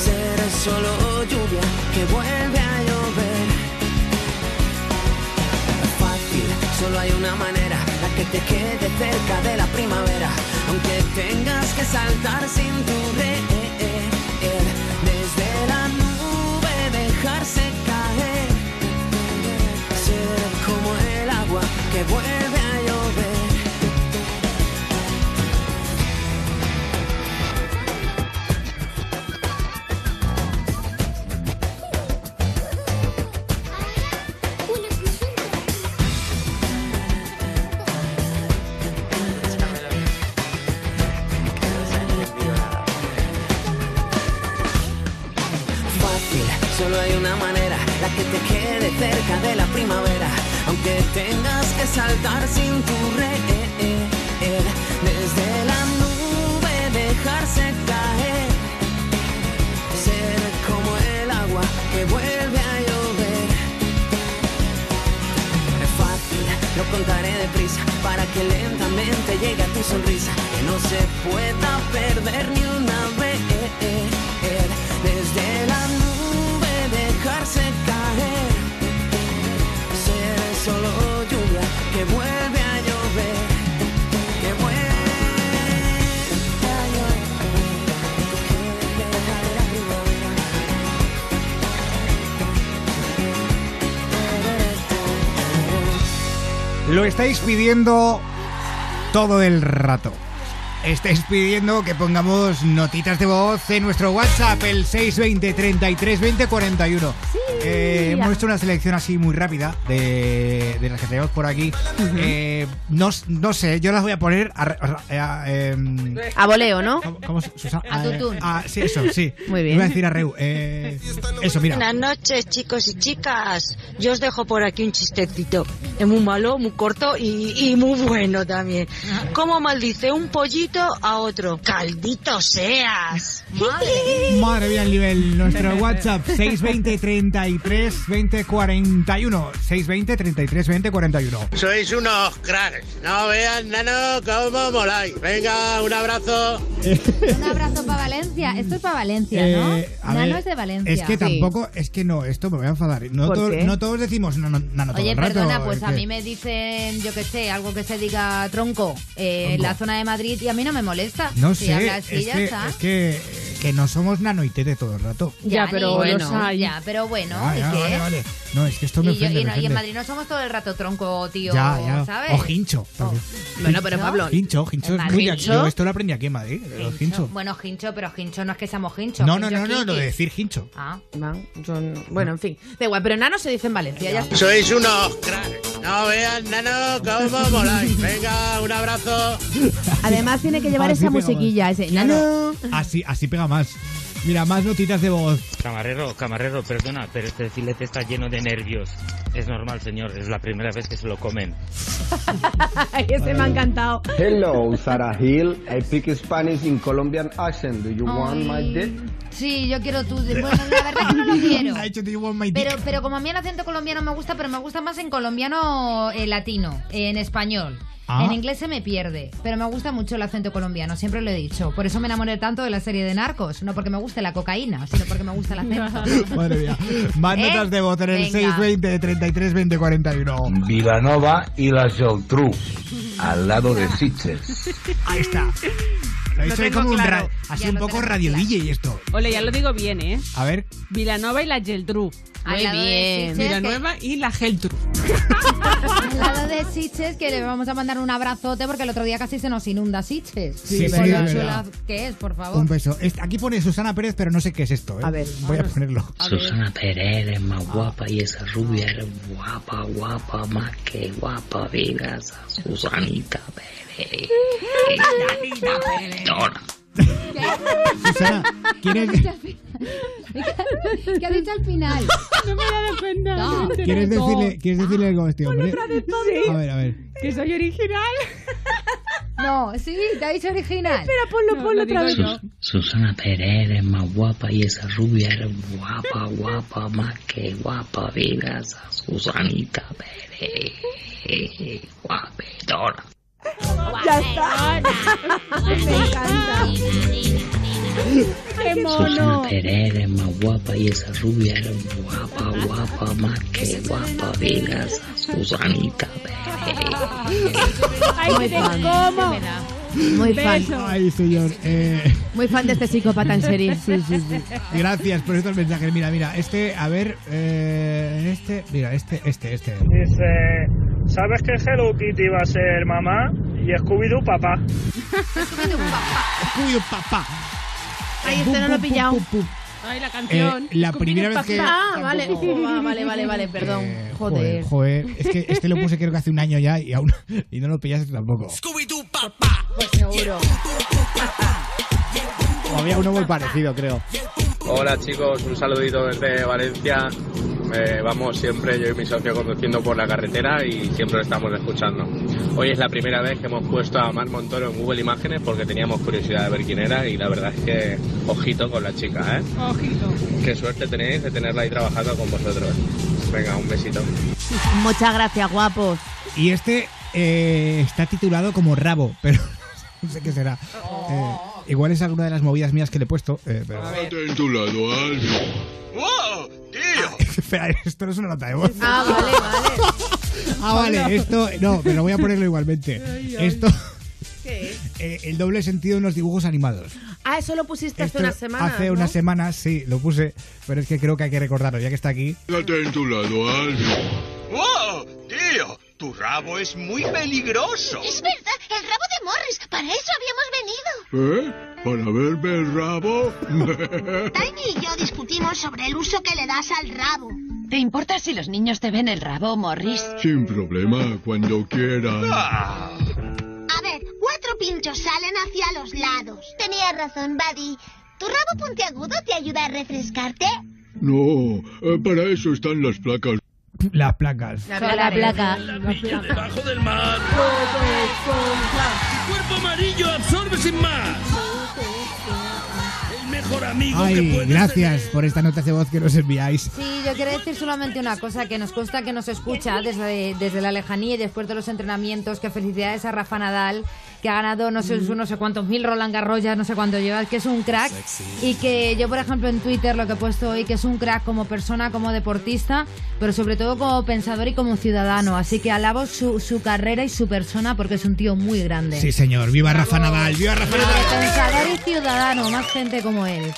[SPEAKER 12] ser solo manera, la que te quede cerca de la primavera, aunque tengas que saltar sin tu red. Desde la nube dejarse caer, ser como el agua que vuelve
[SPEAKER 1] estáis pidiendo todo el rato. Estáis pidiendo que pongamos notitas de voz en nuestro WhatsApp, el 620 33 20 41. Eh, hemos hecho una selección así muy rápida de, de las que tenemos por aquí. Eh, no, no sé, yo las voy a poner a, a- a- em,
[SPEAKER 3] A voleo, ¿no?
[SPEAKER 1] ¿Cómo?
[SPEAKER 3] A
[SPEAKER 1] Eh,
[SPEAKER 3] tutún.
[SPEAKER 1] ah, sí, eso, sí.
[SPEAKER 3] Muy bien.
[SPEAKER 1] Iba a decir a Reu. eh, eso, mira.
[SPEAKER 30] Buenas noches, chicos y chicas. Yo os dejo por aquí un chistecito. Es muy malo, muy corto y, y muy bueno también. ¿Cómo maldice un pollito a otro? ¡Caldito seas!
[SPEAKER 1] Madre mía el nivel. Nuestro WhatsApp 620 33 20 41. 620 33 20 41.
[SPEAKER 31] Sois unos cracks. No vean, nano, cómo moláis. Venga, un abrazo.
[SPEAKER 2] Un abrazo para Valencia. Esto es para Valencia, ¿no?
[SPEAKER 1] Eh,
[SPEAKER 2] Nano
[SPEAKER 1] ver,
[SPEAKER 2] es de Valencia.
[SPEAKER 1] Es que tampoco, es que no, esto me voy a enfadar. No,
[SPEAKER 2] ¿Por
[SPEAKER 1] todo-
[SPEAKER 2] qué?
[SPEAKER 1] no todos decimos nano, nano todo
[SPEAKER 2] Oye,
[SPEAKER 1] el rato.
[SPEAKER 2] perdona, pues
[SPEAKER 1] es
[SPEAKER 2] a
[SPEAKER 1] que-
[SPEAKER 2] mí me dicen, yo qué sé, algo que se diga tronco eh, en la zona de Madrid y a mí no me molesta.
[SPEAKER 1] No
[SPEAKER 2] si
[SPEAKER 1] sé,
[SPEAKER 2] habla así,
[SPEAKER 1] es,
[SPEAKER 2] ya
[SPEAKER 1] que,
[SPEAKER 2] está.
[SPEAKER 1] es que, que no somos nano y tete todo el rato.
[SPEAKER 2] Ya,
[SPEAKER 3] pero
[SPEAKER 2] ni-
[SPEAKER 3] bueno.
[SPEAKER 2] bueno, ya, pero bueno, ¿y
[SPEAKER 1] ya,
[SPEAKER 2] qué?
[SPEAKER 1] vale, vale. No, es que esto me
[SPEAKER 2] Y, yo-
[SPEAKER 1] ofende.
[SPEAKER 2] y
[SPEAKER 1] me
[SPEAKER 2] no- y en. Madrid no somos todo el rato tronco, tío,
[SPEAKER 1] Ya, ya.
[SPEAKER 2] ¿sabes?
[SPEAKER 1] O hincho. también.
[SPEAKER 3] Bueno, pero. Pablo.
[SPEAKER 1] Hincho, hincho es muy. Yo esto lo aprendí aquí en Madrid. el hincho.
[SPEAKER 2] Bueno, hincho, pero hincho no es que seamos hinchos.
[SPEAKER 1] No, no,
[SPEAKER 2] hincho
[SPEAKER 1] no, no, lo de decir hincho.
[SPEAKER 2] Ah.
[SPEAKER 3] yo no- Bueno, en fin. Da igual, pero nano se dice en Valencia. Ya está.
[SPEAKER 31] Sois unos cracks. No vean, nano, cómo moláis. Venga, un abrazo.
[SPEAKER 3] Además tiene que llevar
[SPEAKER 1] Así
[SPEAKER 3] esa
[SPEAKER 1] pega más.
[SPEAKER 3] musiquilla, ese nano.
[SPEAKER 1] Así, así pega más. Mira, más notitas de voz.
[SPEAKER 32] Camarero, camarero, perdona, pero este filete está lleno de nervios. Es normal, señor, es la primera vez que se lo comen.
[SPEAKER 3] ese me ha encantado.
[SPEAKER 33] Hello, Sarah Hill. I speak Spanish in Colombian accent. Do you want my dick?
[SPEAKER 2] Sí, yo quiero tu... Bueno, la verdad que no lo quiero.
[SPEAKER 1] Ha dicho, "Do you want my dick?"
[SPEAKER 2] Pero, pero como a mí el acento colombiano me gusta, pero me gusta más en colombiano eh, latino, en español.
[SPEAKER 1] Ah.
[SPEAKER 2] En inglés se me pierde, pero me gusta mucho el acento colombiano, siempre lo he dicho. Por eso me enamoré tanto de la serie de Narcos, no porque me guste la cocaína, sino porque me gusta el acento.
[SPEAKER 1] Madre mía. Más
[SPEAKER 2] ¿Eh?
[SPEAKER 1] notas de voz en el
[SPEAKER 2] Venga.
[SPEAKER 1] 620 33 20 41.
[SPEAKER 34] Vilanova y la Geltrú, al lado de Sitges.
[SPEAKER 1] Ahí está. Lo
[SPEAKER 4] tengo
[SPEAKER 1] como un ra-
[SPEAKER 4] claro.
[SPEAKER 1] así
[SPEAKER 4] Ya
[SPEAKER 1] un poco radio
[SPEAKER 4] claro.
[SPEAKER 1] DJ esto.
[SPEAKER 4] Ole, ya lo digo bien, ¿eh?
[SPEAKER 1] A ver,
[SPEAKER 4] Vilanova y la Geltrú.
[SPEAKER 2] Lado de Sitges,
[SPEAKER 4] Villanueva y la Geltrú.
[SPEAKER 2] Al lado de Sitges, que le vamos a mandar un abrazote porque el otro día casi se nos inunda Sitges.
[SPEAKER 1] Sí, sí, es
[SPEAKER 2] chula
[SPEAKER 1] verdad.
[SPEAKER 2] que es, por favor.
[SPEAKER 1] un beso. Aquí pone Susana Pérez, pero no sé qué es esto. ¿eh?
[SPEAKER 2] A ver.
[SPEAKER 1] Voy a ponerlo.
[SPEAKER 35] Susana Pérez eres más guapa y esa rubia eres guapa, guapa, más que guapa. Digas a Susanita Pérez.
[SPEAKER 1] Susana, ¿quieres,
[SPEAKER 2] ¿Qué ha dicho al final?
[SPEAKER 4] No me he dado cuenta.
[SPEAKER 2] No.
[SPEAKER 1] ¿quieres, decirle, ¿quieres decirle algo a este hombre?
[SPEAKER 4] Sí.
[SPEAKER 1] A ver, a ver.
[SPEAKER 4] Que soy original.
[SPEAKER 2] No, sí, te ha dicho original.
[SPEAKER 4] Espera, ponlo, ponlo otra vez.
[SPEAKER 35] Sus- Susana Pérez eres más guapa y esa rubia eres guapa, guapa, más que guapa. Digas a Susanita Pérez. Guapetona.
[SPEAKER 4] Ya está. Me encanta. Qué mono.
[SPEAKER 35] Susana Pérez eres más guapa y esa rubia eres guapa, guapa, más que guapa. Digas a Susanita Pérez.
[SPEAKER 4] Ay, como.
[SPEAKER 3] Muy fan.
[SPEAKER 4] Beso.
[SPEAKER 1] Ay, señor. Eh,
[SPEAKER 3] Muy fan de este psicópata en serie. Sí, sí, sí.
[SPEAKER 1] gracias por estos mensajes. Mira, mira, este, a ver, eh, este, mira, este, este, este.
[SPEAKER 36] Dice, ¿sabes que Hello Kitty va a ser mamá? Y Scooby-Doo papá.
[SPEAKER 1] Cuyo papá.
[SPEAKER 3] Ay, este no lo he pillado.
[SPEAKER 4] Ay, la canción.
[SPEAKER 1] Eh, la
[SPEAKER 4] Scooby-Doo
[SPEAKER 1] primera vez
[SPEAKER 4] papá.
[SPEAKER 1] que-
[SPEAKER 3] Ah, vale. Ah, vale, vale, vale, perdón.
[SPEAKER 1] Eh,
[SPEAKER 3] Joder.
[SPEAKER 1] joder. Es que este lo puse creo que hace un año ya y aún y no lo pillaste tampoco.
[SPEAKER 3] Pues seguro.
[SPEAKER 1] O había uno muy parecido, creo.
[SPEAKER 37] Hola chicos, un saludito desde Valencia. Eh, vamos siempre, yo y mi socio, conduciendo por la carretera y siempre lo estamos escuchando. Hoy es la primera vez que hemos puesto a Mar Montoro en Google Imágenes porque teníamos curiosidad de ver quién era y la verdad es que ojito con la chica, ¿eh?
[SPEAKER 4] Ojito.
[SPEAKER 37] Qué suerte tenéis de tenerla ahí trabajando con vosotros. Venga, un besito.
[SPEAKER 3] Muchas gracias, guapos.
[SPEAKER 1] Y este eh, está titulado como Rabo, pero no sé qué será. Eh, igual es alguna de las movidas mías que le he puesto, eh, pero...
[SPEAKER 14] en tu lado. ¡Wow! ¡Tío!
[SPEAKER 1] Espera, esto no es una nota de voz.
[SPEAKER 3] Ah, vale, vale.
[SPEAKER 1] Ah, vale, esto... No, pero voy a ponerlo igualmente.
[SPEAKER 3] Ay, ay.
[SPEAKER 1] Esto...
[SPEAKER 3] ¿Qué?
[SPEAKER 1] eh, el doble sentido en los dibujos animados.
[SPEAKER 3] Ah, eso lo pusiste hace unas semanas.
[SPEAKER 1] Hace
[SPEAKER 3] ¿no?
[SPEAKER 1] unas semanas, sí, lo puse, pero es que creo que hay que recordarlo, ya que está aquí.
[SPEAKER 14] Quédate en tu lado, Alfio. ¡Wow! ¡Tío!
[SPEAKER 38] Tu rabo es muy peligroso.
[SPEAKER 39] Es verdad, el rabo de Morris. Para eso habíamos venido.
[SPEAKER 40] ¿Eh? ¿Para verme el rabo?
[SPEAKER 39] Tiny y yo discutimos sobre el uso que le das al rabo.
[SPEAKER 17] ¿Te importa si los niños te ven el rabo, Morris?
[SPEAKER 40] Sin problema, cuando quieran.
[SPEAKER 39] A ver, cuatro pinchos salen hacia los lados. Tenías razón, Buddy. ¿Tu rabo puntiagudo te ayuda a refrescarte?
[SPEAKER 40] No, eh, para eso están las placas.
[SPEAKER 1] Las placas.
[SPEAKER 2] La placa.
[SPEAKER 3] Debajo del mar. Tu cuerpo amarillo absorbe sin más. El mejor amigo que
[SPEAKER 1] Ay,
[SPEAKER 3] puedes
[SPEAKER 1] gracias por esta nota de voz que nos enviáis.
[SPEAKER 2] Sí, yo quiero decir solamente una cosa, que nos consta que nos escucha desde, desde la lejanía y después de los entrenamientos, que felicidades a Rafa Nadal, que ha ganado no sé, no sé cuántos mil Roland Garros, ya no sé cuánto lleva, que es un crack, y que yo, por ejemplo, en Twitter lo que he puesto hoy, que es un crack como persona, como deportista, pero sobre todo como pensador y como ciudadano, así que alabo su, su carrera y su persona porque es un tío muy grande.
[SPEAKER 1] Sí, señor. Viva Rafa Nadal, viva Rafa Nadal.
[SPEAKER 2] Pensador y ciudadano, más gente como él.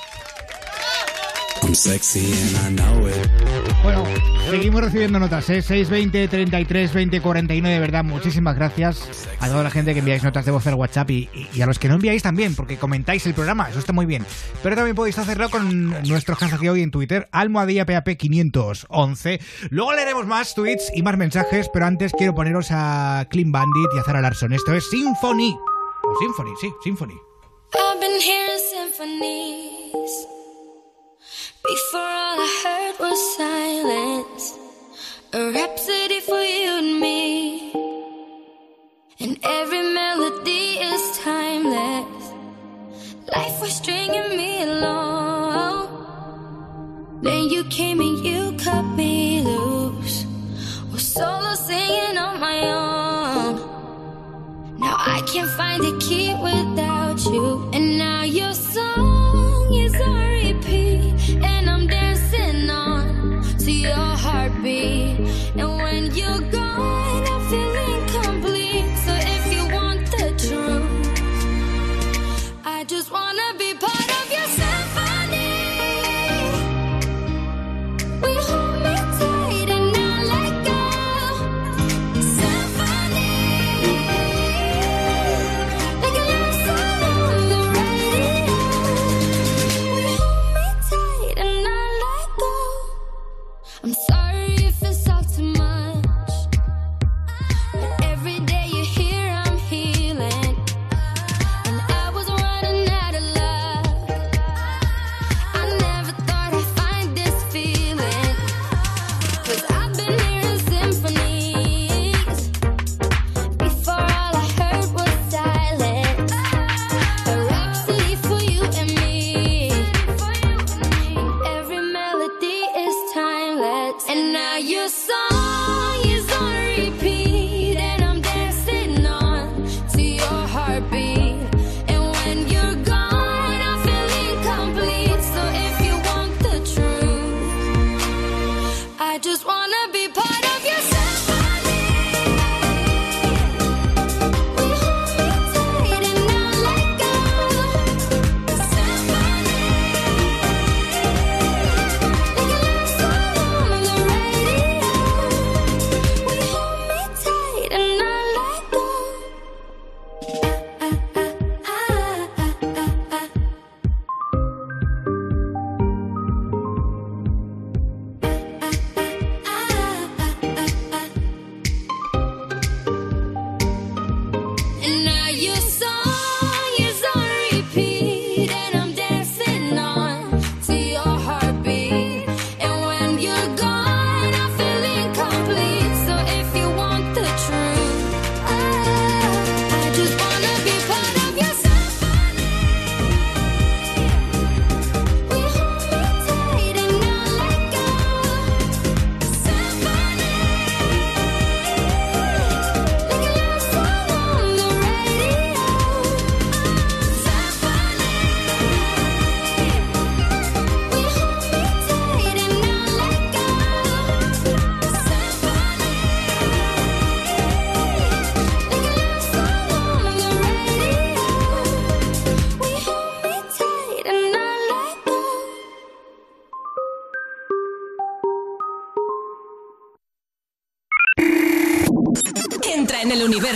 [SPEAKER 1] Bueno, seguimos recibiendo notas, ¿eh? 620 33 20 49, de verdad, muchísimas gracias a toda la gente que enviáis notas de voz al WhatsApp y, y- y a los que no enviáis también, porque comentáis el programa, eso está muy bien. Pero también podéis hacerlo con nuestro hashtag hoy en Twitter, almohadilla PAP 511. Luego leeremos más tweets y más mensajes, pero antes quiero poneros a Clean Bandit y a Zara Larson. Esto es Symphony. O Symphony, sí, Symphony.
[SPEAKER 8] I've been hearing symphonies. Before all I heard was silence. A rhapsody for you and me. And every melody is timeless. Life was stringing me along. Then you came and you cut me loose. Was solo singing on my own. Now I can't find a key without you. And now your song is on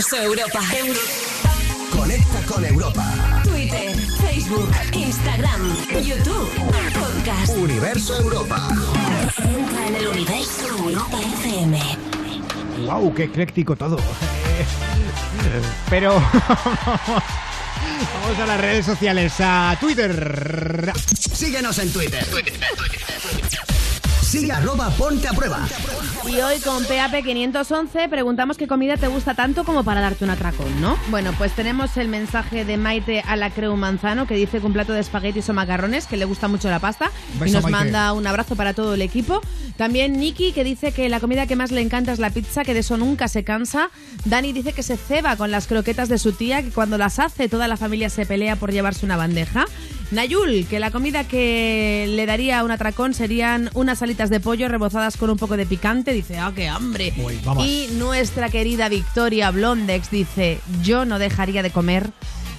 [SPEAKER 41] universo Europa.
[SPEAKER 42] Conecta con Europa.
[SPEAKER 41] Twitter, Facebook, Instagram, YouTube, podcast.
[SPEAKER 42] Universo Europa.
[SPEAKER 41] Entra en el universo Europa FM.
[SPEAKER 1] ¡Wow! ¡Qué ecléctico todo! Pero vamos a las redes sociales, a Twitter.
[SPEAKER 42] Síguenos en Twitter. Sigue arroba ponte a prueba.
[SPEAKER 3] Y hoy con PAP511 preguntamos qué comida te gusta tanto como para darte un atracón, ¿no? Bueno, pues tenemos el mensaje de Maite a la Creu Manzano que dice que un plato de espaguetis o macarrones, que le gusta mucho la pasta. y nos
[SPEAKER 1] Maite.
[SPEAKER 3] manda un abrazo para todo el equipo. También Nikki que dice que la comida que más le encanta es la pizza, que de eso nunca se cansa. Dani dice que se ceba con las croquetas de su tía, que cuando las hace toda la familia se pelea por llevarse una bandeja. Nayul, que la comida que le daría un atracón serían unas alitas de pollo rebozadas con un poco de picante. Dice, ¡ah, qué hambre! Y nuestra querida Victoria Blondex dice, yo no dejaría de comer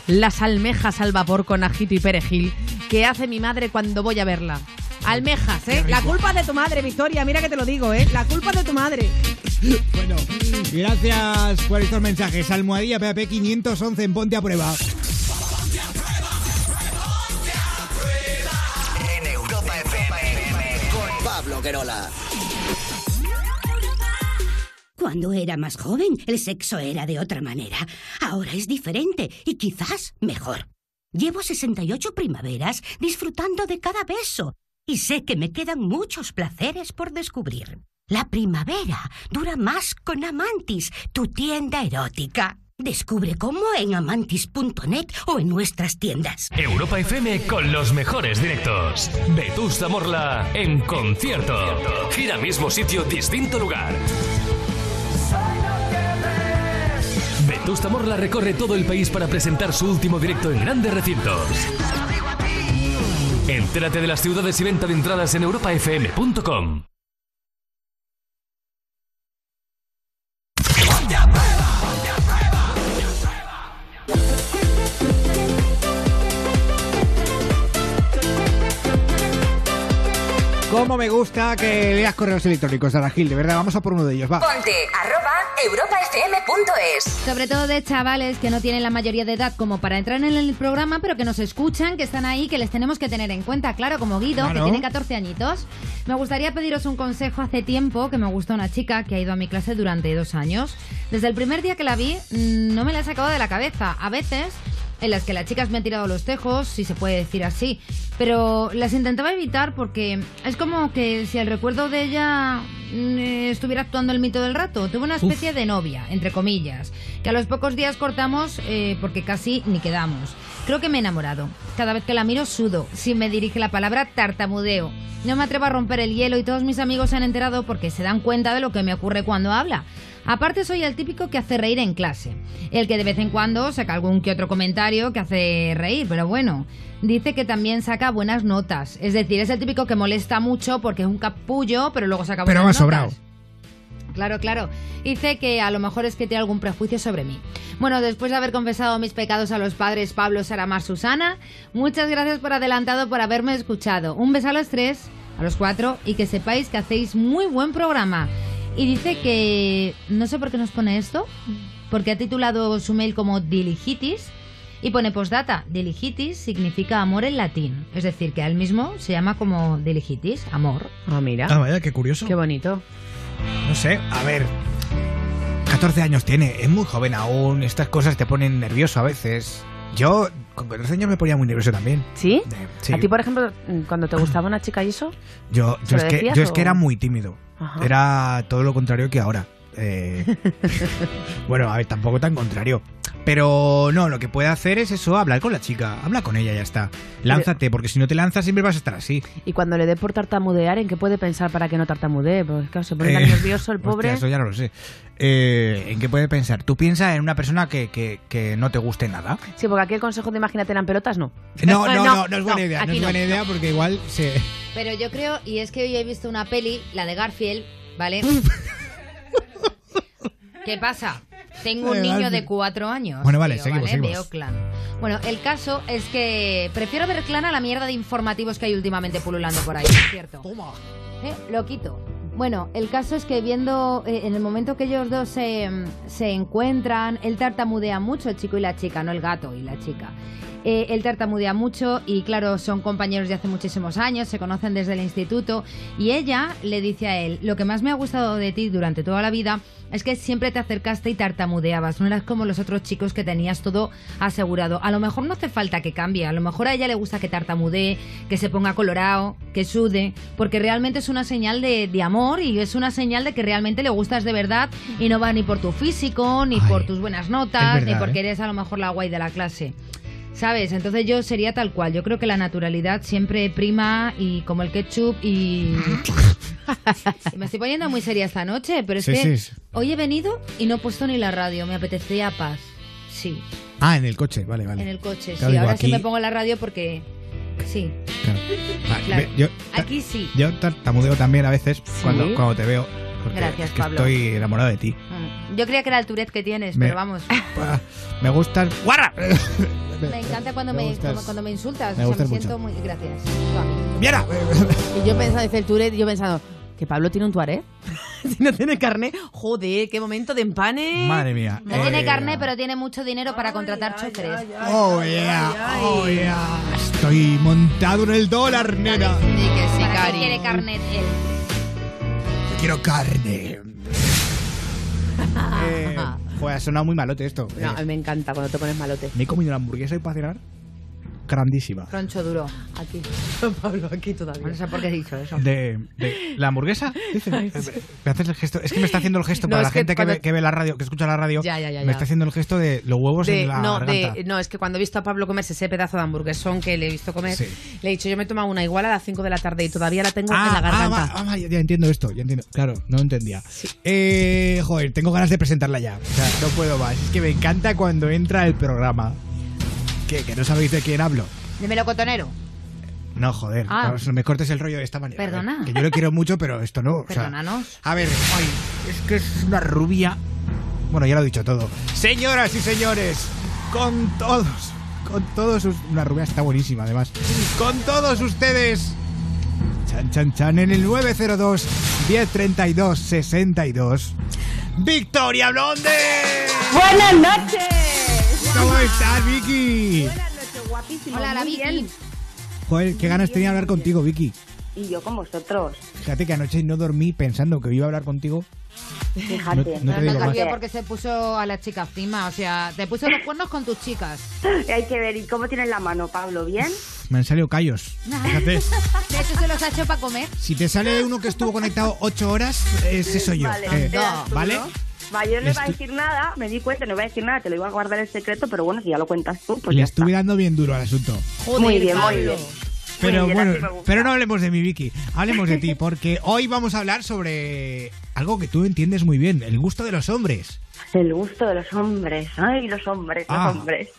[SPEAKER 3] las almejas al vapor con ajito y perejil que hace mi madre cuando voy a verla. Almejas, ¿eh? La culpa es de tu madre, Victoria, mira que te lo digo, ¿eh? La culpa es de tu madre.
[SPEAKER 1] Bueno, gracias por estos mensajes. Almohadilla PAP 511 en Ponte a Prueba.
[SPEAKER 43] Cuando era más joven, el sexo era de otra manera. Ahora es diferente y quizás mejor. Llevo 68 primaveras disfrutando de cada beso y sé que me quedan muchos placeres por descubrir. La primavera dura más con Amantis, tu tienda erótica. Descubre cómo en amantis.net o en nuestras tiendas.
[SPEAKER 44] Europa FM con los mejores directos. Vetusta Morla en concierto. Gira mismo sitio, distinto lugar. Vetusta Morla recorre todo el país para presentar su último directo en grandes recintos. Entérate de las ciudades y venta de entradas en europafm.com.
[SPEAKER 1] Cómo me gusta que leas correos electrónicos, Aragil. De verdad, vamos a por uno de ellos. Va.
[SPEAKER 41] Ponte arroba europafm.es.
[SPEAKER 2] Sobre todo de chavales que no tienen la mayoría de edad como para entrar en el programa, pero que nos escuchan, que están ahí, que les tenemos que tener en cuenta. Claro, como Guido,
[SPEAKER 1] Claro.
[SPEAKER 2] que tiene 14 añitos. Me gustaría pediros un consejo. Hace tiempo que me gusta una chica que ha ido a mi clase durante dos años. Desde el primer día que la vi, mm, no me la he sacado de la cabeza. A veces en las que las chicas me han tirado los tejos, si se puede decir así, pero las intentaba evitar porque es como que si el recuerdo de ella mm, eh, estuviera actuando el mito del rato. Tuve una especie de novia, entre comillas, que a los pocos días cortamos eh, porque casi ni quedamos. Creo que me he enamorado. Cada vez que la miro sudo. Si me dirige la palabra tartamudeo. No me atrevo a romper el hielo y todos mis amigos se han enterado porque se dan cuenta de lo que me ocurre cuando habla. Aparte soy el típico que hace reír en clase. El que de vez en cuando saca algún que otro comentario que hace reír, pero bueno. Dice que también saca buenas notas. Es decir, es el típico que molesta mucho porque es un capullo, pero luego saca
[SPEAKER 1] Pero
[SPEAKER 2] buenas
[SPEAKER 1] va
[SPEAKER 2] notas.
[SPEAKER 1] sobrado.
[SPEAKER 2] Claro, claro. Dice que a lo mejor es que tiene algún prejuicio sobre mí. Bueno, después de haber confesado mis pecados a los padres Pablo, Sara, Mar, Susana, muchas gracias por adelantado por haberme escuchado. Un beso a los tres, a los cuatro, y que sepáis que hacéis muy buen programa. Y dice que... No sé por qué nos pone esto, porque ha titulado su mail como Diligitis. Y pone postdata, diligitis significa amor en latín. Es decir, que a él mismo se llama como diligitis, amor.
[SPEAKER 3] Ah, mira.
[SPEAKER 1] Ah, vaya, qué curioso.
[SPEAKER 3] Qué bonito.
[SPEAKER 1] No sé, a ver. 14 años tiene, es muy joven aún. Estas cosas te ponen nervioso a veces. Yo con 14 años me ponía muy nervioso también.
[SPEAKER 3] ¿Sí?
[SPEAKER 1] sí.
[SPEAKER 3] ¿A ti, por ejemplo, cuando te gustaba una chica y eso?
[SPEAKER 1] Yo,
[SPEAKER 3] ¿Se
[SPEAKER 1] yo, es que,
[SPEAKER 3] decías
[SPEAKER 1] yo es que
[SPEAKER 3] o-
[SPEAKER 1] era muy tímido. Era todo lo contrario que ahora. Eh, bueno, a ver, tampoco tan contrario. Pero no, lo que puede hacer es eso, hablar con la chica. Habla con ella, ya está. Lánzate, porque si no te lanzas siempre vas a estar así.
[SPEAKER 3] Y cuando le dé por tartamudear, ¿en qué puede pensar para que no tartamudee? Porque claro, se pone tan
[SPEAKER 1] Eh,
[SPEAKER 3] nervioso el pobre.
[SPEAKER 1] hostia, eso ya no lo sé. Eh, ¿En qué puede pensar? Tú piensas en una persona que, que- que no te guste nada.
[SPEAKER 3] Sí, porque aquí el consejo de imagínate en pelotas, no.
[SPEAKER 1] No, no, no, no, es buena idea. No es
[SPEAKER 2] no,
[SPEAKER 1] buena idea porque igual se.
[SPEAKER 2] Pero yo creo, y es que hoy he visto una peli, la de Garfield, ¿vale? ¿Qué pasa? Tengo un
[SPEAKER 1] Eh,
[SPEAKER 2] niño de cuatro años.
[SPEAKER 1] Bueno, vale,
[SPEAKER 2] tío,
[SPEAKER 1] seguimos,
[SPEAKER 2] ¿vale?
[SPEAKER 1] seguimos.
[SPEAKER 2] Veo clan. Bueno, el caso es que prefiero ver clan a la mierda de informativos que hay últimamente pululando por ahí, es cierto. ¿Eh? Lo quito. Bueno, el caso es que viendo, eh, en el momento que ellos dos se, se encuentran, él tartamudea mucho, el chico y la chica, no el gato y la chica. Eh, él tartamudea mucho y claro, son compañeros de hace muchísimos años, se conocen desde el instituto y ella le dice a él, lo que más me ha gustado de ti durante toda la vida es que siempre te acercaste y tartamudeabas, no eras como los otros chicos que tenías todo asegurado. A lo mejor no hace falta que cambie, a lo mejor a ella le gusta que tartamudee, que se ponga colorado, que sude, porque realmente es una señal de, de amor y es una señal de que realmente le gustas de verdad y no va ni por tu físico, ni por tus buenas notas, ni porque
[SPEAKER 1] ¿eh?
[SPEAKER 2] eres a lo mejor la guay de la clase. ¿Sabes? Entonces yo sería tal cual. Yo creo que la naturalidad siempre prima y como el ketchup y... me estoy poniendo muy seria esta noche, pero es
[SPEAKER 1] Sí,
[SPEAKER 2] que
[SPEAKER 1] sí,
[SPEAKER 2] hoy he venido y no he puesto ni la radio. Me apetecía paz. Sí,
[SPEAKER 1] Ah, en el coche, vale, vale.
[SPEAKER 2] en el coche.
[SPEAKER 1] Claro,
[SPEAKER 2] sí,
[SPEAKER 1] digo,
[SPEAKER 2] ahora
[SPEAKER 1] aquí-
[SPEAKER 2] sí me pongo la radio porque... Sí,
[SPEAKER 1] Vale,
[SPEAKER 2] claro.
[SPEAKER 1] yo,
[SPEAKER 2] Aquí sí.
[SPEAKER 1] yo tartamudeo también a veces cuando, cuando te veo. Porque
[SPEAKER 2] Gracias,
[SPEAKER 1] es que
[SPEAKER 2] Pablo.
[SPEAKER 1] Estoy enamorado de ti.
[SPEAKER 2] Mm. Yo creía que era el Tourette que tienes,
[SPEAKER 1] Me-
[SPEAKER 2] pero vamos.
[SPEAKER 1] Me gustas. ¡Guarra!
[SPEAKER 2] Me encanta cuando
[SPEAKER 1] Me
[SPEAKER 2] me,
[SPEAKER 1] gustas.
[SPEAKER 2] cuando me insultas.
[SPEAKER 1] Me
[SPEAKER 2] o sea,
[SPEAKER 1] gustas
[SPEAKER 2] me
[SPEAKER 1] mucho.
[SPEAKER 2] siento muy... Gracias.
[SPEAKER 1] ¡Mira!
[SPEAKER 3] Y yo pensando, dice el Tourette, yo pensando, que Pablo tiene un tuaré. si no tiene carne, joder, qué momento de empane.
[SPEAKER 1] Madre mía.
[SPEAKER 2] No
[SPEAKER 1] Eh,
[SPEAKER 2] tiene carne, pero tiene mucho dinero para contratar choferes.
[SPEAKER 1] Oh, yeah. Oh, yeah. Estoy montado en el dólar, nena.
[SPEAKER 2] Sí, que sí,
[SPEAKER 3] Cari.
[SPEAKER 2] Cari. quiere carnet él?
[SPEAKER 1] Quiero carne. eh, joder, ha sonado muy malote esto.
[SPEAKER 3] No, a
[SPEAKER 1] Eh,
[SPEAKER 3] mí me encanta cuando te pones malote.
[SPEAKER 1] me he comido una hamburguesa hoy para cenar. Grandísima.
[SPEAKER 2] Troncho duro.
[SPEAKER 3] Aquí. Pablo, aquí todavía.
[SPEAKER 2] No sé por qué he dicho eso.
[SPEAKER 1] De, de- la hamburguesa, dice.
[SPEAKER 3] Ay,
[SPEAKER 1] Eh,
[SPEAKER 3] sí.
[SPEAKER 1] Me haces el gesto. Es que me está haciendo el gesto
[SPEAKER 3] No,
[SPEAKER 1] para la
[SPEAKER 3] que
[SPEAKER 1] gente que,
[SPEAKER 3] cuando-
[SPEAKER 1] ve, que ve la radio, que escucha la radio.
[SPEAKER 3] Ya, ya, ya,
[SPEAKER 1] Me está haciendo el gesto de los huevos
[SPEAKER 3] De-
[SPEAKER 1] en la
[SPEAKER 3] no,
[SPEAKER 1] garganta.
[SPEAKER 3] de, no, es que cuando he visto a Pablo comerse ese pedazo de hamburguesón que le he visto comer,
[SPEAKER 1] Sí.
[SPEAKER 3] le he dicho, yo me he tomado una igual a las 5 de la tarde y todavía la tengo
[SPEAKER 1] Ah,
[SPEAKER 3] en la
[SPEAKER 1] ah,
[SPEAKER 3] garganta.
[SPEAKER 1] va- ah, ya, ya entiendo esto, ya entiendo. Claro, no entendía. Eh, joder, tengo ganas de presentarla ya. O sea, no puedo más. Es que me encanta cuando entra el programa. ¿Qué? ¿Que no sabéis de quién hablo?
[SPEAKER 2] Dímelo, cotonero.
[SPEAKER 1] No, joder.
[SPEAKER 2] Ah.
[SPEAKER 1] no, me cortes el rollo de esta manera.
[SPEAKER 2] Perdona.
[SPEAKER 1] A ver, que yo le quiero mucho, pero esto no. o sea,
[SPEAKER 2] Perdónanos.
[SPEAKER 1] a ver, ay, es que es una rubia. Bueno, ya lo he dicho todo. Señoras y señores, con todos, con todos sus... Una rubia está buenísima, además. Con todos ustedes... Chan, chan, chan, en el 902 1032 62. ¡Victoria Blonde!
[SPEAKER 45] ¡Buenas noches!
[SPEAKER 1] ¿Cómo estás, Vicky?
[SPEAKER 45] Buenas noches, guapísimo.
[SPEAKER 2] Hola, la Vicky.
[SPEAKER 45] bien.
[SPEAKER 1] Joder, qué ganas tenía de hablar contigo, Vicky.
[SPEAKER 45] Y yo con vosotros.
[SPEAKER 1] Fíjate que anoche no dormí pensando que iba a hablar contigo.
[SPEAKER 45] Fíjate.
[SPEAKER 1] No- no te digo más.
[SPEAKER 2] porque se puso a la chica encima. O sea, te puso los cuernos con tus chicas.
[SPEAKER 45] Hay que ver, ¿y cómo tienes la mano, Pablo? ¿Bien?
[SPEAKER 1] Me han salido callos. Fíjate,
[SPEAKER 2] De hecho, se los ha hecho para comer.
[SPEAKER 1] si te sale uno que estuvo conectado ocho horas, ese soy yo.
[SPEAKER 45] Vale,
[SPEAKER 1] Eh, ¿Vale?
[SPEAKER 45] Va, yo no
[SPEAKER 1] Le
[SPEAKER 45] iba a decir nada, me di cuenta, no iba a decir nada, te lo iba a guardar el secreto, pero bueno, si ya lo cuentas tú, pues
[SPEAKER 1] Le
[SPEAKER 45] ya
[SPEAKER 1] estuve dando bien duro al asunto.
[SPEAKER 45] está. Muy bien, muy bien.
[SPEAKER 1] Pero
[SPEAKER 45] bien,
[SPEAKER 1] bueno, pero no hablemos de mi Vicky, hablemos de ti, porque hoy vamos a hablar sobre algo que tú entiendes muy bien, el gusto de los hombres.
[SPEAKER 45] El gusto de los hombres, ay, los hombres,
[SPEAKER 1] Ah.
[SPEAKER 45] los hombres.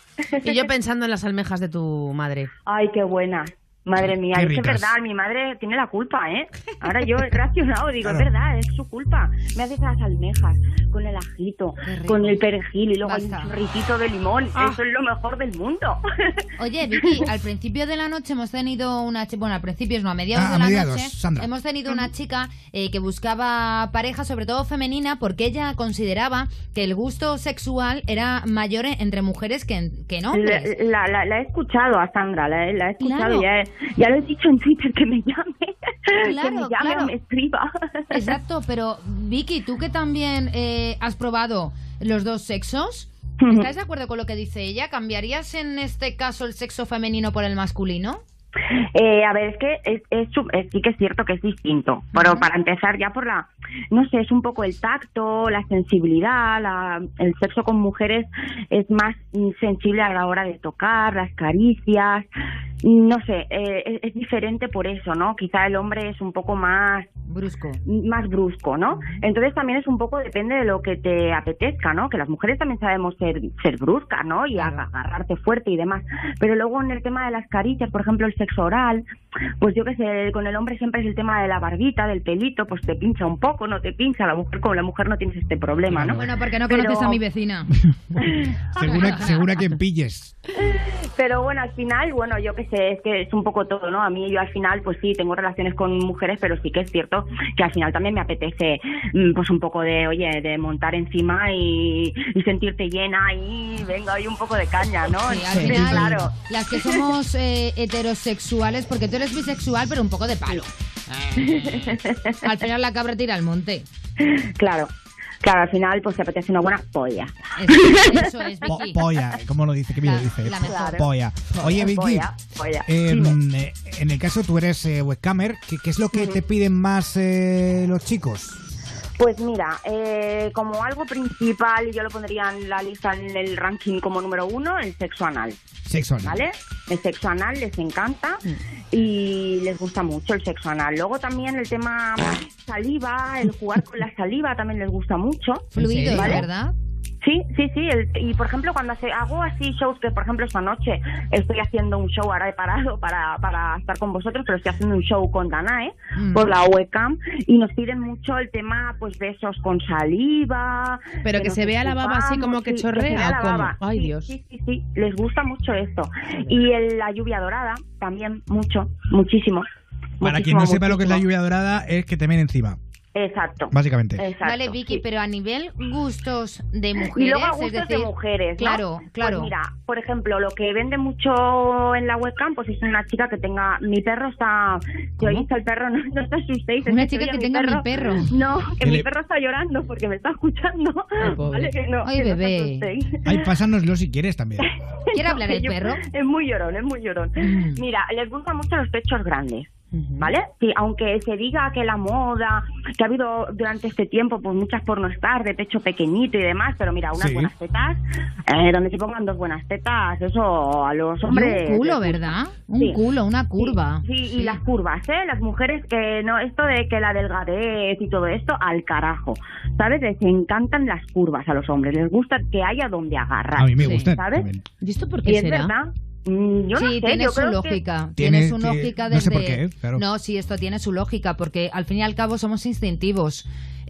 [SPEAKER 3] Y yo pensando en las almejas de tu madre.
[SPEAKER 45] Ay, qué buena. Madre mía, es que es verdad, mi madre tiene la culpa, ¿eh? Ahora yo he reaccionado, digo,
[SPEAKER 1] Claro.
[SPEAKER 45] es verdad, es su culpa. Me hace esas almejas con el ajito, con el perejil y luego hay un
[SPEAKER 2] Basta.
[SPEAKER 45] chorritito de limón.
[SPEAKER 2] Ah.
[SPEAKER 45] Eso es lo mejor del mundo.
[SPEAKER 2] Oye, Vicky, al principio de la noche hemos tenido una chica, bueno, al principio no, a mediados
[SPEAKER 1] Ah,
[SPEAKER 2] de
[SPEAKER 1] a
[SPEAKER 2] la
[SPEAKER 1] mediados,
[SPEAKER 2] noche
[SPEAKER 1] Sandra.
[SPEAKER 2] hemos tenido una chica eh, que buscaba pareja, sobre todo femenina, porque ella consideraba que el gusto sexual era mayor en- entre mujeres que en, que en hombres.
[SPEAKER 45] La, la, la he escuchado a Sandra, la, he- la he escuchado,
[SPEAKER 2] Claro.
[SPEAKER 45] ya, ya lo he dicho en Twitter, que me llame, que
[SPEAKER 2] Claro,
[SPEAKER 45] me llame
[SPEAKER 2] claro.
[SPEAKER 45] o me escriba.
[SPEAKER 2] Exacto, pero Vicky, tú que también eh, has probado los dos sexos. ¿estás de acuerdo con lo que dice ella? ¿Cambiarías en este caso el sexo femenino por el masculino?
[SPEAKER 45] Eh, a ver, es que es, es es- sí que es cierto que es distinto, pero para empezar ya por la, no sé, es un poco el tacto, la sensibilidad, la- el sexo con mujeres es más mm, sensible a la hora de tocar, las caricias, no sé, eh, es, es diferente por eso, ¿no? Quizá el hombre es un poco más
[SPEAKER 2] brusco,
[SPEAKER 45] más brusco, ¿no? Entonces también es un poco depende de lo que te apetezca, ¿no? Que las mujeres también sabemos ser ser bruscas, ¿no? Y agarrarte fuerte y demás, pero luego en el tema de las caricias, por ejemplo, el sexo oral, pues yo qué sé, con el hombre siempre es el tema de la barbita, del pelito, pues te pincha un poco, no te pincha, la mujer con la mujer no tienes este problema, ¿no?
[SPEAKER 2] Bueno, porque no
[SPEAKER 45] Pero-
[SPEAKER 2] conoces a mi vecina.
[SPEAKER 1] Segura, segura quien pilles.
[SPEAKER 45] Pero bueno, al final, bueno, yo qué sé, es que es un poco todo, ¿no? A mí yo al final, pues sí, tengo relaciones con mujeres, pero sí que es cierto que al final también me apetece, mm, pues un poco de, oye, de montar encima y, y sentirte llena y venga, hay un poco de caña, ¿no?
[SPEAKER 2] Sí, al final,
[SPEAKER 45] claro.
[SPEAKER 2] las que somos eh, heterosexuales, porque tú eres bisexual, pero un poco de palo. Al final la cabra tira al monte.
[SPEAKER 45] Claro. Claro, al final pues te apetece una buena polla.
[SPEAKER 2] Eso es,
[SPEAKER 1] Po- polla, ¿cómo lo dice? ¿Qué bien lo dice?
[SPEAKER 2] la mejor.
[SPEAKER 1] Polla. Oye, Vicky,
[SPEAKER 45] Polla, polla.
[SPEAKER 1] eh, en el caso tú eres eh, webcamer, ¿qué, qué es lo que te piden más eh, los chicos?
[SPEAKER 45] Pues mira, eh, como algo principal, yo lo pondría en la lista en el ranking como número uno, el sexo anal.
[SPEAKER 1] Sexo anal.
[SPEAKER 45] ¿Vale? El sexo anal les encanta y les gusta mucho el sexo anal. Luego también el tema saliva, el jugar con la saliva también les gusta mucho.
[SPEAKER 2] Fluidos,
[SPEAKER 45] ¿vale?
[SPEAKER 2] ¿verdad?
[SPEAKER 45] Sí, sí, sí. el- y por ejemplo, cuando hace- hago así shows, que por ejemplo esta noche estoy haciendo un show, ahora he parado para, para estar con vosotros, pero estoy haciendo un show con Danae
[SPEAKER 3] Mm.
[SPEAKER 45] por la webcam y nos piden mucho el tema pues besos con saliva.
[SPEAKER 3] Pero que se vea la baba así como que chorrea. Ay,
[SPEAKER 45] Sí,
[SPEAKER 3] Dios.
[SPEAKER 45] Sí, sí, sí, les gusta mucho esto. Y el- la lluvia dorada también mucho, muchísimo.
[SPEAKER 1] Para quien
[SPEAKER 45] Muchísimo,
[SPEAKER 1] no sepa lo que es la lluvia dorada, es que te ven encima,
[SPEAKER 45] Exacto.
[SPEAKER 1] básicamente.
[SPEAKER 45] Exacto,
[SPEAKER 2] Vale, Vicky,
[SPEAKER 45] sí.
[SPEAKER 2] pero a nivel gustos de mujeres.
[SPEAKER 45] Y luego a gustos
[SPEAKER 2] decir,
[SPEAKER 45] de mujeres, ¿no?
[SPEAKER 2] Claro, claro.
[SPEAKER 45] Pues mira, por ejemplo, lo que vende mucho en la webcam, pues es una chica que tenga... Mi perro está... Si oís al perro, no, no te asustéis.
[SPEAKER 2] Una chica que tenga mi perro.
[SPEAKER 45] No, que mi
[SPEAKER 1] le-
[SPEAKER 45] perro está llorando porque me está escuchando.
[SPEAKER 1] pobre.
[SPEAKER 45] Vale, que no,
[SPEAKER 2] Ay,
[SPEAKER 45] que no
[SPEAKER 2] bebé.
[SPEAKER 45] asustéis.
[SPEAKER 1] Ay, pásanoslo si quieres también.
[SPEAKER 2] ¿Quiere hablar el
[SPEAKER 45] Yo-
[SPEAKER 2] perro?
[SPEAKER 45] Es muy llorón, es muy llorón.
[SPEAKER 2] Mm.
[SPEAKER 45] Mira, les gustan mucho los pechos grandes. ¿Vale? Sí, aunque se diga que la moda, que ha habido durante este tiempo pues muchas pornostar de pecho pequeñito y demás, pero mira, unas
[SPEAKER 2] Sí.
[SPEAKER 45] buenas tetas, eh, donde se pongan dos buenas tetas, eso a los
[SPEAKER 2] Y
[SPEAKER 45] hombres...
[SPEAKER 2] un culo,
[SPEAKER 45] gusta.
[SPEAKER 2] ¿verdad? Un
[SPEAKER 45] Sí.
[SPEAKER 2] culo, una curva.
[SPEAKER 45] Sí, y las curvas, ¿eh? Las mujeres que no, esto de que la delgadez y todo esto, al carajo. ¿Sabes? Les encantan las curvas a los hombres, les gusta que haya donde agarrar.
[SPEAKER 1] A mí me gustan
[SPEAKER 45] ¿Sabes?
[SPEAKER 1] también.
[SPEAKER 3] ¿Y esto por
[SPEAKER 45] Y
[SPEAKER 3] qué
[SPEAKER 45] es
[SPEAKER 3] será?
[SPEAKER 45] verdad. Mm, Yo no
[SPEAKER 2] sí,
[SPEAKER 45] sé,
[SPEAKER 2] tiene
[SPEAKER 45] yo
[SPEAKER 2] su
[SPEAKER 45] creo que-
[SPEAKER 2] lógica.
[SPEAKER 1] Tiene-
[SPEAKER 2] Tiene, su
[SPEAKER 1] tiene-
[SPEAKER 2] lógica
[SPEAKER 1] no
[SPEAKER 2] desde...
[SPEAKER 1] sé por qué, claro.
[SPEAKER 2] No, sí, esto tiene su lógica, porque al fin y al cabo somos instintivos.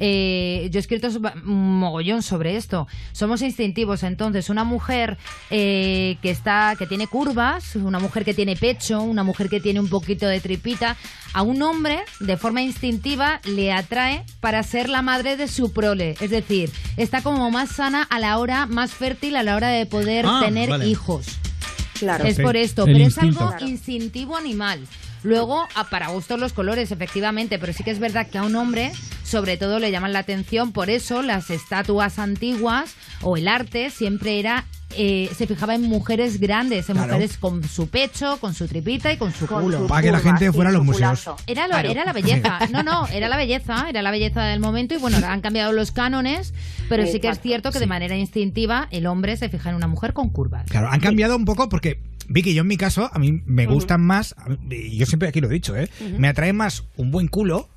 [SPEAKER 2] Eh, yo he escrito un mogollón sobre esto. Somos instintivos, entonces una mujer eh, que está, que tiene curvas, una mujer que tiene pecho, una mujer que tiene un poquito de tripita, a un hombre de forma instintiva le atrae para ser la madre de su prole. Es decir, está como más sana a la hora, más fértil a la hora de poder
[SPEAKER 1] Ah,
[SPEAKER 2] tener
[SPEAKER 1] vale.
[SPEAKER 2] hijos.
[SPEAKER 45] Claro.
[SPEAKER 2] Es por esto,
[SPEAKER 1] el
[SPEAKER 2] pero
[SPEAKER 1] instinto.
[SPEAKER 2] es algo instintivo animal. Luego, a para gustos los colores, efectivamente, pero sí que es verdad que a un hombre, sobre todo, le llaman la atención. Por eso, las estatuas antiguas o el arte siempre era. eh, se fijaba en mujeres grandes, en
[SPEAKER 1] Claro.
[SPEAKER 2] mujeres con su pecho, con su tripita y con su
[SPEAKER 45] Con
[SPEAKER 2] culo.
[SPEAKER 45] su
[SPEAKER 1] Para que la gente fuera a los museos.
[SPEAKER 2] Era, lo-
[SPEAKER 45] Claro.
[SPEAKER 2] era la belleza. No, no, era la belleza, era la belleza del momento y bueno, han cambiado los cánones, pero sí que es cierto que de manera instintiva el hombre se fija en una mujer con curvas.
[SPEAKER 1] Claro, han cambiado un poco porque, Vicky, yo en mi caso, a mí me gustan más, y yo siempre aquí lo he dicho, ¿eh? me atrae más un buen culo,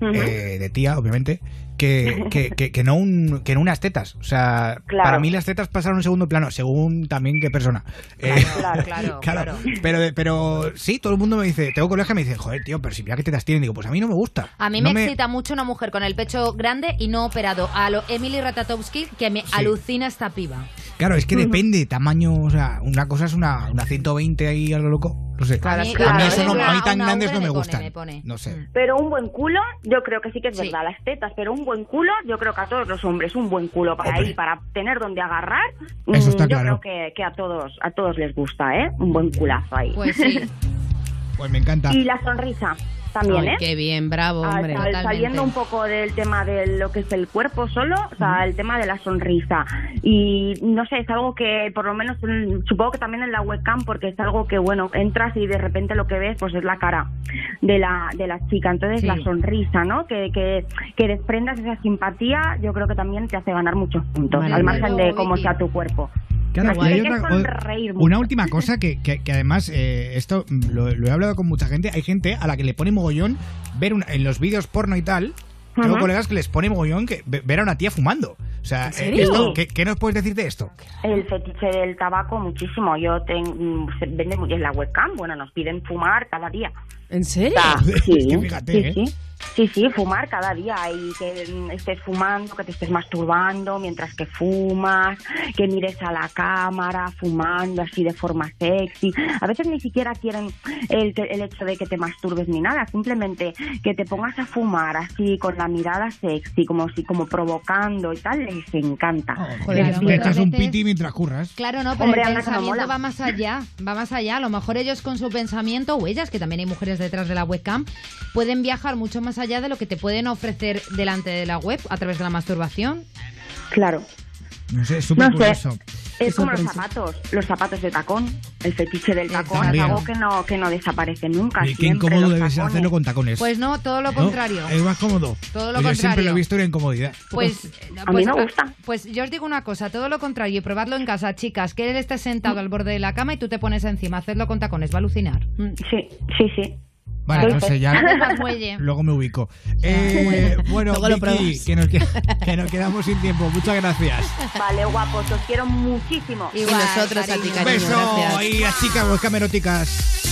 [SPEAKER 1] eh, de tía, obviamente, que, que, que, que no un, que no unas tetas. O sea,
[SPEAKER 45] Claro.
[SPEAKER 1] para mí las tetas pasaron a un segundo plano, según también qué persona. Eh,
[SPEAKER 45] Claro,
[SPEAKER 2] claro,
[SPEAKER 1] claro. Pero, pero sí, todo el mundo me dice, tengo colegas que me dicen, joder, tío, pero si mira qué tetas tienen, digo, pues a mí no me gusta.
[SPEAKER 2] A mí
[SPEAKER 1] No
[SPEAKER 2] me, excita mucho una mujer con el pecho grande y no operado. A lo Emily Ratatowski, que me alucina esta piba.
[SPEAKER 1] Claro, es que depende, tamaño, o sea, una cosa es una, una 120 ahí a lo loco, no sé.
[SPEAKER 2] Claro,
[SPEAKER 1] a mí,
[SPEAKER 2] claro,
[SPEAKER 1] eso no-
[SPEAKER 2] una-
[SPEAKER 1] a mí tan grandes no me
[SPEAKER 2] me pone,
[SPEAKER 1] gustan.
[SPEAKER 2] me pone.
[SPEAKER 1] No sé.
[SPEAKER 45] Pero un buen culo, yo creo que sí que es
[SPEAKER 2] Sí.
[SPEAKER 45] verdad, las tetas, pero un buen culo, yo creo que a todos los hombres, un buen culo para
[SPEAKER 1] Hombre.
[SPEAKER 45] ahí, para tener donde agarrar,
[SPEAKER 1] Eso
[SPEAKER 45] mm,
[SPEAKER 1] está
[SPEAKER 45] yo
[SPEAKER 1] claro.
[SPEAKER 45] creo que, que a todos a todos les gusta, ¿eh? Un buen culazo ahí.
[SPEAKER 2] Pues sí.
[SPEAKER 1] Pues me encanta.
[SPEAKER 45] Y la sonrisa también,
[SPEAKER 3] Ay,
[SPEAKER 45] ¿eh?
[SPEAKER 3] qué bien, bravo,
[SPEAKER 45] Ah,
[SPEAKER 3] hombre.
[SPEAKER 45] saliendo un poco del tema de lo que es el cuerpo solo, o sea, el tema de la sonrisa. Y no sé, es algo que por lo menos supongo que también en la webcam, porque es algo que, bueno, entras y de repente lo que ves pues es la cara de la, de la chica. Entonces
[SPEAKER 2] Sí.
[SPEAKER 45] la sonrisa, ¿no? Que, que, que desprendas esa simpatía, yo creo que también te hace ganar muchos puntos,
[SPEAKER 3] Vale.
[SPEAKER 45] al margen de cómo sea tu cuerpo.
[SPEAKER 1] Claro, y hay otra- una última cosa que, que- que además, eh, esto mm, lo, lo he hablado con mucha gente, hay gente a la que le pone mogollón ver una- en los vídeos porno y tal, tengo colegas que les pone mogollón que ve- ver a una tía fumando. O sea, eh,
[SPEAKER 45] serio?
[SPEAKER 1] esto, ¿qué, qué nos puedes decir de esto?
[SPEAKER 45] El fetiche del tabaco muchísimo. Yo tengo, se vende muy en la webcam. Bueno, nos piden fumar cada día.
[SPEAKER 3] ¿En serio?
[SPEAKER 45] Ah,
[SPEAKER 1] Es
[SPEAKER 45] sí,
[SPEAKER 1] que fíjate,
[SPEAKER 45] sí,
[SPEAKER 1] ¿eh?
[SPEAKER 45] sí. Sí, sí, fumar cada día y que estés fumando, que te estés masturbando mientras que fumas, que mires a la cámara fumando así de forma sexy. A veces ni siquiera quieren el, el hecho de que te masturbes ni nada, simplemente que te pongas a fumar así con la mirada sexy, como si como provocando y tal, les encanta.
[SPEAKER 2] joder,
[SPEAKER 45] Les
[SPEAKER 2] claro,
[SPEAKER 12] un piti mientras curras.
[SPEAKER 2] Claro, no, pero
[SPEAKER 45] Hombre,
[SPEAKER 2] el
[SPEAKER 45] anda que no
[SPEAKER 2] pensamiento va más allá, va más allá. A lo mejor ellos con su pensamiento, o ellas, que también hay mujeres detrás de la webcam, pueden viajar mucho más allá de lo que te pueden ofrecer delante de la web a través de la masturbación.
[SPEAKER 45] Claro.
[SPEAKER 12] No sé, es súper
[SPEAKER 45] No sé.
[SPEAKER 12] curioso.
[SPEAKER 45] Es como los zapatos, los zapatos de tacón, el fetiche del tacón es algo que no que no desaparece nunca.
[SPEAKER 12] Oye, qué incómodo debe ser hacerlo con tacones.
[SPEAKER 2] Pues no, todo lo
[SPEAKER 12] ¿No?
[SPEAKER 2] contrario.
[SPEAKER 12] Es más cómodo.
[SPEAKER 2] Todo lo
[SPEAKER 12] Yo siempre
[SPEAKER 2] contrario.
[SPEAKER 12] lo he visto una incomodidad.
[SPEAKER 2] Pues,
[SPEAKER 45] A
[SPEAKER 2] pues,
[SPEAKER 45] mí me gusta.
[SPEAKER 2] Pues yo os digo una cosa, todo lo contrario, y probadlo en casa, chicas, que él esté sentado al borde de la cama y tú te pones encima, hacedlo con tacones, va a alucinar.
[SPEAKER 45] Sí, sí, sí.
[SPEAKER 12] Vale, no sé, ya. Luego me ubico. Eh, bueno, Vicky, que nos, que, que nos quedamos sin tiempo. Muchas gracias.
[SPEAKER 45] Vale, guapos, os quiero muchísimo.
[SPEAKER 3] Y nosotros a ti, cariño,
[SPEAKER 12] beso
[SPEAKER 3] gracias.
[SPEAKER 12] ahí a chicas webcam eróticas.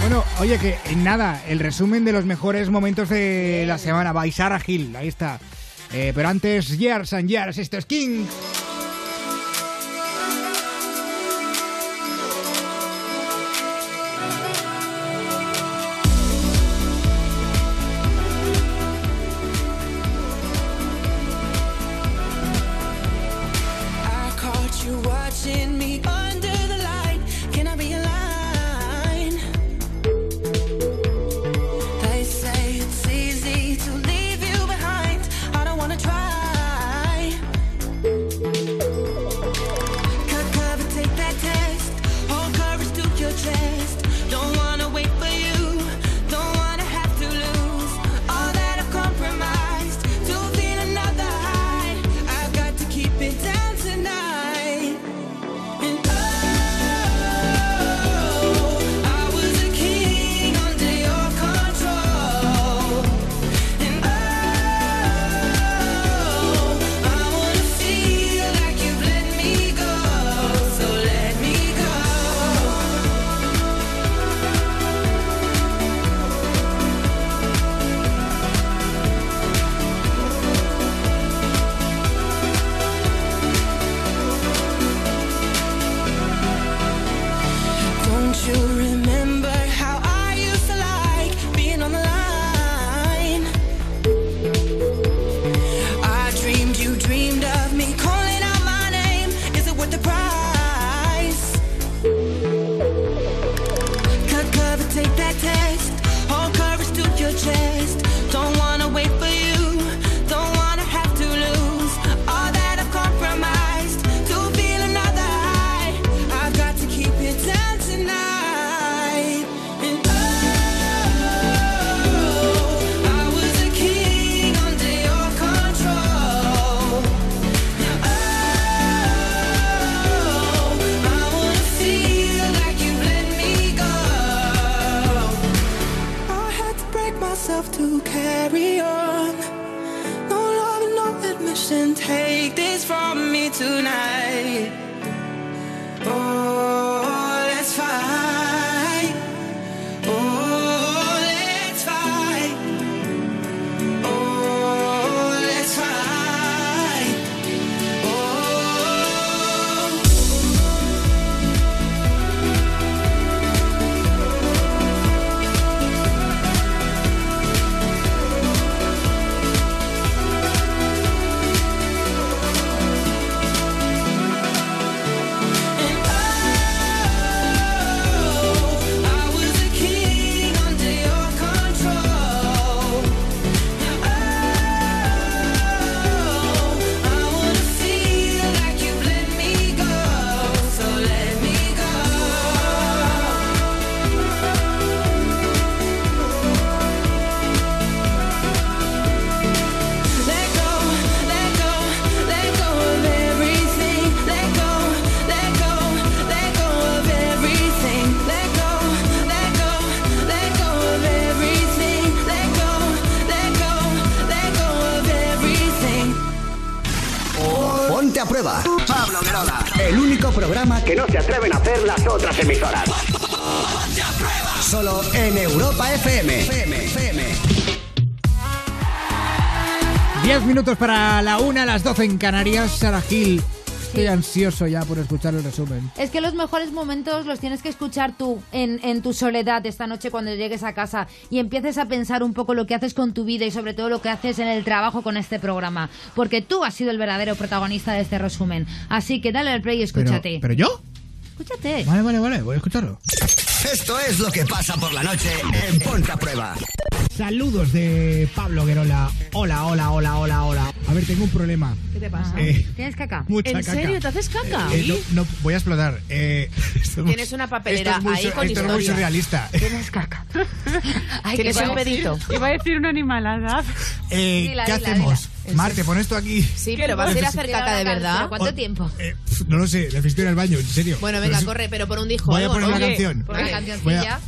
[SPEAKER 12] Bueno, oye, que en nada, el resumen de los mejores momentos de la semana. By Sarah Hill, ahí está. Eh, pero antes, Years and Years, esto es King.
[SPEAKER 1] Minutos para la una, las 12 en Canarias. Sara Gil. Estoy ansioso ya por escuchar el resumen.
[SPEAKER 2] Es que los mejores momentos los tienes que escuchar tú en, en tu soledad esta noche cuando llegues a casa y empieces a pensar un poco lo que haces con tu vida y sobre todo lo que haces en el trabajo con este programa. Porque tú has sido el verdadero protagonista de este resumen. Así que dale al play y escúchate.
[SPEAKER 1] ¿Pero yo?
[SPEAKER 2] Escúchate.
[SPEAKER 1] Vale, vale, vale, voy a escucharlo.
[SPEAKER 42] Esto es lo que pasa por la noche en Ponte a Prueba.
[SPEAKER 1] Saludos de Pablo Guerola. Hola, hola, hola, hola, hola. A ver, tengo un problema.
[SPEAKER 3] ¿Qué te pasa?
[SPEAKER 1] Eh,
[SPEAKER 2] ¿Tienes caca?
[SPEAKER 1] mucha
[SPEAKER 3] ¿En
[SPEAKER 1] caca.
[SPEAKER 3] serio? ¿Te haces caca?
[SPEAKER 1] Eh, no, no, voy a explotar. Eh,
[SPEAKER 3] Tienes una papelera
[SPEAKER 1] esto es muy
[SPEAKER 3] ahí con
[SPEAKER 1] esto es muy
[SPEAKER 3] historia.
[SPEAKER 1] surrealista.
[SPEAKER 2] Tienes caca. Ay,
[SPEAKER 3] Tienes un pedito.
[SPEAKER 4] Iba a decir una animalada.
[SPEAKER 1] Eh,
[SPEAKER 2] Dila,
[SPEAKER 1] ¿Qué
[SPEAKER 2] dila,
[SPEAKER 1] hacemos?
[SPEAKER 2] dila.
[SPEAKER 1] Marte, pon esto aquí.
[SPEAKER 3] Sí, pero vas a ir a hacer caca de verdad.
[SPEAKER 2] ¿Pero ¿Cuánto tiempo?
[SPEAKER 1] Pff, No lo sé, necesito ir al baño, en serio.
[SPEAKER 3] Bueno, venga, corre, pero por un dijo.
[SPEAKER 1] Voy a poner
[SPEAKER 3] ¿no?
[SPEAKER 1] una
[SPEAKER 3] Oye,
[SPEAKER 1] canción.
[SPEAKER 2] Por una cancioncilla.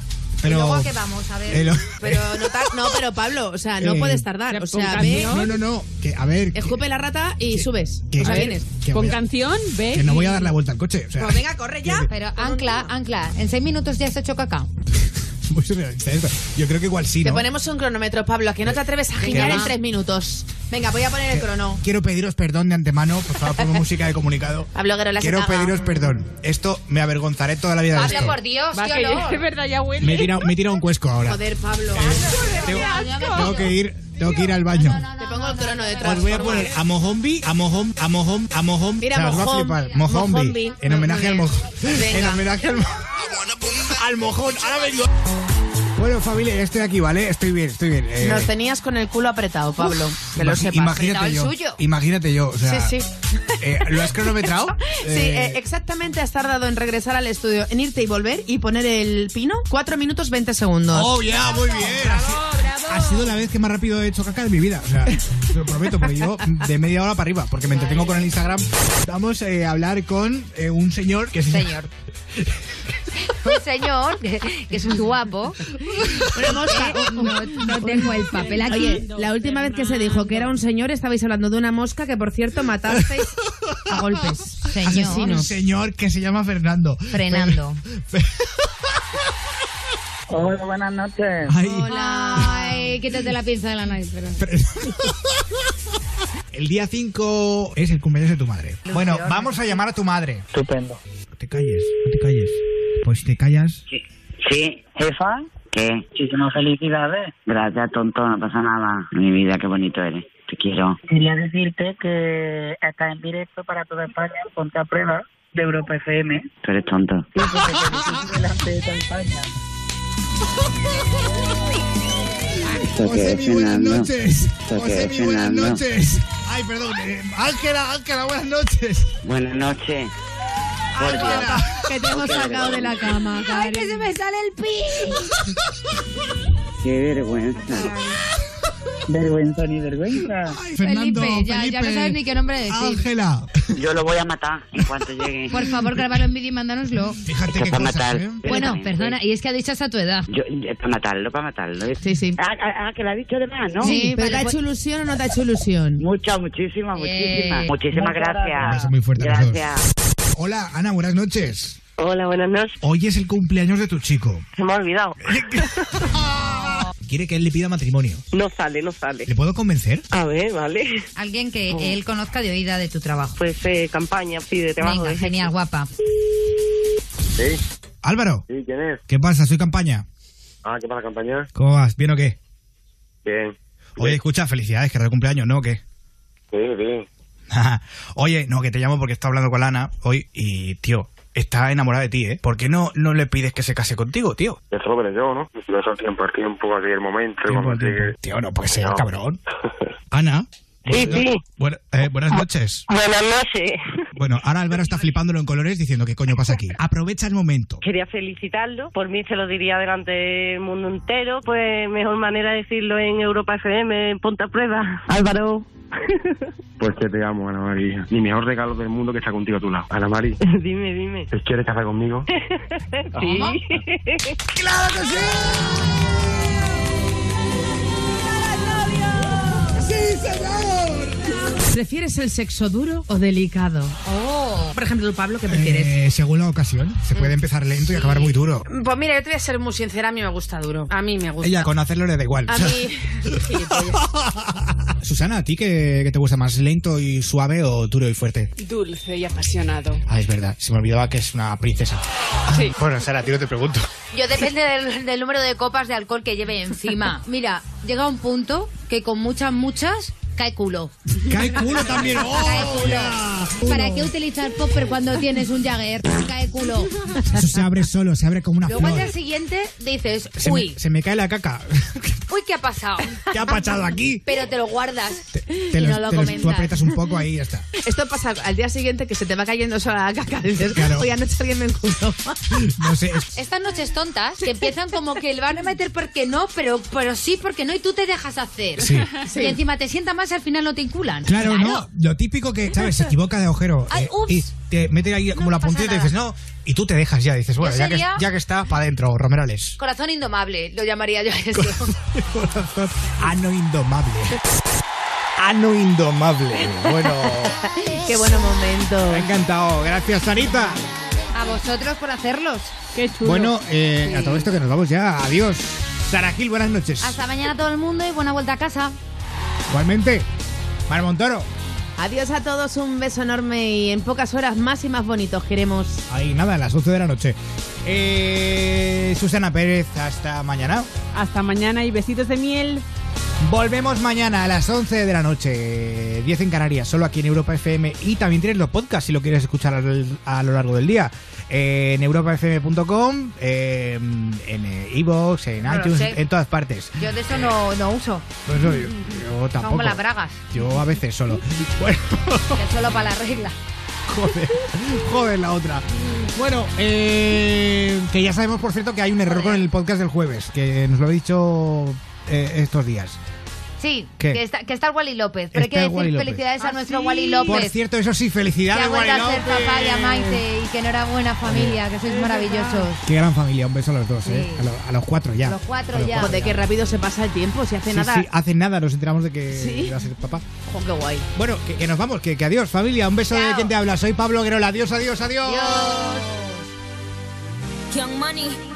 [SPEAKER 1] pero-
[SPEAKER 2] ¿Y luego a qué vamos? A ver.
[SPEAKER 1] Eh, lo-
[SPEAKER 3] Pero no, no, pero Pablo, o sea, no
[SPEAKER 1] Eh,
[SPEAKER 3] puedes tardar. O sea, ve.
[SPEAKER 1] No, no, no. Que, a ver. que-
[SPEAKER 3] escupe la rata y subes.
[SPEAKER 1] que-
[SPEAKER 3] O sea, vienes.
[SPEAKER 1] que
[SPEAKER 4] Con
[SPEAKER 1] a-
[SPEAKER 4] canción, ve.
[SPEAKER 1] que no voy a dar la vuelta al coche. O sea,
[SPEAKER 3] Pues venga, corre ya.
[SPEAKER 2] Pero ancla, ancla. En seis minutos ya has hecho caca.
[SPEAKER 1] muy surrealista esto. Yo creo que igual sí,
[SPEAKER 3] Te
[SPEAKER 1] ¿no?
[SPEAKER 3] ponemos un cronómetro, Pablo, a que no te atreves a girar en tres minutos. Venga, voy a poner el crono.
[SPEAKER 1] Quiero pediros perdón de antemano. Por favor, pongo música de comunicado.
[SPEAKER 3] Pablo
[SPEAKER 1] Quiero pediros perdón. Esto me avergonzaré toda la vida de
[SPEAKER 2] Pablo,
[SPEAKER 1] esto.
[SPEAKER 2] por Dios,
[SPEAKER 4] Va,
[SPEAKER 2] qué
[SPEAKER 4] que ya-
[SPEAKER 2] olor.
[SPEAKER 4] de verdad ya huele.
[SPEAKER 1] Me he tirado, me he tirado un cuesco ahora.
[SPEAKER 3] Joder, Pablo.
[SPEAKER 1] Tengo, tengo que ir, tengo que ir al baño.
[SPEAKER 3] Te pongo el crono detrás.
[SPEAKER 1] Os voy a
[SPEAKER 3] por
[SPEAKER 1] poner a Mohombi, a Mohom, a Mohom, a Mohom.
[SPEAKER 3] Mira,
[SPEAKER 1] O sea. En homenaje al
[SPEAKER 3] bien.
[SPEAKER 1] En homenaje al mojón. Al mojón. Ahora vengo. Bueno, familia, ya estoy aquí, ¿vale? Estoy bien, estoy bien. Eh,
[SPEAKER 3] Nos tenías con el culo apretado, Pablo. que lo sepas.
[SPEAKER 1] Imagínate
[SPEAKER 2] el
[SPEAKER 1] yo.
[SPEAKER 2] suyo.
[SPEAKER 1] Imagínate yo. O sea,
[SPEAKER 3] Sí, sí.
[SPEAKER 1] eh, ¿Lo has cronometrado?
[SPEAKER 3] Sí,
[SPEAKER 1] Eh,
[SPEAKER 3] eh, exactamente has tardado en regresar al estudio, en irte y volver y poner el pino 4 minutos 20 segundos.
[SPEAKER 1] Oh, ya, muy bien. Ha sido- Ha sido la vez que más rápido he hecho caca de mi vida. O sea, te lo prometo, porque yo de media hora para arriba, porque me entretengo con el Instagram. Vamos eh, a hablar con eh, un señor que se
[SPEAKER 2] Señor. Un señor que, que es muy guapo.
[SPEAKER 3] Una mosca.
[SPEAKER 2] Eh, no, no tengo el papel aquí.
[SPEAKER 3] Oye, la última vez que se dijo que era un señor estabais hablando de una mosca que por cierto matasteis a golpes.
[SPEAKER 2] Señor.
[SPEAKER 1] un señor que se llama Fernando.
[SPEAKER 2] Frenando.
[SPEAKER 36] Hola, buenas noches.
[SPEAKER 1] Ay,
[SPEAKER 2] Ay, quítate la pinza de la nariz. Pero...
[SPEAKER 1] el día 5 es el cumpleaños de tu madre. Bueno, vamos a llamar a tu madre.
[SPEAKER 36] Estupendo.
[SPEAKER 1] No te calles, no te calles. Pues te callas.
[SPEAKER 46] Sí.
[SPEAKER 36] ¿Jefa?
[SPEAKER 46] ¿Qué?
[SPEAKER 36] Muchísimas felicidades.
[SPEAKER 46] Gracias, tonto, no pasa nada. Mi vida, qué bonito eres. Te quiero.
[SPEAKER 36] Quería decirte que estás en directo para toda España, ponte a prueba de Europa FM.
[SPEAKER 46] Tú eres tonto.
[SPEAKER 36] Sí, porque te felicito delante de toda España.
[SPEAKER 46] ¿Esto qué es,
[SPEAKER 1] Josemi, buenas noches.
[SPEAKER 46] ¿Esto qué es,
[SPEAKER 1] Josemi, buenas noches. Ay, perdón. eh, Ángela, Ángela, buenas noches.
[SPEAKER 46] Buenas noches. Por Dios.
[SPEAKER 3] Que te hemos sacado de la cama,
[SPEAKER 2] ¡Ay, que
[SPEAKER 3] Karen.
[SPEAKER 2] se me sale el pi!
[SPEAKER 46] Qué vergüenza.
[SPEAKER 36] Vergüenza ni vergüenza.
[SPEAKER 1] Ay, Fernando,
[SPEAKER 2] Felipe, ya, ya no sabes ni qué nombre decir.
[SPEAKER 1] Ángela.
[SPEAKER 46] Yo lo voy a matar en cuanto llegue.
[SPEAKER 2] Por favor, grábalo en vídeo y mándanoslo.
[SPEAKER 1] Fíjate
[SPEAKER 46] Es
[SPEAKER 1] qué
[SPEAKER 46] que para matar.
[SPEAKER 1] ¿eh?
[SPEAKER 2] Bueno, perdona, y es que ha dicho hasta tu edad.
[SPEAKER 46] Yo, yo- para matarlo, para matarlo.
[SPEAKER 3] Sí, sí.
[SPEAKER 46] Ah, ah, ah, que lo ha dicho de más, ¿no?
[SPEAKER 2] Sí,
[SPEAKER 3] ¿Pero
[SPEAKER 2] vale,
[SPEAKER 3] te ha
[SPEAKER 2] pues-
[SPEAKER 3] hecho ilusión o no te ha hecho ilusión?
[SPEAKER 46] Muchas, muchísimas, muchísimas.
[SPEAKER 2] Eh,
[SPEAKER 46] Muchísimas gracias.
[SPEAKER 1] muy fuerte.
[SPEAKER 46] Gracias.
[SPEAKER 1] Hola, Ana, buenas noches.
[SPEAKER 46] Hola, buenas noches.
[SPEAKER 1] Hoy es el cumpleaños de tu chico.
[SPEAKER 46] Se me ha olvidado.
[SPEAKER 1] Quiere que él le pida matrimonio.
[SPEAKER 46] No sale, no sale.
[SPEAKER 1] ¿Le puedo convencer?
[SPEAKER 46] A ver, vale.
[SPEAKER 2] Alguien que él conozca de oída de tu trabajo.
[SPEAKER 46] Pues eh, campaña, sí, de trabajo.
[SPEAKER 2] Venga, genial, guapa.
[SPEAKER 46] Sí,
[SPEAKER 1] Álvaro,
[SPEAKER 46] sí, ¿quién es?
[SPEAKER 1] ¿qué pasa? Soy campaña.
[SPEAKER 46] Ah, ¿qué pasa, campaña?
[SPEAKER 1] ¿Cómo vas? ¿Bien o qué?
[SPEAKER 46] Bien.
[SPEAKER 1] Oye, escucha, felicidades, que era de cumpleaños, ¿no? ¿O qué?
[SPEAKER 46] Sí, sí.
[SPEAKER 1] Oye, no, que te llamo porque está hablando con Ana hoy y, tío, está enamorada de ti, ¿eh? ¿Por qué no, no le pides que se case contigo, tío?
[SPEAKER 46] Eso lo veré yo, ¿no? Lo eso tiempo al tiempo, el momento,
[SPEAKER 1] Tiempo
[SPEAKER 46] cuando
[SPEAKER 1] al tiempo. Tío, no puede ser,
[SPEAKER 46] No.
[SPEAKER 1] cabrón. Ana.
[SPEAKER 46] Sí,
[SPEAKER 1] bueno-
[SPEAKER 46] sí.
[SPEAKER 1] bueno, eh, buenas noches.
[SPEAKER 46] Buenas noches.
[SPEAKER 1] Bueno, ahora Álvaro está flipándolo en colores diciendo qué coño pasa aquí. Aprovecha el momento.
[SPEAKER 46] Quería felicitarlo. Por mí se lo diría delante del mundo entero. Pues mejor manera de decirlo en Europa FM, en Ponte a Prueba. Álvaro.
[SPEAKER 37] Pues que te amo, Ana María. Mi mejor regalo del mundo que está contigo a tu lado. Ana María,
[SPEAKER 46] dime, dime.
[SPEAKER 37] ¿te quieres casar conmigo?
[SPEAKER 46] sí.
[SPEAKER 1] ¡Claro que sí! Señor!
[SPEAKER 3] ¿Prefieres el sexo duro o delicado?
[SPEAKER 2] Oh.
[SPEAKER 3] Por ejemplo, tú, Pablo, ¿qué prefieres?
[SPEAKER 1] Eh, según la ocasión, se puede empezar lento y acabar muy duro.
[SPEAKER 3] Pues mira, yo te voy a ser muy sincera, a mí me gusta duro. A mí me gusta.
[SPEAKER 1] Ella con hacerlo le da igual.
[SPEAKER 3] A mí... Gilipollas.
[SPEAKER 1] Susana, ¿a ti qué, qué te gusta más, lento y suave o duro y fuerte?
[SPEAKER 47] Dulce y apasionado.
[SPEAKER 1] Ah, es verdad, se me olvidaba que es una princesa.
[SPEAKER 47] Sí.
[SPEAKER 1] Bueno, Sara, a ti no te pregunto.
[SPEAKER 2] Yo depende del, del número de copas de alcohol que lleve encima. Mira, llega un punto que con muchas, muchas cae culo.
[SPEAKER 1] Cae culo también. ¡Oh,
[SPEAKER 2] Cae culo.
[SPEAKER 1] ya!
[SPEAKER 2] ¿Para qué utilizar popper cuando tienes un Jagger? Cae culo.
[SPEAKER 1] Eso se abre solo, se abre como una
[SPEAKER 2] Luego al día siguiente dices,
[SPEAKER 1] Se me,
[SPEAKER 2] uy,
[SPEAKER 1] se me cae la caca.
[SPEAKER 2] uy, ¿qué ha pasado?
[SPEAKER 1] ¿Qué ha pasado aquí?
[SPEAKER 2] Pero te lo guardas
[SPEAKER 1] Te
[SPEAKER 2] y
[SPEAKER 1] los-
[SPEAKER 2] no lo
[SPEAKER 1] te los- tú
[SPEAKER 2] comentas.
[SPEAKER 1] aprietas un poco ahí y ya está.
[SPEAKER 3] Esto pasa al día siguiente que se te va cayendo sola la caca. Dices,
[SPEAKER 1] Claro.
[SPEAKER 3] oye, anoche alguien me enculó.
[SPEAKER 1] No sé, es-
[SPEAKER 2] Estas noches tontas que empiezan como que le van a meter porque no, pero, pero sí, porque no, y tú te dejas hacer.
[SPEAKER 1] Sí.
[SPEAKER 2] Y encima te sienta más y al final no te inculan.
[SPEAKER 1] Claro, no. Lo típico que, ¿sabes? Se equivoca de agujero
[SPEAKER 2] Ay,
[SPEAKER 1] eh, y te mete ahí como la puntita y dices, no, y tú te dejas ya. Dices, bueno, ya que, ya que está, para adentro, Romerales.
[SPEAKER 2] Corazón indomable, lo llamaría yo a eso.
[SPEAKER 1] Corazón. Ano indomable. Ano indomable. Bueno,
[SPEAKER 3] Qué buen momento.
[SPEAKER 1] me ha encantado. Gracias, Sarita.
[SPEAKER 2] A vosotros por hacerlos.
[SPEAKER 4] Qué chulo.
[SPEAKER 1] Bueno, eh, a todo esto que nos vamos ya. Adiós. Sara Gil, buenas noches.
[SPEAKER 2] Hasta mañana todo el mundo y buena vuelta a casa.
[SPEAKER 1] Igualmente, Mar Montoro.
[SPEAKER 3] Adiós a todos, un beso enorme y en pocas horas más y más bonitos queremos.
[SPEAKER 1] Ahí nada, a las 11 de la noche. Eh, Susana Pérez, hasta mañana.
[SPEAKER 4] Hasta mañana y besitos de miel.
[SPEAKER 1] Volvemos mañana a las 11 de la noche, 10 en Canarias, solo aquí en Europa FM. Y también tienes los podcasts si lo quieres escuchar al- a lo largo del día. Eh, en europafm.com, eh, en Evox, en
[SPEAKER 2] No lo
[SPEAKER 1] iTunes, en todas partes.
[SPEAKER 2] Yo de eso no, no uso.
[SPEAKER 1] Pues yo, yo tampoco.
[SPEAKER 2] Las bragas,
[SPEAKER 1] Yo a veces solo. Bueno,
[SPEAKER 2] que solo para la regla.
[SPEAKER 1] joder, joder la otra. Bueno, eh, que ya sabemos, por cierto, que hay un error con el podcast del jueves, que nos lo he dicho eh, estos días.
[SPEAKER 2] Sí,
[SPEAKER 1] ¿Qué?
[SPEAKER 2] que está, que está el Wally López. Pero hay que decir
[SPEAKER 1] López.
[SPEAKER 2] felicidades a nuestro
[SPEAKER 4] sí.
[SPEAKER 2] Wally López.
[SPEAKER 1] Por cierto, eso sí,
[SPEAKER 2] que
[SPEAKER 1] felicidades,
[SPEAKER 2] ha vuelto
[SPEAKER 1] Wally
[SPEAKER 2] a ser
[SPEAKER 1] López.
[SPEAKER 2] papá y a Maite y que enhorabuena familia, que sois maravillosos.
[SPEAKER 1] Qué gran familia, un beso a los dos, ¿eh? A, lo- a los cuatro ya.
[SPEAKER 2] Los cuatro
[SPEAKER 1] A los
[SPEAKER 2] ya.
[SPEAKER 3] Joder, qué rápido se pasa el tiempo, si hace
[SPEAKER 1] Sí,
[SPEAKER 3] nada.
[SPEAKER 1] sí, hace nada nos enteramos de que
[SPEAKER 3] Sí.
[SPEAKER 1] iba a ser papá.
[SPEAKER 3] Jo, qué guay.
[SPEAKER 1] Bueno, que, que nos vamos, que, que adiós, familia. Un beso de quien te habla. Soy Pablo Guerola. Adiós, adiós, adiós.
[SPEAKER 24] Young Money.